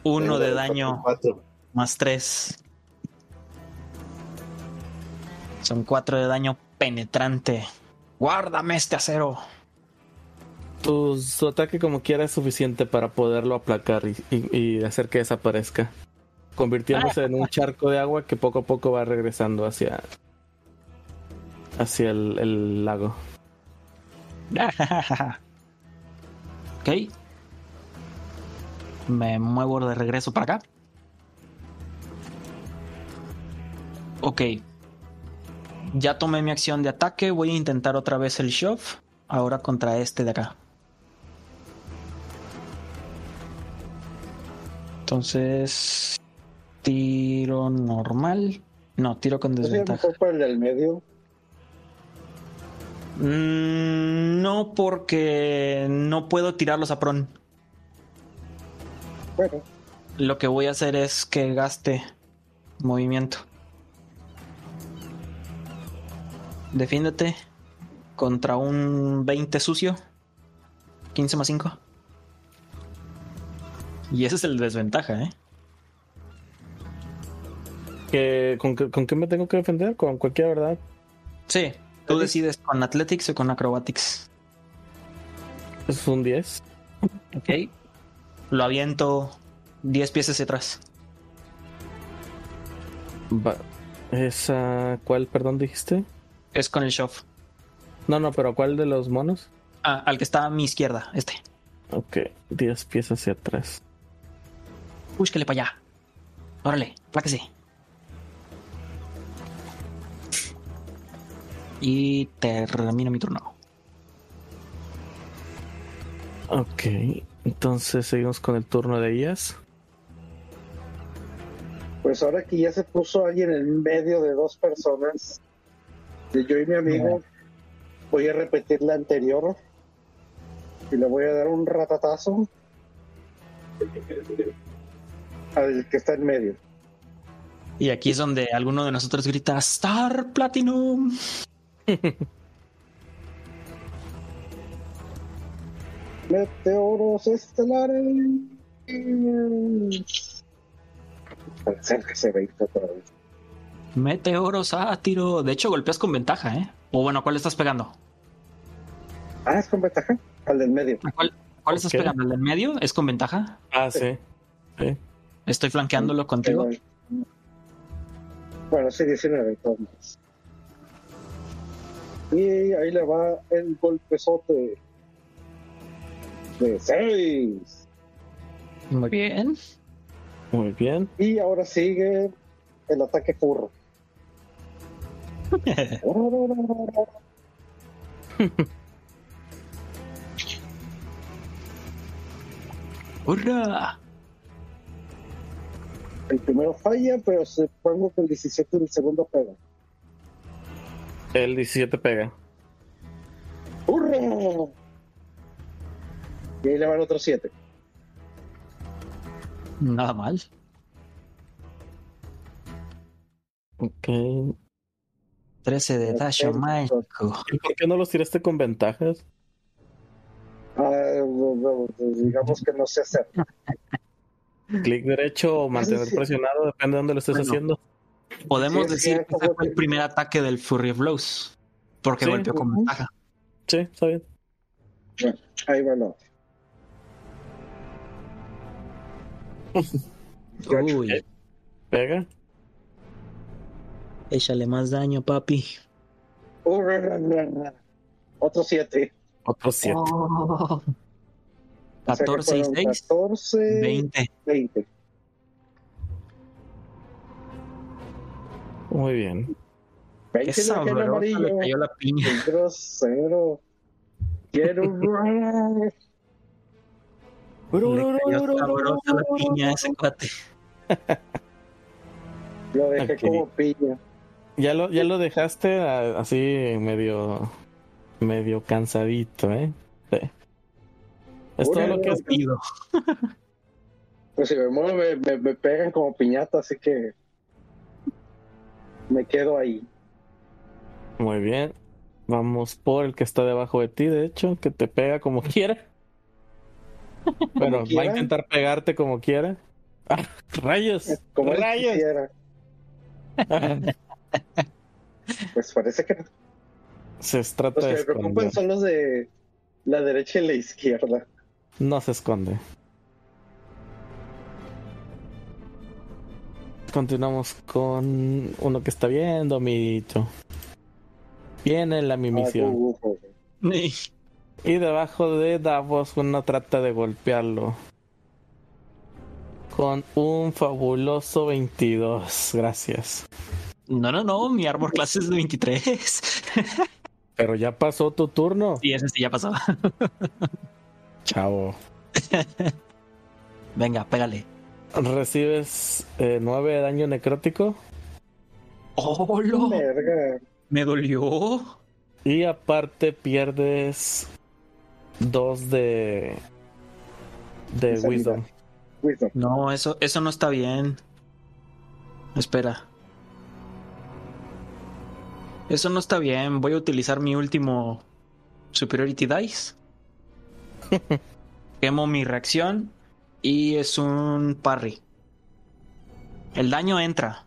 Uno de daño. Cuatro. más 3. Son 4 de daño penetrante. Guárdame este acero. Tu, su ataque como quiera es suficiente para poderlo aplacar y, y- y hacer que desaparezca. Convirtiéndose en un charco de agua que poco a poco va regresando hacia hacia el, el lago. ok. Me muevo de regreso para acá. Ok. Ya tomé mi acción de ataque. Voy a intentar otra vez el shove. Ahora contra este de acá. Entonces. Tiro normal. No, tiro con ¿Es desventaja. para el del medio? Mm, no, porque no puedo tirarlos a pron. Bueno, Lo que voy a hacer es que gaste movimiento. Defiéndete contra un 20 sucio. 15 más 5. Y ese es el desventaja, ¿eh? ¿Qué- con, qué- ¿Con qué me tengo que defender? Con cualquier verdad. Sí, tú decides con Athletics o con Acrobatics. Es un 10. Ok. Lo aviento 10 pies hacia atrás. Va. Esa. ¿Cuál, perdón, dijiste? Es con el shove. No, no, pero ¿cuál de los monos? Ah, al que está a mi izquierda, este. Ok, 10 pies hacia atrás. Búsquele para allá. Órale, pláquese. Y termino mi turno. Ok, entonces seguimos con el turno de ellas. pues ahora que ya se puso alguien en medio de dos personas, de yo y mi amigo, voy a repetir la anterior y le voy a dar un ratatazo al que está en medio. Y aquí es donde alguno de nosotros grita Star Platinum. Meteoros estelares. Acérquese, veinte otra vez. Meteoro sátiro. De hecho, golpeas con ventaja, ¿eh? O bueno, ¿a ¿cuál estás pegando? Ah, es con ventaja. Al del medio. ¿A ¿Cuál, cuál estás pegando? ¿El del medio? ¿Es con ventaja? Ah, sí. sí. Estoy flanqueándolo contigo. Bueno, sí, 19 todos modos. Y ahí le va el golpezote de 6. Muy bien. Muy bien. Y ahora sigue el ataque furro. ¡Hurra! El primero falla, pero supongo que el 17 del segundo pega. El 17 pega. ¡Hurra! Y ahí le van otros 7. Nada mal. Ok. 13 de daño mágico. ¿Y por qué no los tiraste con ventajas? Ah, no, digamos que no sé hacer. Clic derecho o mantener presionado, depende de dónde lo estés Bueno. haciendo. Podemos Sí, decir que ese fue el primer ataque del Furry of Blows. Porque Sí. golpeó con Ujú. ventaja. Sí, está bien. Ahí va la. Uy, Pega. échale más daño, papi. Hurra. Otro 7. Otro 7. Oh. 14 y 6, 14, 20. 20. Muy bien. Qué 20 le cayó la piña. Qué grosero. Quiero. Le cayó sabrosa la piña a ese cuate. Lo dejé Ok. como piña. Ya lo, ya lo dejaste a- así medio medio cansadito, ¿eh? Sí. Es todo lo que has Ido. Pues si me muevo me, me, me pegan como piñata, así que me quedo ahí. Muy bien. Vamos por el que está debajo de ti, de hecho, que te pega como quiera. Bueno, va a intentar pegarte como quiera. ¡Ah, ¡Rayos! Como ¡Rayos! Pues parece que no. Se trata Los que de me preocupan son los de la derecha y la izquierda. No se esconde. Continuamos con uno que está bien dormidito. Viene la mi Ah, misión. tú, tú, tú. Y debajo de Davos uno trata de golpearlo. Con un fabuloso 22. Gracias. No, no, no, mi árbol clase es de 23. Pero ya pasó tu turno. y ese sí ya pasó. Chavo. Venga, pégale. Recibes 9 de daño necrótico. ¡Oh, lo! Me dolió. Y aparte pierdes 2 de. de Wisdom. Wisdom. No, eso, eso no está bien. Espera. Eso no está bien. Voy a utilizar mi último Superiority Dice. Quemo mi reacción y es un parry. El daño entra,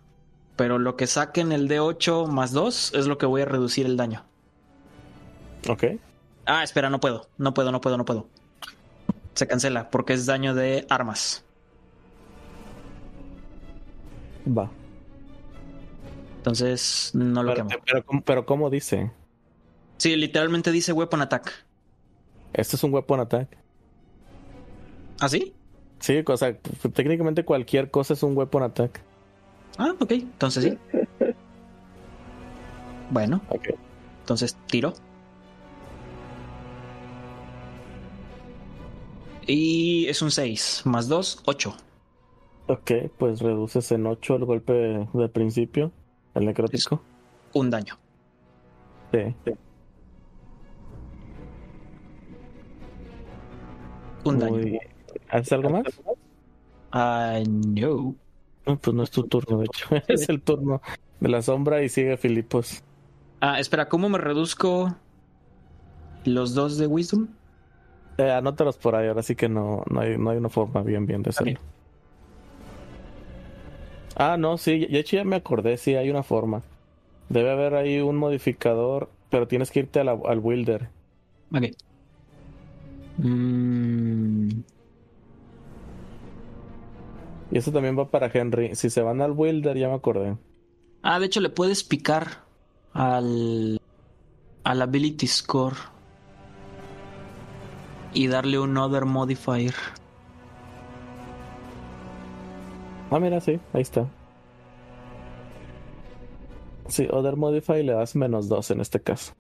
pero lo que saquen el D8 más 2 es lo que voy a reducir el daño. Ok. Ah, espera, no puedo. No puedo, no puedo, no puedo. Se cancela porque es daño de armas. Va. Entonces no lo Pero, quemo. pero, ¿cómo- pero ¿cómo dice? Sí, literalmente dice weapon attack. Esto es un weapon attack. ¿Ah, sí? Sí, o sea, técnicamente cualquier cosa es un weapon attack. Ah, ok. Entonces sí. Bueno, Ok. entonces tiro. Y es un 6. Más 2, 8. Ok, pues reduces en 8 el golpe del principio, el necrótico. Un daño. Sí. Un daño. Muy- ¿Haces algo más? Ah, no. No, pues no es tu turno, de hecho. Es el turno de la sombra y sigue Filipos. Ah, espera, ¿cómo me reduzco los dos de Wisdom? Eh, anótalos por ahí, ahora sí que no, no, hay, no hay una forma bien, bien de hacerlo. Ah, no, sí, de hecho ya me acordé, sí, hay una forma. Debe haber ahí un modificador, pero tienes que irte la- al Wilder. Ok. Mm, Y eso también va para Henry. Si se van al Wilder, ya me acordé. Ah, de hecho le puedes picar al al ability score y darle un other modifier. Ah, mira, sí, ahí está. Sí, Other Modify le das menos 2 en este caso.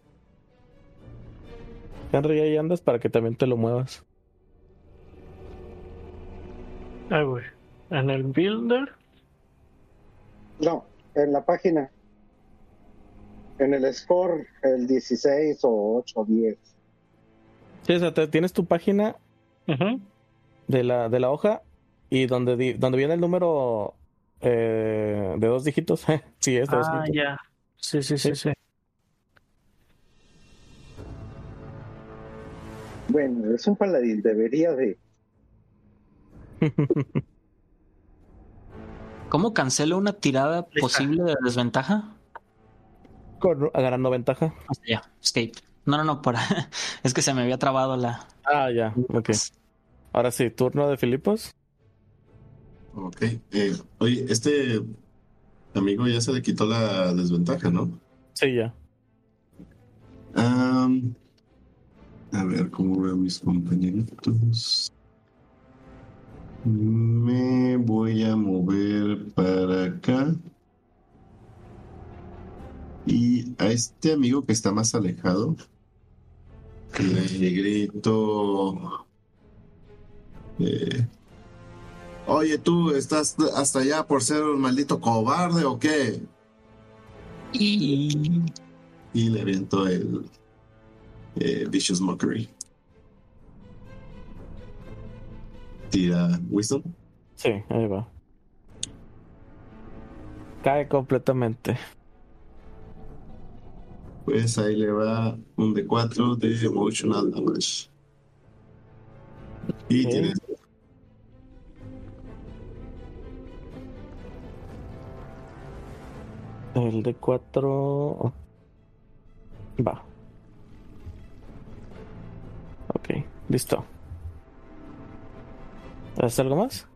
Henry, ahí andas para que también te lo muevas. Ahí voy. En el builder. No, en la página. En el score, el 16 o 8 o 10. Sí, o sea, te- tienes tu página Ujú. de la, de la hoja y donde, di- donde viene el número eh, de dos dígitos. sí, es de dos Ah, dígitos. ya. Sí, sí, sí, sí. Bueno, es un paladín, debería de. ¿Cómo cancelo una tirada Lista. posible de desventaja? Con, agarrando ventaja. Ya, escape. No, no, no, para. Es que se me había trabado la. Ah, ya, ok. Ahora sí, turno de Filipos. Ok. Eh, oye, este amigo ya se le quitó la desventaja, ¿no? Sí, ya. A ver, ¿cómo veo a mis compañeritos? Me voy a mover para acá. Y a este amigo que está más alejado, le grito. eh, Oye, tú, ¿estás hasta allá por ser un maldito cobarde o qué? Y. Y le aviento el eh, Vicious Mockery. Tira Wisdom. Sí, ahí va. Cae completamente. Pues ahí le va un D4 de Emotional Damage. Y Ok. tiene El de 4. Va. Ok, listo. ¿Haces algo más?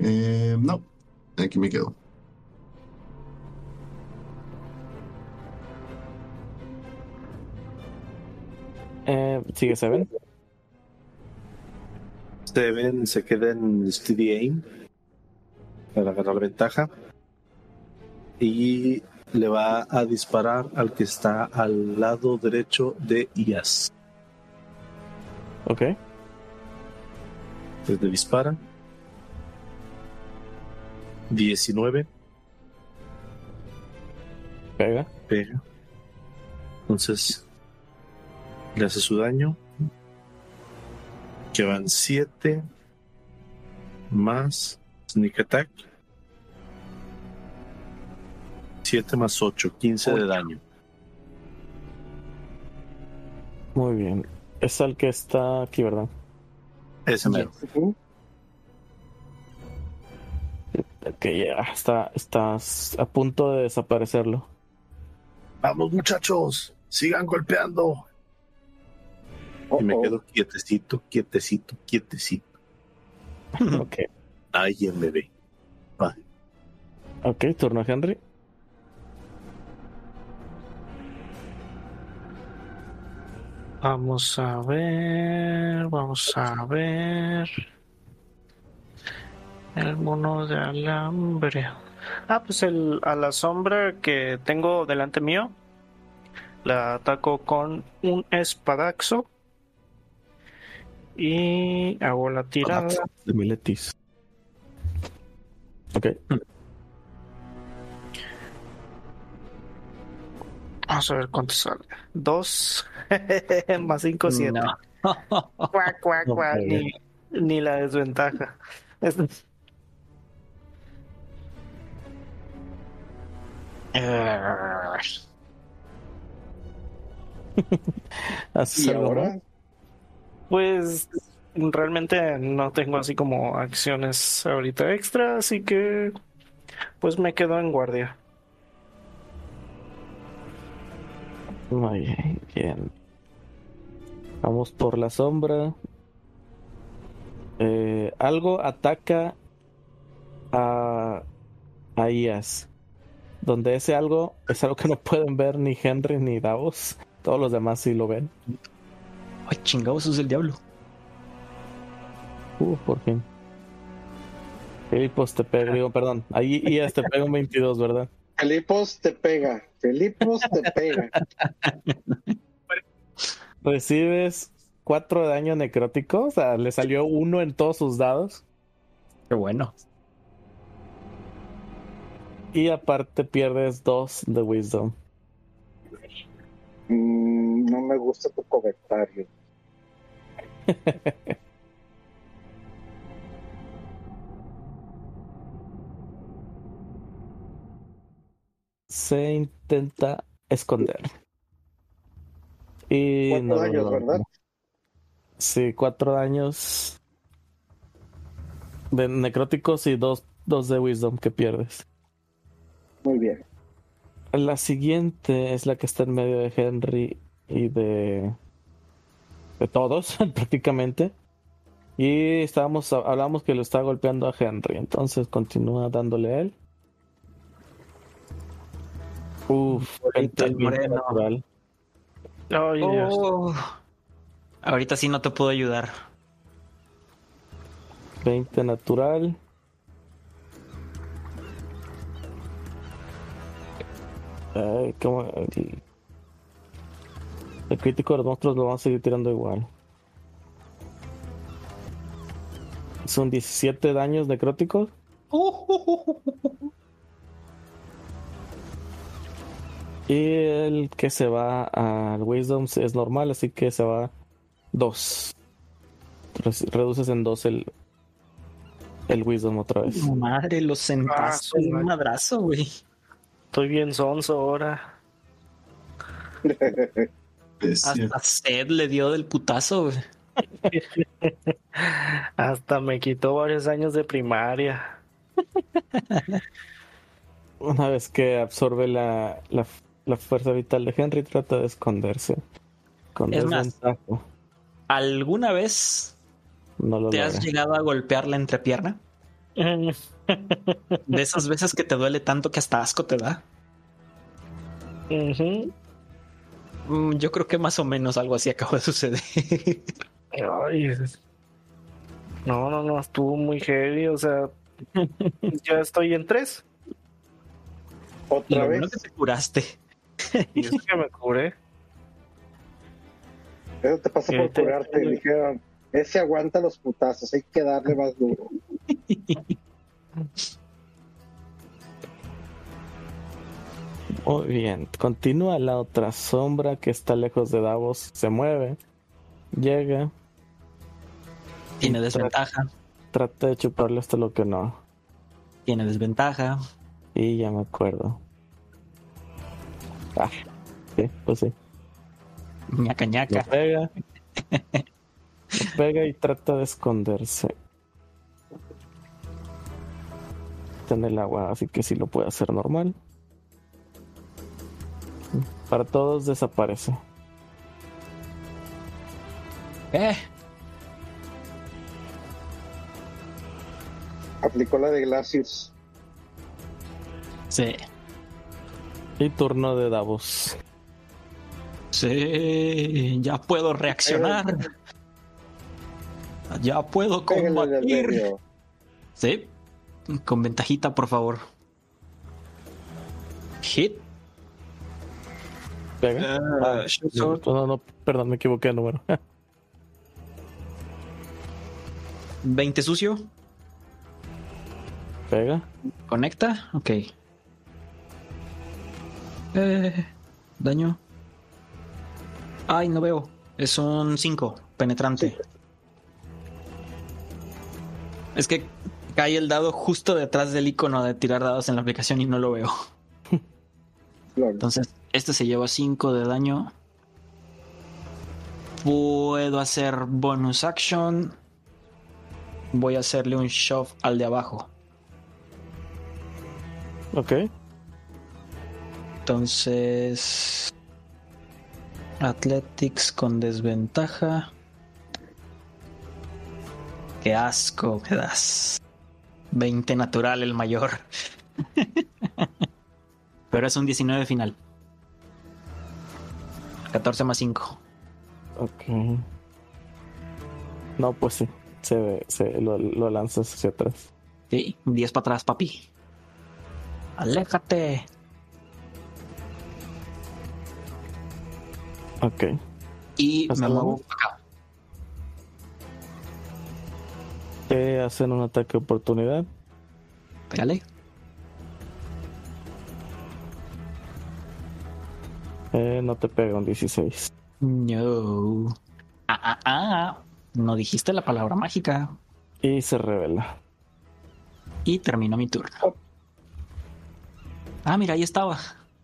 Eh, no, aquí me quedo. Eh, ¿Sigue Seven? Seven se queda en Steady Aim para ganar ventaja. Y le va a disparar al que está al lado derecho de IAS. Ok. Entonces le dispara. 19, Pega. pega. Entonces le hace su daño. Que van 7 más Sneak Attack. 7 más 8, 15 de daño. Muy bien. Es el que está aquí, ¿verdad? Ese mero. Que ya está, estás a punto de desaparecerlo. Vamos muchachos, sigan golpeando. Y me quedo quietecito, quietecito, quietecito. ok. Alguien me ve. Ok, turno a Henry. Vamos a ver, vamos a ver. El mono de alambre. Ah, pues el, a la sombra que tengo delante mío. La ataco con un espadaxo. Y hago la tirada. De Miletis. Ok. Vamos a ver cuánto sale. Dos más cinco, siete. No. Cuac, cuac, No cuac, puede. ni, ni la desventaja. Es- ¿Haces Y ahora? Pues realmente no tengo así como acciones ahorita extra, así que pues me quedo en guardia. Muy bien. Vamos por la sombra. Eh, algo ataca a, a Ias. Donde ese algo es algo que no pueden ver ni Henry ni Davos. Todos los demás sí lo ven. Ay, chingados, es el diablo. Uh, por fin. Filipos te pega, digo, perdón. Ahí Ias te pega un 22, ¿verdad? Felipos te pega. Felipos te pega. Recibes 4 de daño necrótico. O sea, le salió uno en todos sus dados. Qué bueno. Y aparte pierdes 2 de Wisdom. Mm, no me gusta tu comentario. se intenta esconder. Y Cuatro no daños, logra. ¿verdad? Sí, cuatro daños de necróticos y dos, dos de wisdom que pierdes. Muy bien. La siguiente es la que está en medio de Henry y de de todos prácticamente. Y estábamos hablamos que lo está golpeando a Henry, entonces continúa dándole a él. Uf, Ahorita el 20 moreno. natural. Ay, Dios. Oh. Ahorita sí no te puedo ayudar. 20 natural. Ay, ¿cómo? El, el crítico de los monstruos lo vamos a seguir tirando igual. Son 17 daños necróticos. Y el que se va al Wisdom es normal, así que se va 2. Reduces en 2 el, el Wisdom otra vez. Madre, los Ah, centazos su de un madrazo, güey. Estoy bien sonso ahora. Hasta sed le dio del putazo, güey. Hasta me quitó varios años de primaria. Una vez que absorbe la, la, la fuerza vital de Henry, trata de esconderse. Con Es más, desventaja. ¿Alguna vez No lo te has llegado a golpear la entrepierna? De esas veces que te duele tanto que hasta asco te da. Mm, Yo creo que más o menos algo así acaba de suceder. Ay, no, no, no, estuvo muy heavy, o sea, ya estoy en tres. Otra Lo vez. bueno que te curaste. Y eso que me curé. Eso te pasa por Este- curarte. Dijeron, ese aguanta los putazos, hay que darle más duro. Muy bien. Continúa la otra sombra que está lejos de Davos. Se mueve. Llega. Tiene desventaja. Trata de chuparle hasta lo que no. Tiene desventaja. Y ya me acuerdo. Ah, sí, pues sí. ñaca ñaca. pega. Pega y trata de esconderse. Está en el agua, así que sí lo puede hacer normal. Para todos desaparece. Eh, Aplicó la de Glacius. sí. Y turno de Davos. Sí, ya puedo reaccionar. Ya puedo combatir. Sí. Con ventajita, por favor. Hit. Pega. Ah, no, no, no, perdón, me equivoqué de número. 20 sucio. Pega. Conecta. Ok. Eh, daño. Ay, no veo. Es un 5. Penetrante. Es que cae el dado justo detrás del icono de tirar dados en la aplicación y no lo veo. Entonces, este se lleva 5 de daño. Puedo hacer bonus action. Voy a hacerle un shove al de abajo. Ok. Entonces. Athletics con desventaja. Qué asco que das. 20 natural el mayor. Pero es un 19 final. 14 más 5. Ok. No, pues sí. Se, se lo, lo lanzas hacia atrás. Sí, 10 para atrás, papi. Aléjate. Ok. Y ¿Hasta me muevo acá. Te hacen un ataque de oportunidad. Pégale. Eh, no te pega un 16. No. Ah, ah, ah. No dijiste la palabra mágica. Y se revela. Y terminó mi turno. Ah, mira, ahí estaba.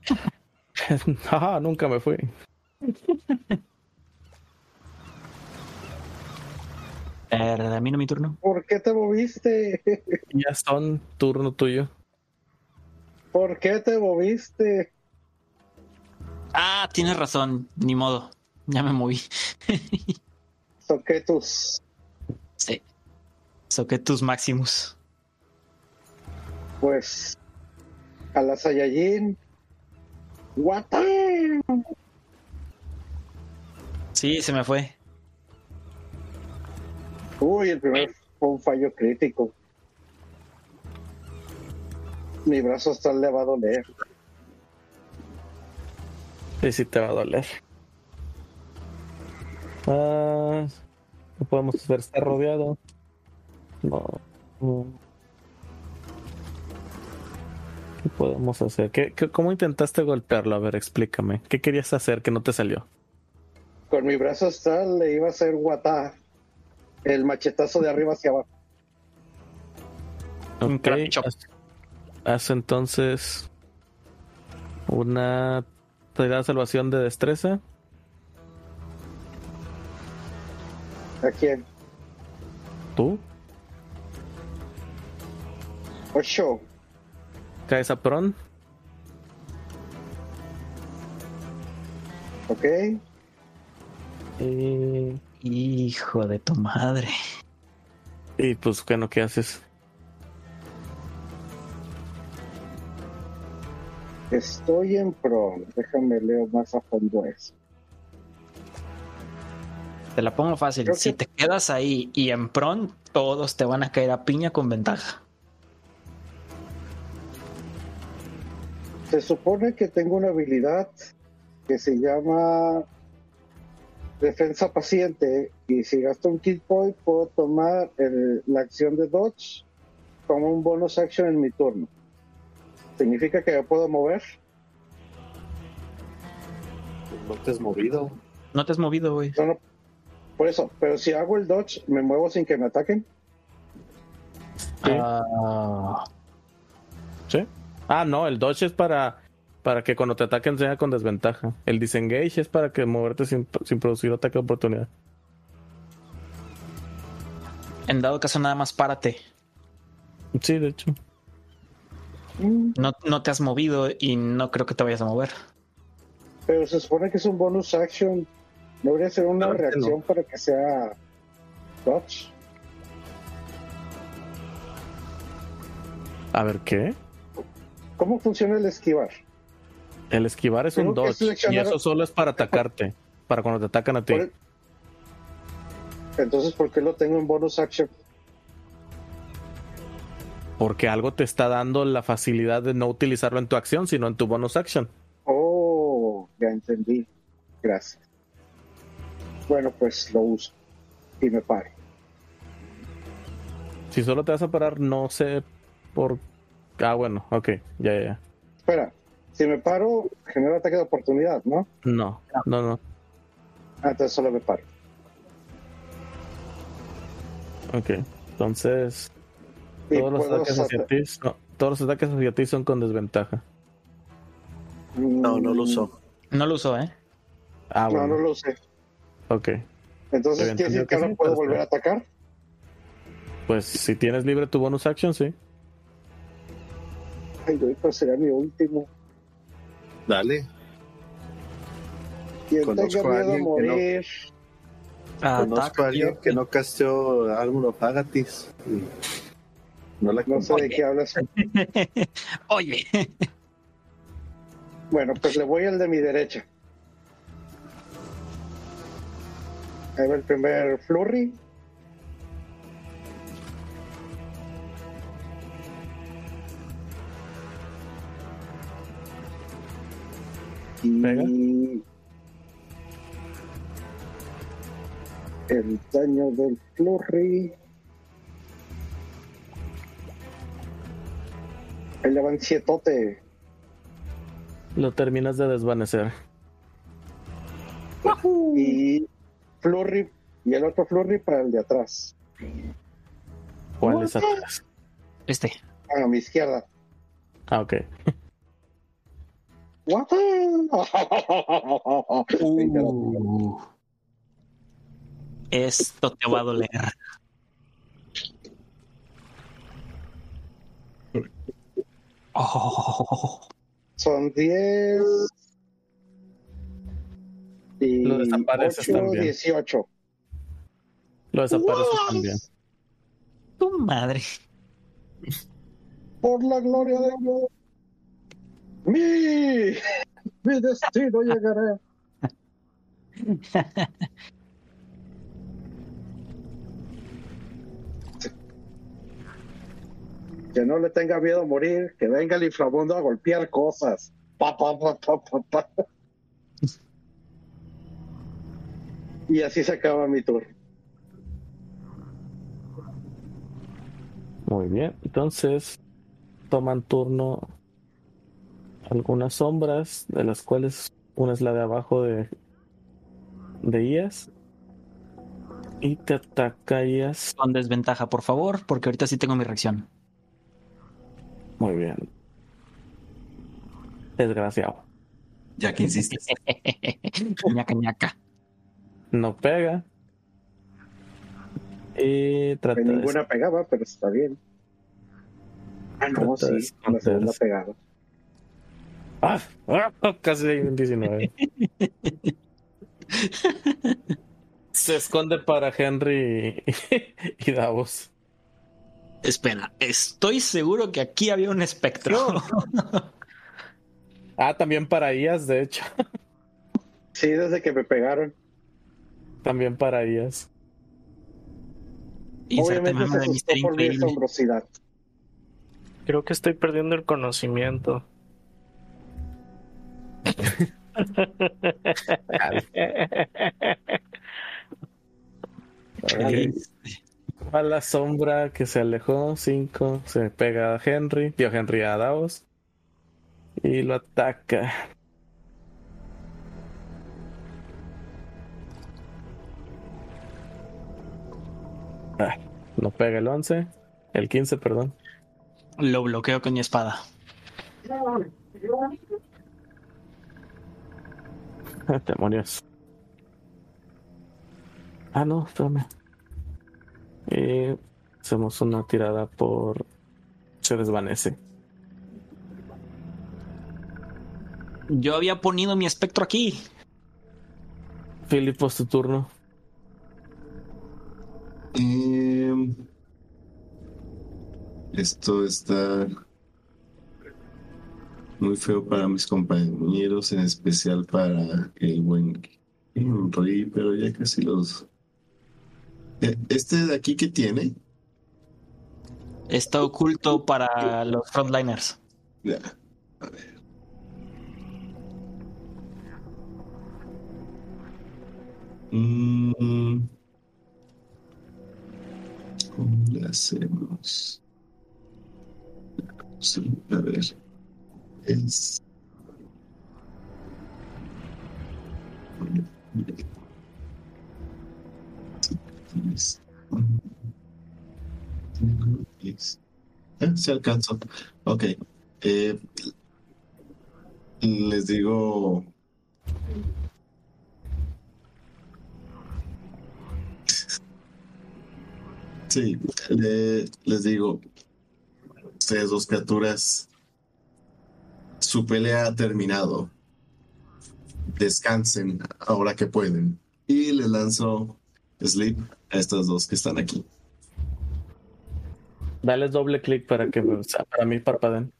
Ajá, nunca me fui. Termino mi turno. ¿Por qué te moviste? Ya son turno tuyo. ¿Por qué te moviste? Ah, tienes razón. Ni modo. Ya me moví. Soquetus. Sí. Soqué tus máximos. Pues a la Saiyajin. ¡Guata! Sí, se me fue. Uy, el primer fue un fallo crítico. Mi brazo hasta le va a doler. Sí, sí te va a doler. Ah, ¿Qué podemos hacer? ¿Está rodeado? No. no. ¿Qué podemos hacer? ¿Qué, qué- cómo intentaste golpearlo? A ver, explícame. ¿Qué querías hacer que no te salió? Con mi brazo hasta le iba a hacer guatá. El machetazo de arriba hacia abajo. Un Ok, karate chop. haz, haz entonces una tirada de salvación de destreza. ¿A quién? Tú Ocho. caes a pron. ¿Ok? Y, Hijo de tu madre. y pues, ¿qué no? ¿Qué haces? Estoy en pro. Déjame leo más a fondo eso. Te la pongo fácil. Creo Si que- te quedas ahí y en pron, todos te van a caer a piña con ventaja. Se supone que tengo una habilidad que se llama defensa paciente y si gasto un kit point puedo tomar el- la acción de dodge como un bonus action en mi turno. ¿Significa que me puedo mover? No te has movido. No te has movido, güey. No, no. Por eso, pero si hago el dodge, ¿me muevo sin que me ataquen? Sí. Ah, ¿Sí? Ah, no, el dodge es para, para que cuando te ataquen sea con desventaja. El disengage es para que moverte sin, sin producir ataque de oportunidad. en dado caso, nada más párate. Sí, de hecho. No, no te has movido y no creo que te vayas a mover. Pero se supone que es un bonus action. ¿No debería ser una Claro que reacción para que sea dodge? A ver, ¿qué? ¿Cómo funciona el esquivar? El esquivar es un dodge y eso solo es para atacarte. Para cuando te atacan a ti. Entonces, ¿por qué lo tengo en bonus action? Porque algo te está dando la facilidad de no utilizarlo en tu acción, sino en tu bonus action. Oh, ya entendí. Gracias. Bueno, pues lo uso y me paro. Si solo te vas a parar, no sé por. Ah, bueno, ok, ya, ya, ya. Espera, si me paro, genero ataque de oportunidad, ¿no? No, no, no. Ah, entonces solo me paro. Ok, entonces. Todos los ataques hacia ti. no, todos los ataques hacia ti son con desventaja. No, no lo usó. No lo usó, ¿eh? Ah, No, bueno. no lo usé. Ok. Entonces, ¿quiere decir que sí, puedo pero volver a atacar? Pues si tienes libre tu bonus action, sí. Ay, güey, pues sería mi último. Dale. Quien Conozco tenga a miedo a alguien que no- morir. Conozco a alguien que no casteó Armor of Agatis. y No la No sé de qué hablas. Oye, Bueno, pues le voy al de mi derecha. Ahí va el primer flurry. Y Pega. el daño del flurry. Van sietote. Lo terminas de desvanecer. y Flurry y el otro Flurry para el de atrás, ¿Cuál es atrás? este. a mi izquierda. Ah, ok. What? Uh, esto te va a doler. Oh, Son 10 y Lo desapareces 8, también. 18. Lo desapareces también. tu madre. Por la gloria de Dios. Mi, mi destino llegará. Que no le tenga miedo a morir, que venga el inframundo a golpear cosas. Pa, pa, pa, pa, pa, pa. Y así se acaba mi tour. Muy bien. Entonces, toman turno algunas sombras, de las cuales una es la de abajo de, de Ias. Y te ataca Ias. Con desventaja, por favor, porque ahorita sí tengo mi reacción. Muy bien. Desgraciado. Ya que insistes. ñaca, ñaca. No pega. Y trata Que de ninguna pegaba, pero está bien. Ah, no, sí, la segunda esconderse. ¡Ah! ¡Ah! Casi hay un 19. Se esconde para Henry y, y Davos. Espera, estoy seguro que aquí había un espectro. Ah, también para Ias, de hecho. Sí, desde que me pegaron. También para ellas. Obviamente se asustó por mi asombrosidad. Creo que estoy perdiendo el conocimiento. Va la sombra que se alejó. 5. Se pega a Henry. Dio Henry a Davos. Y lo ataca. Ah, no pega el 11. El 15, perdón. Lo bloqueo con mi espada. Demonios. Ah, no, espérame. Y hacemos una tirada por. Se desvanece. Yo había ponido mi espectro aquí. Filipos, tu turno. Em, esto está muy feo para mis compañeros, en especial para el buen Henry, pero ya casi los... Eh, Este de aquí que tiene, Está oculto para los frontliners. Ya, a ver. Mm. ¿Cómo le hacemos? Sí, a ver. Es. Eh, se alcanzó. Ok. Eh, les digo. Sí, le- les digo. Ustedes dos criaturas. Su pelea ha terminado. Descansen ahora que pueden. Y le lanzo sleep a estas dos que están aquí. Dale doble clic para que para mí parpadeen.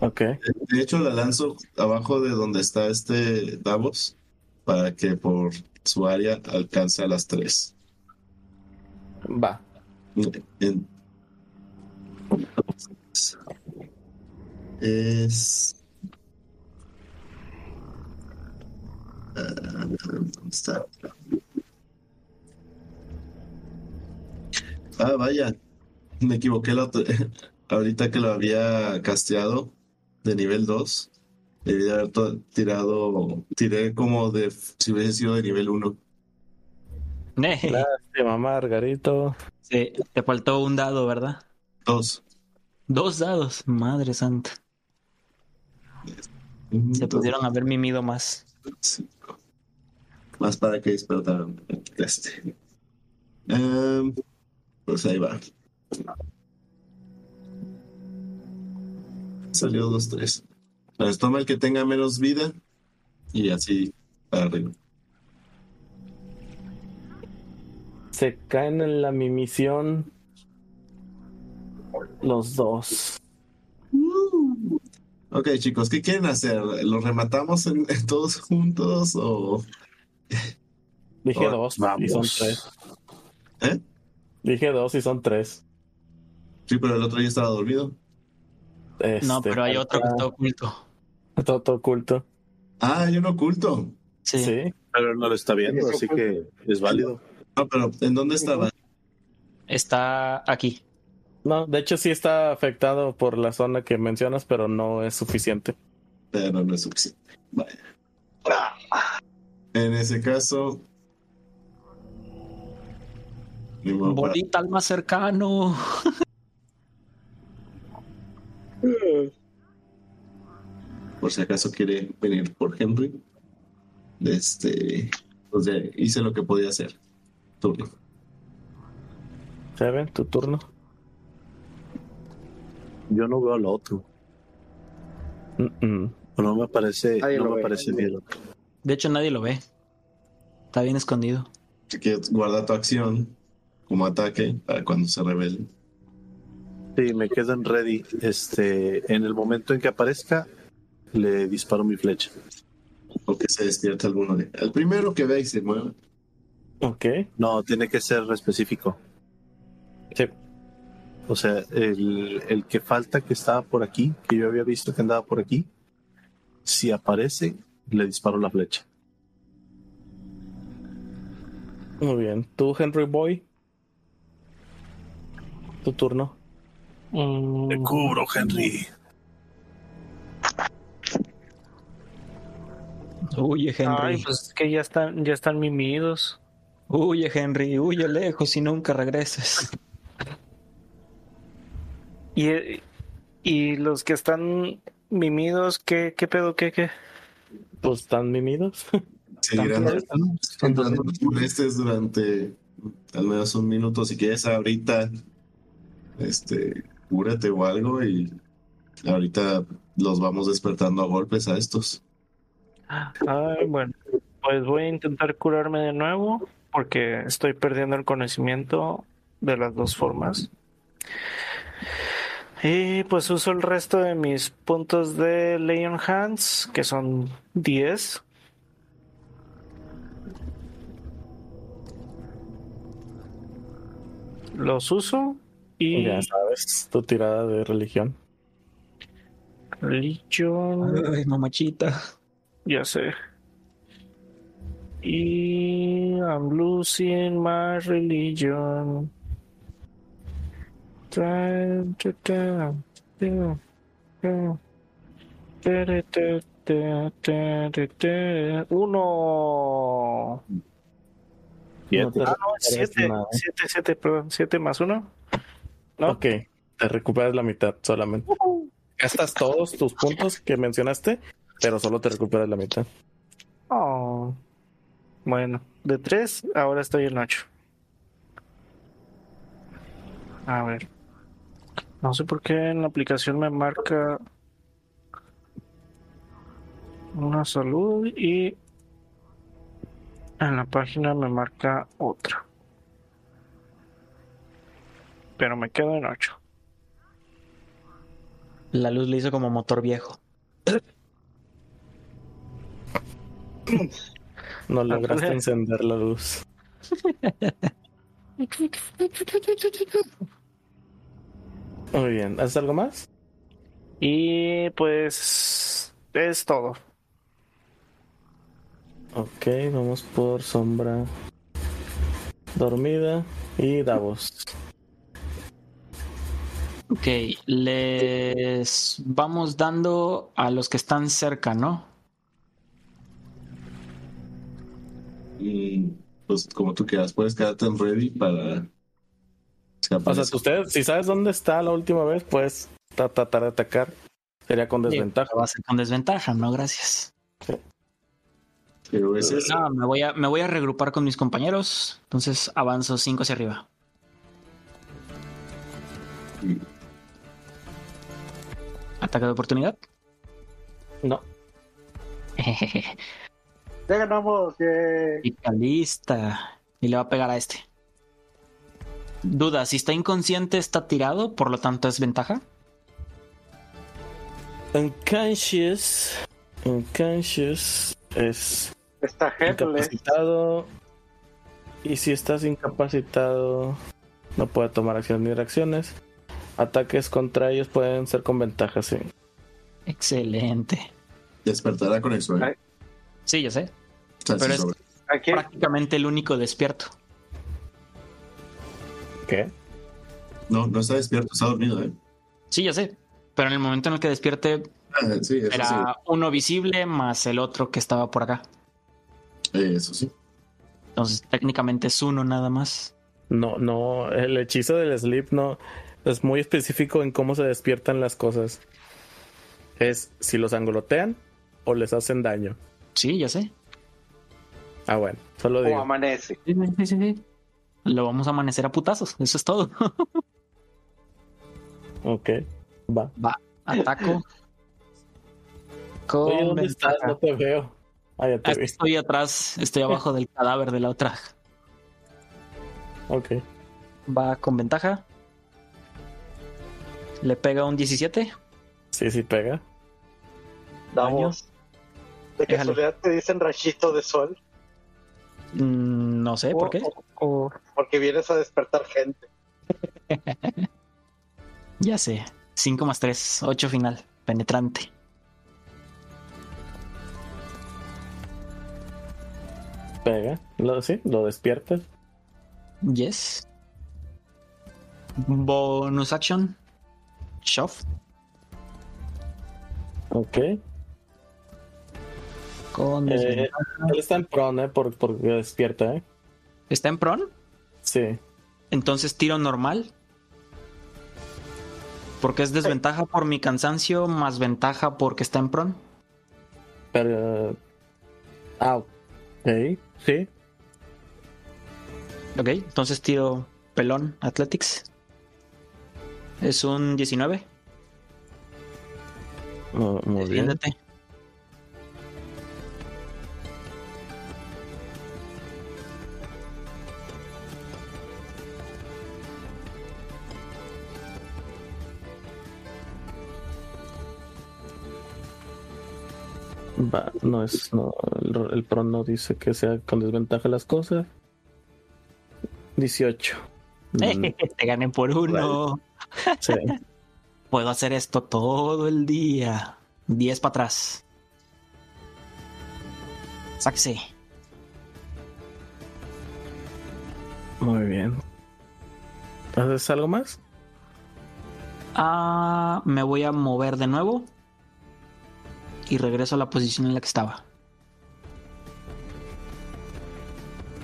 Ok. De hecho, la lanzo abajo de donde está este Davos para que por su área alcance a las tres. Va. En- Es. Ah, ¿Dónde está? Ah, vaya. Me equivoqué la otra- ahorita que lo había casteado de nivel 2. Debí de haber tirado. Tiré como de. Si hubiese sido de nivel 1. Lástima, Margarito. Sí, te faltó un dado, ¿verdad? 2. Dos dados, madre santa. Se pudieron haber mimido más. Cinco. Más para que despertaran. Este. Em, pues ahí va. Salió 2-3. Entonces toma el que tenga menos vida y así para arriba. Se caen en la mimisión los dos. Ok, chicos, ¿qué quieren hacer? ¿Los rematamos en, en todos juntos o...? Dije Ah, dos y son tres. ¿Eh? Dije dos y son tres. Sí, pero el otro ya estaba dormido. No, Este, pero hay otro que está oculto. Todo oculto. Ah, hay un oculto. Sí. Sí. Pero no lo está viendo, así que es válido. No, pero ¿en dónde estaba? Está aquí. No, de hecho sí está afectado por la zona que mencionas, pero no es suficiente. Pero no es suficiente. Vaya. En ese caso. Bolita al más cercano. por si acaso quiere venir por Henry. Este. Pues ya hice lo que podía hacer. Turno. Seven, tu turno. Yo no veo al otro. Mm, mm. No me parece, Nadie no me ve. parece bien. De hecho, nadie lo ve. Está bien escondido. Así que guarda tu acción como ataque para cuando se revele. Sí, me quedan ready. Este, en el momento en que aparezca, le disparo mi flecha. o que se despierte alguno de. El primero que vea y se mueva. Ok. No, tiene que ser específico. O sea, el, el que falta que estaba por aquí, que yo había visto que andaba por aquí, si aparece, le disparo la flecha. Muy bien. ¿Tú, Henry Boy? Tu turno. Mm, Te cubro, Henry. Huye, Henry. Ay, pues es que ya están, ya están mimidos. Huye, Henry. Huye lejos y nunca regreses. Y, y los que están mimidos, ¿qué, qué pedo? ¿Qué, qué? Pues están mimidos. Seguirán molestes durante al menos un minuto. Si quieres ahorita, este, cúrate o algo y ahorita los vamos despertando a golpes a estos. Ay, bueno, pues voy a intentar curarme de nuevo porque estoy perdiendo el conocimiento de las dos formas. Y pues uso el resto de mis puntos de Leon Hands, que son 10. Los uso y Ya sabes, tu tirada de religión. Legion, Ay, mamachita. ya sé. Y I'm losing my religion trying. Uno. Siete. Ah, ¿eh? Siete, siete, perdón, siete más uno. ¿No? Ok, te recuperas la mitad solamente. Gastas todos tus puntos que mencionaste, pero solo te recuperas la mitad. Oh. Bueno, de tres, ahora estoy en ocho. A ver. No sé por qué en la aplicación me marca una salud y en la página me marca otra. Pero me quedo en ocho. La luz le hizo como motor viejo. No lograste Ándale. encender la luz. Muy bien, ¿haces algo más? Y pues es todo. Ok, vamos por sombra dormida y Davos. Ok, les vamos dando a los que están cerca, ¿no? Y pues como tú quieras, puedes quedarte en ready para... si O sea, ustedes, si sabes dónde está la última vez, pues tra- tratar de atacar. Sería con desventaja. Va a ser con desventaja, no, gracias. Pero ese es- No, me voy a, me voy a regrupar con mis compañeros. Entonces avanzo 5 hacia arriba. Ataque de oportunidad. No. Ya ganamos. yay. Pica lista. Y le va a pegar a este. Duda, si está inconsciente está tirado, por lo tanto es ventaja. Unconscious. Unconscious es Está incapacitado. Y si estás incapacitado, no puede tomar acciones ni reacciones. Ataques contra ellos pueden ser con ventaja, sí. Excelente. despertará con eso, ¿eh? Ay. Sí, ya sé. Pero es- sobre- Prácticamente el único despierto. ¿Qué? No, no está despierto, está dormido, ¿eh? Sí, ya sé. Pero en el momento en el que despierte Ah, sí, eso era uno visible más el otro que estaba por acá. Eh, Eso sí. Entonces técnicamente es uno nada más. No, no, el hechizo del sleep no es muy específico en cómo se despiertan las cosas. Es si los angolotean o les hacen daño. Sí, ya sé. Ah, bueno, solo o digo. amanece. Sí, sí, sí, sí. Lo vamos a amanecer a putazos. Eso es todo. Ok, va. Ataco. Oye, Con ventaja. No te veo. Ah, ya te vi. Estoy atrás, estoy abajo del cadáver de la otra. Ok. Va con ventaja. Le pega un 17. Sí, sí pega. Damos. De casualidad te dicen rayito de sol. Mm, No sé, ¿por qué? O- o- porque vienes a despertar gente. Ya sé. 5 más 3, 8 final. Penetrante. Pega. Lo, sí, lo despiertas. Yes. Bonus action. Shove. Ok. Con Eh, él está en prone, ¿eh? Por, porque despierta, ¿eh? ¿Está en prone? Sí. Entonces tiro normal. Porque es desventaja por mi cansancio más ventaja porque está en prone. Pero. Ah, ok. Sí. Ok, entonces tiro pelón Athletics. Es un 19. Mu- Muy bien. Va, no es. No, el, el pro no dice que sea con desventaja las cosas. 18. Mm, Te gané por uno. sí. Puedo hacer esto todo el día. 10 para atrás. Sáquese. Muy bien. ¿Haces algo más? Ah, me voy a mover de nuevo. Y regreso a la posición en la que estaba.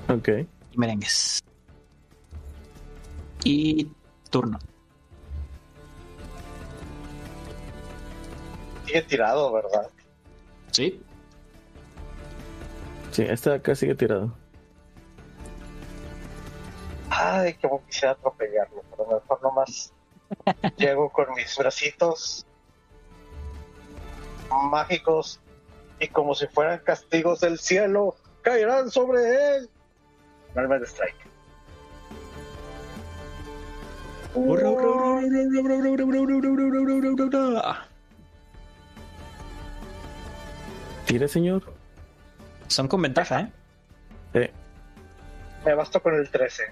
Ok. Y merengues. Y turno. Sigue tirado, ¿verdad? Sí. Sí, este de acá sigue tirado. Ay, como quisiera atropellarlo, pero mejor nomás llego con mis bracitos mágicos y como si fueran castigos del cielo, caerán sobre él. Normal Strike. Tire, señor. Son con ventaja, ¿eh? Eh, Me basto con el 13.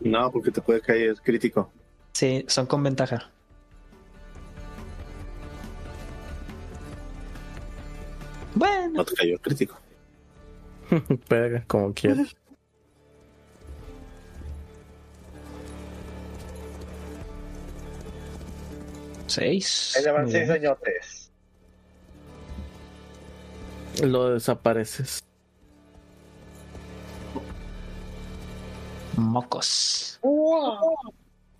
No, porque te puede caer crítico. Sí, son con ventaja. Bueno, No te cayó crítico. pega como quieras. seis. Ahí le van Muy 6 bien. añotes. Lo desapareces. Mocos.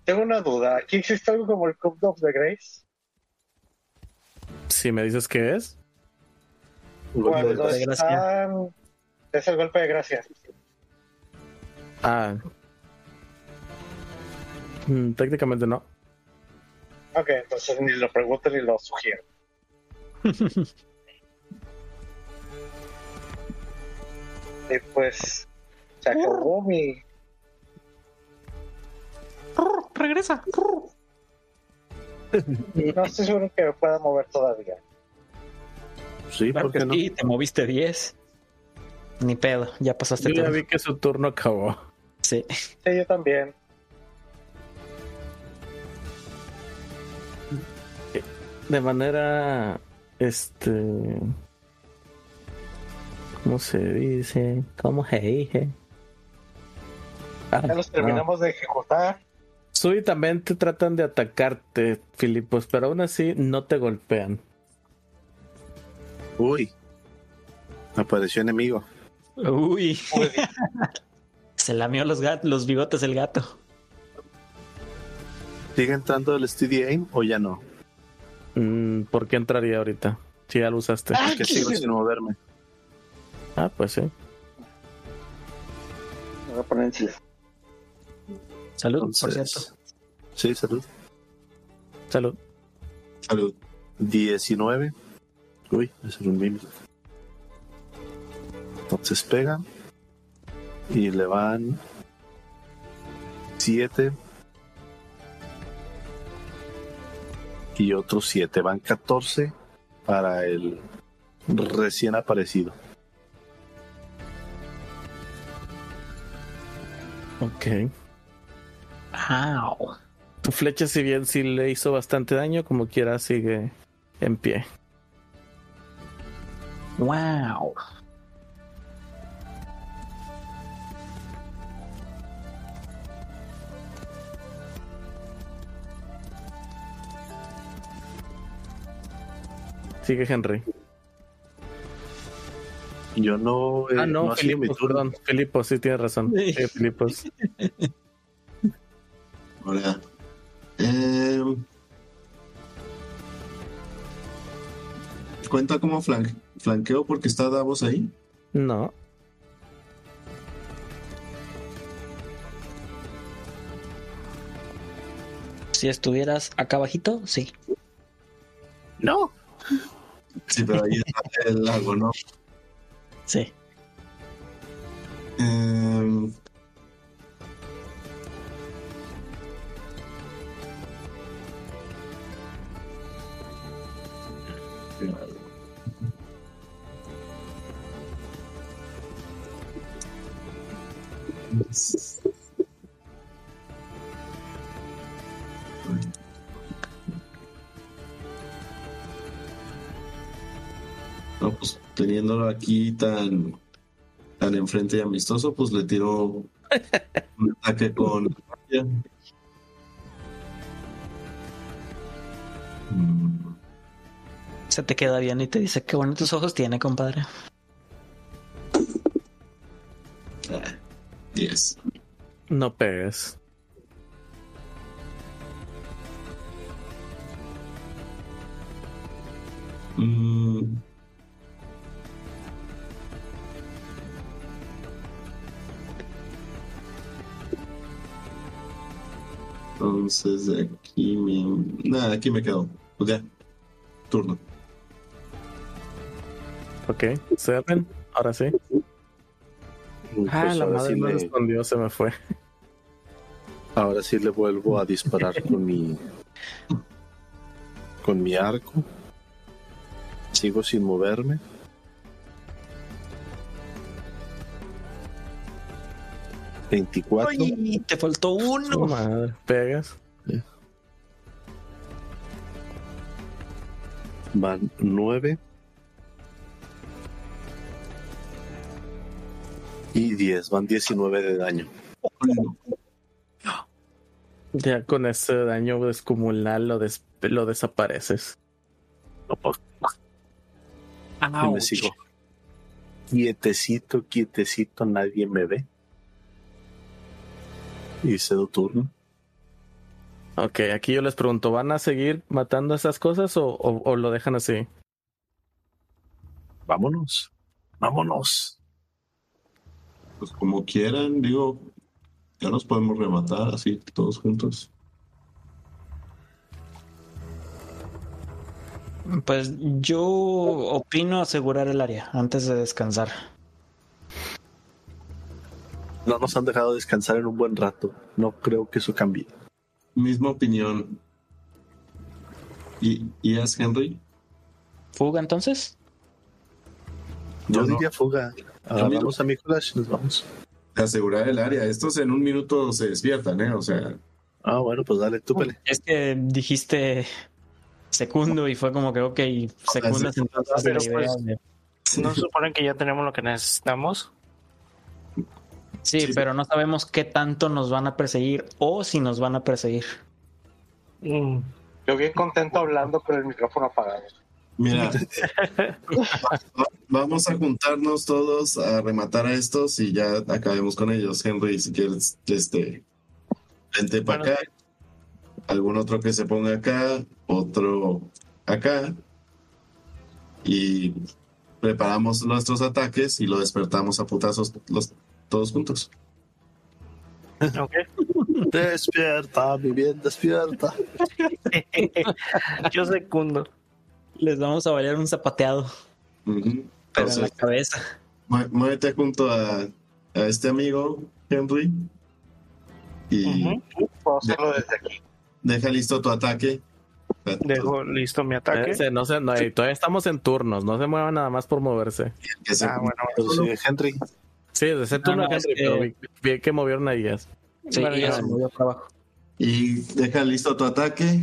Tengo una duda. ¿Aquí existe algo como el Cup of the Grace? Si me dices qué es, De gracia. Es el golpe de gracia. ah, mm, técnicamente no. Ok, entonces ni lo pregunto ni lo sugiero. y pues se acabó mi Regresa. no estoy seguro que me pueda mover todavía Sí, Claro ¿por que qué no? sí, te moviste 10. Ni pedo, ya pasaste Yo ya vi que su turno acabó. Sí. sí yo también De manera, este, ¿cómo se dice? ¿Cómo se dice? Ah, ya los terminamos de ejecutar. Súbitamente tratan de atacarte, Filipos, pero aún así no te golpean. Uy. Apareció enemigo. Uy, Uy, se lamió los, gat- los bigotes el gato. ¿Sigue entrando el Steady Aim o ya no? Mm, ¿Por qué entraría ahorita? Si ya lo usaste. Que sigo sin moverme. Ah, pues sí. me voy a poner en silencio. Salud, por cierto. Sí, salud. Salud. Salud. 19. Uy, ese es un mimic. Entonces pegan. Y le van 7. Y otros 7. Van 14 para el recién aparecido. Ok. Au. Tu flecha, si bien sí le hizo bastante daño, como quiera sigue en pie. Wow. Sigue Henry. Yo no. eh, ah, no, ha sido mi Filipos, turno. perdón. Filipos, sí tienes razón. Sí. Filipos. Ahora. eh, ¿Cuenta como flan- flanqueo porque está Davos ahí? No. Si estuvieras acá abajito, sí. No. Sí, pero ahí está el lago, ¿no? Sí. Eh, No, pues teniéndolo aquí tan, tan enfrente y amistoso, pues le tiro un ataque con. Se te queda bien y te dice qué bonitos ojos tiene, compadre. 10. No pegues. Mm. Entonces de aquí me. Nada, aquí me quedo. Ya. Turno. Ok. Cerren. Ahora sí. Pues Ah, la ahora, madre sí no le, respondió, se me fue. ahora sí le vuelvo a disparar con mi. Con mi arco. Sigo sin moverme. Veinticuatro. Ay, te faltó No uno. madre. Pegas. Van nueve. Y diez. Van diecinueve de daño. Ya con ese daño descomunal lo, des- lo desapareces. Y me sigo. Quietecito, quietecito, nadie me ve. Y cedo turno. Ok, aquí yo les pregunto, ¿van a seguir matando esas cosas o, o- o lo dejan así? Vámonos. Vámonos. Pues como quieran, digo. Ya nos podemos rematar así, todos juntos. Pues yo opino asegurar el área antes de descansar. No nos han dejado descansar en un buen rato. No creo que eso cambie. Misma opinión. ¿Y, y es Henry? ¿Fuga entonces? Yo No, no. diría fuga. Agarramos a Nicolás y nos vamos. Asegurar el área. Estos en un minuto se despiertan, ¿eh? O sea, Ah, bueno, pues dale, tú pele. Es que dijiste segundo y fue como que, ok, entonces Pero pues- ¿No se suponen que ya tenemos lo que necesitamos? Sí, Sí. pero no sabemos qué tanto nos van a perseguir o si nos van a perseguir. Mm, Yo bien contento hablando con el micrófono apagado. Mira, va- vamos a juntarnos todos a rematar a estos y ya acabemos con ellos. Henry, si quieres, este, vente para Bueno, acá. Algún otro que se ponga acá, otro acá. Y preparamos nuestros ataques y lo despertamos a putazos los, todos juntos. ok. Despierta, mi bien, despierta. Yo secundo. Les vamos a bailar un zapateado, pero en la cabeza. Muévete junto a, a este amigo, Henry. Y. Puedo hacerlo desde aquí. deja listo tu ataque. Dejo listo mi ataque. Ese, no y todavía estamos en turnos, no se muevan nada más por moverse. Se- Ah, bueno, sí, Henry, Sí, desde ese turno no, Henry, es que- pero vi, vi que movieron a ellas. Sí, Bueno, ya. se movió para abajo. Y deja listo tu ataque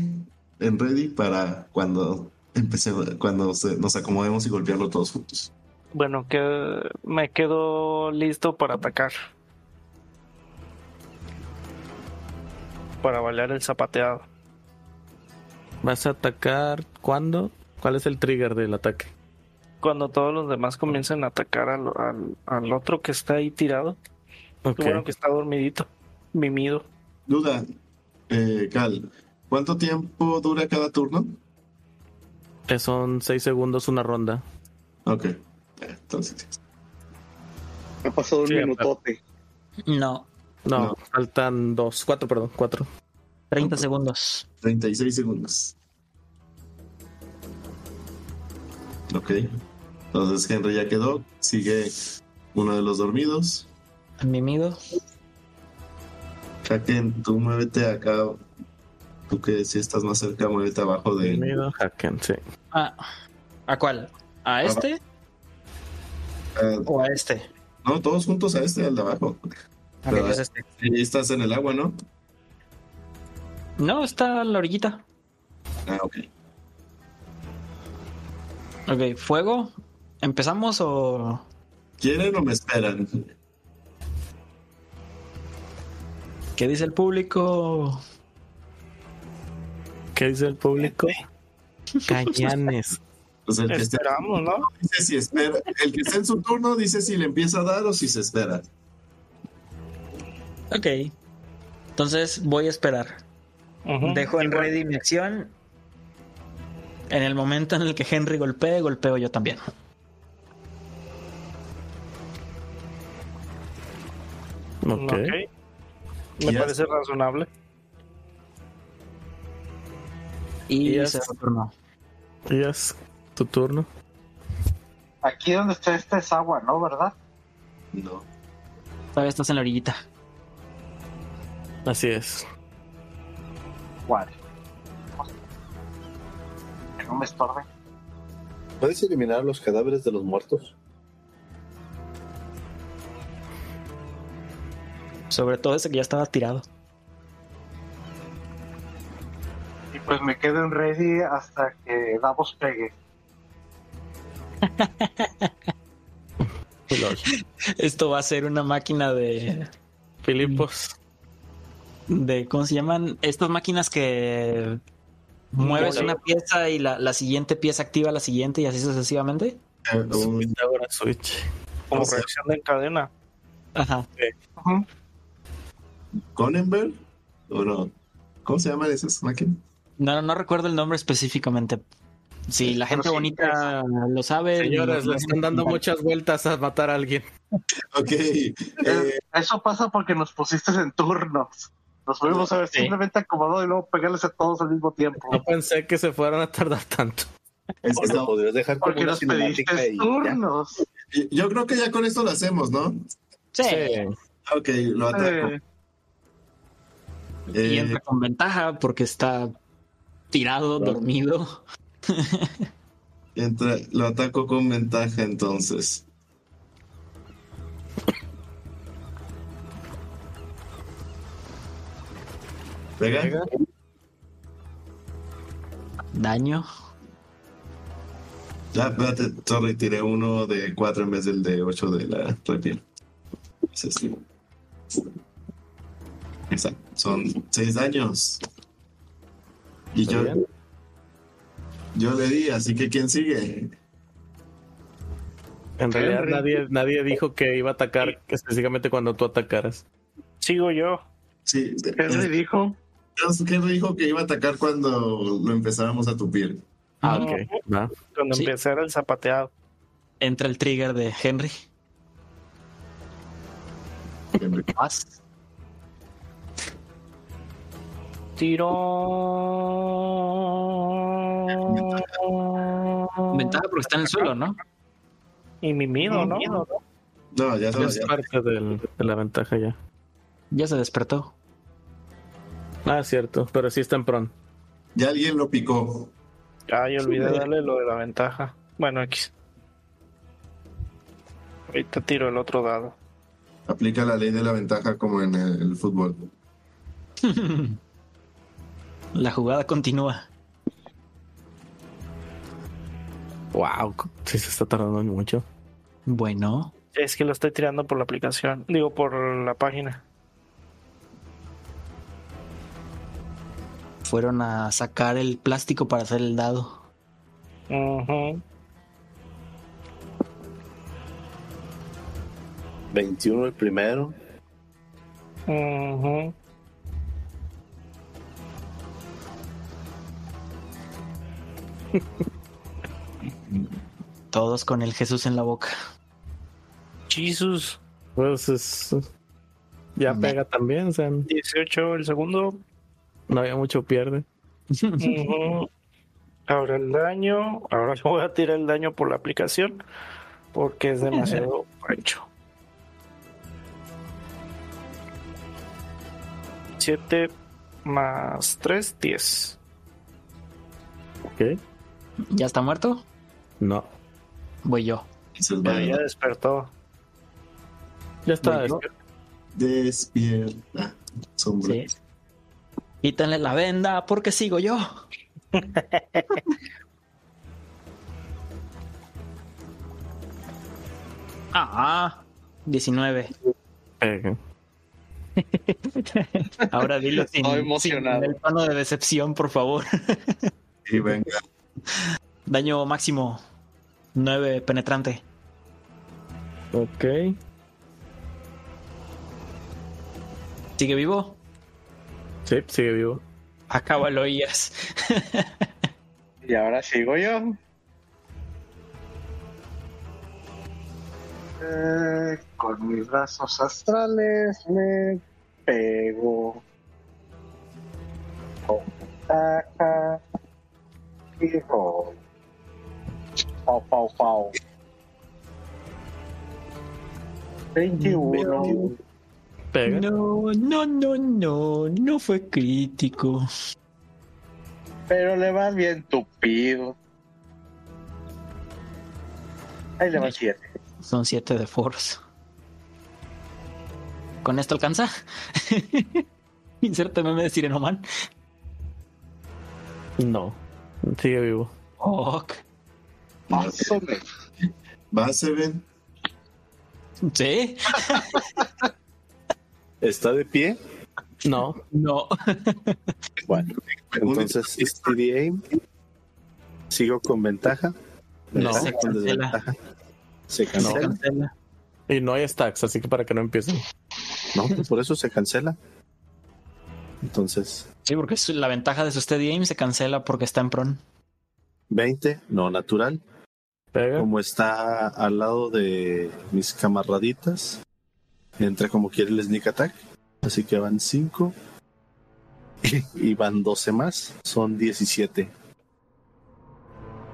en ready para cuando empecemos, cuando se- nos acomodemos y golpearlo todos juntos. bueno, que me quedo listo para atacar. Para bailar el zapateado. ¿Vas a atacar cuándo? ¿Cuál es el trigger del ataque? Cuando todos los demás comiencen a atacar al, al, al otro que está ahí tirado. Ok. Qué bueno que está dormidito, mimido. Duda, eh, Cal, ¿cuánto tiempo dura cada turno? Eh, Son seis segundos una ronda. Ok, entonces Ha pasado un Sí, minutote. No, No, No. faltan dos, cuatro, perdón, cuatro. 30 segundos. 36 segundos. Ok, entonces Henry ya quedó, sigue uno de los dormidos. Mimido. Haken, tú muévete acá. Tú que si estás más cerca, muévete abajo de... Bienvenido, Haken, sí. Ah, ¿A cuál? ¿A este ah, o a este? no, todos juntos a este, al de abajo. A ver, es este. Ahí estás en el agua, ¿no? No, está a la orillita. Ah, ok. Ok, fuego. ¿Empezamos o...? ¿Quieren o me esperan? ¿Qué dice el público? ¿Qué dice el público? Cañanes. Pues el que Esperamos, ¿no? dice si espera. El que esté en su turno dice si le empieza a dar o si se espera. Ok. Entonces voy a esperar. Dejo en ready mi acción. En el momento en el que Henry golpee, golpeo yo también. Ok. Ok. Me parece razonable. Y Y se retornó. Y es tu turno. Aquí donde está esta es agua, ¿no? ¿Verdad? No. Todavía estás en la orillita. Así es. Vale. Que no me estorbe. ¿puedes eliminar los cadáveres de los muertos? Sobre todo ese que ya estaba tirado. Pues me quedo en ready hasta que Davos pegue. Esto va a ser una máquina de. Filipos. de ¿Cómo se llaman? Estas máquinas que mueves una pieza y la, la siguiente pieza activa la siguiente y así sucesivamente. Un- Pitágoras Switch. Como O sea- reacción de cadena. Ajá. ¿Conenberg? ¿O no? ¿Cómo se llaman esas máquinas? No, no recuerdo el nombre específicamente. Si la gente sí, bonita lo sabe. Señores, le están dando muchas vueltas a matar a alguien. Ok. eh, Eso pasa porque nos pusiste en turnos. Nos pudimos haber Sí. simplemente acomodado y luego pegarles a todos al mismo tiempo. No pensé que se fueran a tardar tanto. es- O lo podrías dejar como una nos y turnos. yo creo que ya con esto lo hacemos, ¿no? Sí. Ok, lo ataco. Eh, Y entra con ventaja porque está tirado, dormido. entra- lo ataco con ventaja entonces. ¿Pega? Daño. Ah, espérate, sorry, tiré uno de cuatro en vez del de ocho de la repiel. Ese sí. Exacto, son seis daños. Y yo, bien. yo le di, así que ¿quién sigue? En realidad nadie, nadie dijo que iba a atacar específicamente cuando tú atacaras. Sigo yo. Sí, Henry dijo. Henry dijo que iba a atacar cuando lo empezáramos a tupir. Ah, ok. Va. Cuando Sí. empecé el zapateado. Entra el trigger de Henry. Henry. Vas. Tiro. Ventaja porque está en el suelo, ¿no? Y mimido, ¿no? No, ya Es sabes. ya. parte del- de la ventaja ya. Ya se despertó. Ah, cierto, pero sí está en pron. Ya alguien lo picó. Ay, olvidé darle lo de la ventaja. Bueno, X. Ahorita tiro el otro dado. Aplica la ley de la ventaja como en el, el fútbol. La jugada continúa. Wow, sí se está tardando mucho. Bueno, Es que lo estoy tirando por la aplicación. Digo, por la página. fueron a sacar el plástico para hacer el dado. Ujú. 21 el primero. Ujú. Todos con el Jesús en la boca. Jesus. Pues es. Ya Me- pega también, o sea, 18 el segundo. no había mucho pierde. Ahora el daño. Ahora yo voy a tirar el daño por la aplicación. Porque es demasiado ancho. 7 más 3, 10. ¿Ok? ¿Ya está muerto? No. Voy yo. Es ya válida. despertó. Ya está. Bueno. Despierta. Sombra. Sí. Quítenle la venda porque sigo yo. ah, 19. Pega. Ahora dilo sin, Estoy emocionado. sin el tono de decepción, por favor. Y venga. Daño máximo 9 penetrante. Ok. ¿Sigue vivo? Sí, sigue vivo. Acábalo, Ias. Y ahora sigo yo. Eh, con mis brazos astrales me pego. Con ventaja. Roll. Pau, pau, pau. 21. Pega. No, no, no, no, no fue crítico. Pero le vas bien tupido. Ahí le va 7. Son 7 de force. ¿Con esto alcanza? Inserte meme de Sirenoman. No. Sigue vivo. Ok. Más o menos. Va, Seven. ¿Sí? ¿Está de pie? No. No. Bueno, entonces Steady Aim. Sigo con ventaja. No. Se con cancela. desventaja. Se cancela. Y no hay stacks, así que para que no empiecen. No, pues por eso se cancela. Entonces, Sí, porque la ventaja de su steady aim se cancela porque está en pron. 20, no natural. Pega. Como está al lado de mis camaraditas, entra como quiere el sneak attack. Así que van 5. Y van 12 más. Son 17.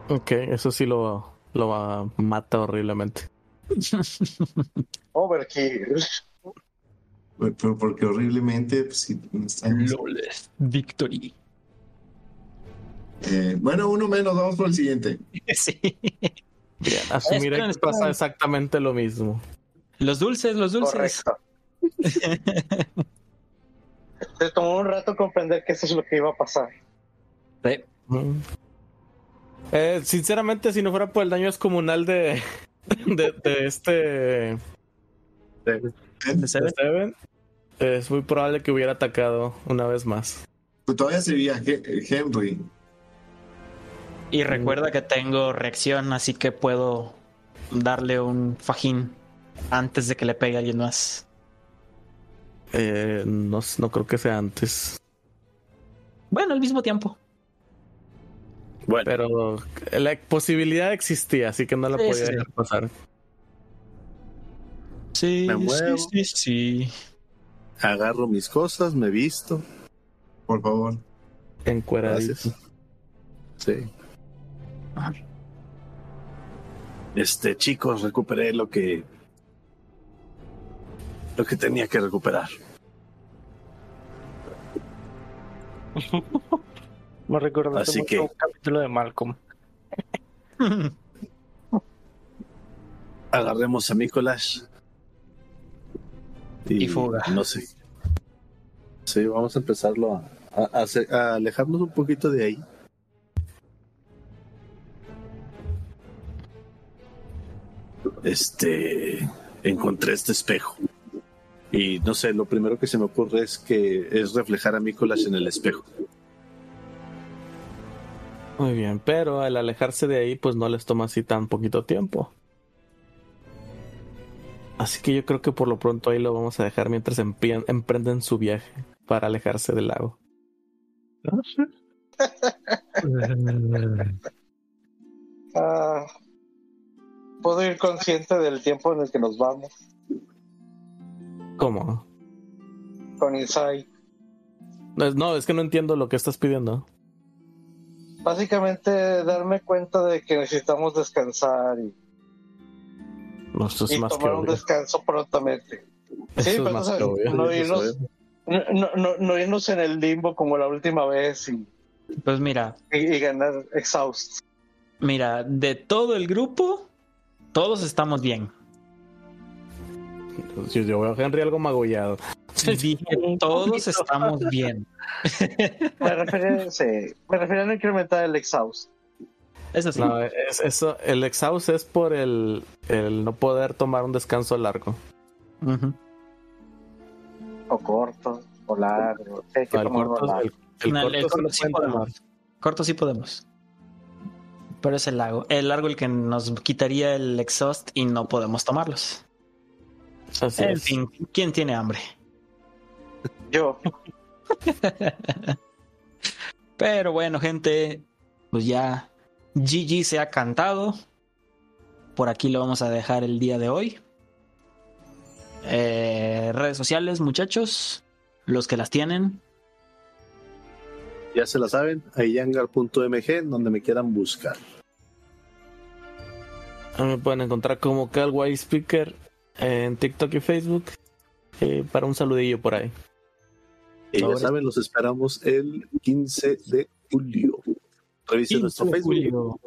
Ok, eso sí lo, lo va- mata horriblemente. Overkill. Pero porque horriblemente, pues sí, estamos- Victory. Eh, bueno, uno menos, vamos por el siguiente. Sí. Bien, asumiré Esperen, que pasa exactamente lo mismo. Los dulces, los dulces. Correcto. Se tomó un rato comprender que eso es lo que iba a pasar. Sí. Mm. Eh, sinceramente, si no fuera por el daño descomunal de, de, de este ¿De de Seven? Seven, es muy probable que hubiera atacado una vez más. Pues todavía sería He- Henry. Y recuerda que tengo reacción, así que puedo darle un fajín antes de que le pegue a alguien más. Eh, no, no creo que sea antes. Bueno, al mismo tiempo. Bueno, Pero la posibilidad existía, así que no la Sí, podía sí. dejar pasar. Sí, Me muevo. sí, sí, sí. agarro mis cosas, me visto. Por favor. Encueradito. Gracias. Sí. Este, chicos, recuperé lo que. Lo que tenía que recuperar. Me recuerda Así mucho que- un capítulo de Malcolm. Agarremos a Nicolás. Y fuga. No sé. Sí, vamos a empezarlo a, a- alejarnos un poquito de ahí. Este. Encontré este espejo. Y no sé, lo primero que se me ocurre es que es reflejar a Nicolás en el espejo. Muy bien, pero al alejarse de ahí, pues no les toma así tan poquito tiempo. Así que yo creo que por lo pronto ahí lo vamos a dejar mientras emprenden su viaje para alejarse del lago. Ah, Puedo ir consciente del tiempo en el que nos vamos ¿Cómo? con Insight. No, es- no, es que no entiendo lo que estás pidiendo. Básicamente darme cuenta de que necesitamos descansar y, No, esto es y más que tomar un obvio. descanso prontamente. Eso Sí, es pero, más o sea, que obvio. no, sí, irnos, no, no- no- no irnos en el limbo como la última vez y, Pues mira, y- y ganar exhaust. mira, de todo el grupo, todos estamos bien. Yo, yo veo a Henry algo magullado. Dije, todos estamos bien. Me refiero, sí, me refiero a no incrementar el exhaust. Eso sí. No, es, eso, el exhaust es por el, el no poder tomar un descanso largo. O corto, o largo. No, el corto, largo. el, el No, corto el sí corto lo sí pueden tomar. podemos. Corto sí podemos. Pero es el largo. El largo el que nos quitaría el exhaust y no podemos tomarlos. Así en es. fin, ¿quién tiene hambre? Yo, Pero bueno, gente, pues ya GG se ha cantado. Por aquí lo vamos a dejar el día de hoy. Eh, redes sociales, muchachos, los que las tienen. Ya se la saben, ayangar.mg, donde me quieran buscar. A mí Me pueden encontrar como Calway Speaker en TikTok y Facebook. eh, para un saludillo por ahí. Y ya Ahora- saben, los esperamos el 15 de julio. Revisen nuestro 15 de Facebook julio.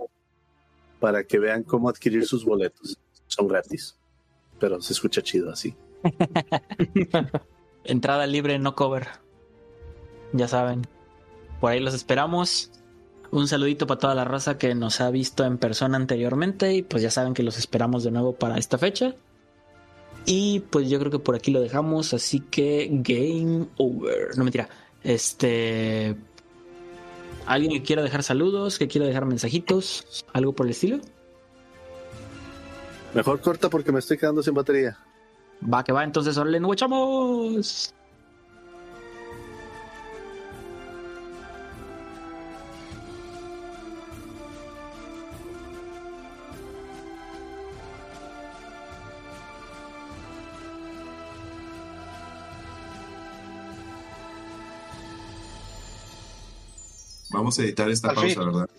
para que vean cómo adquirir sus boletos. Son gratis, pero se escucha chido así. Entrada libre, no cover. Ya saben. Por ahí los esperamos. Un saludito para toda la raza que nos ha visto en persona anteriormente. Y pues ya saben que los esperamos de nuevo para esta fecha. Y pues yo creo que por aquí lo dejamos. Así que game over. No mentira. Este. ¿Alguien que quiera dejar saludos? ¿Que quiera dejar mensajitos? ¿Algo por el estilo? Mejor corta porque me estoy quedando sin batería. Va que va, entonces, órale, nos echamos. Vamos a editar esta pausa, fin. ¿verdad?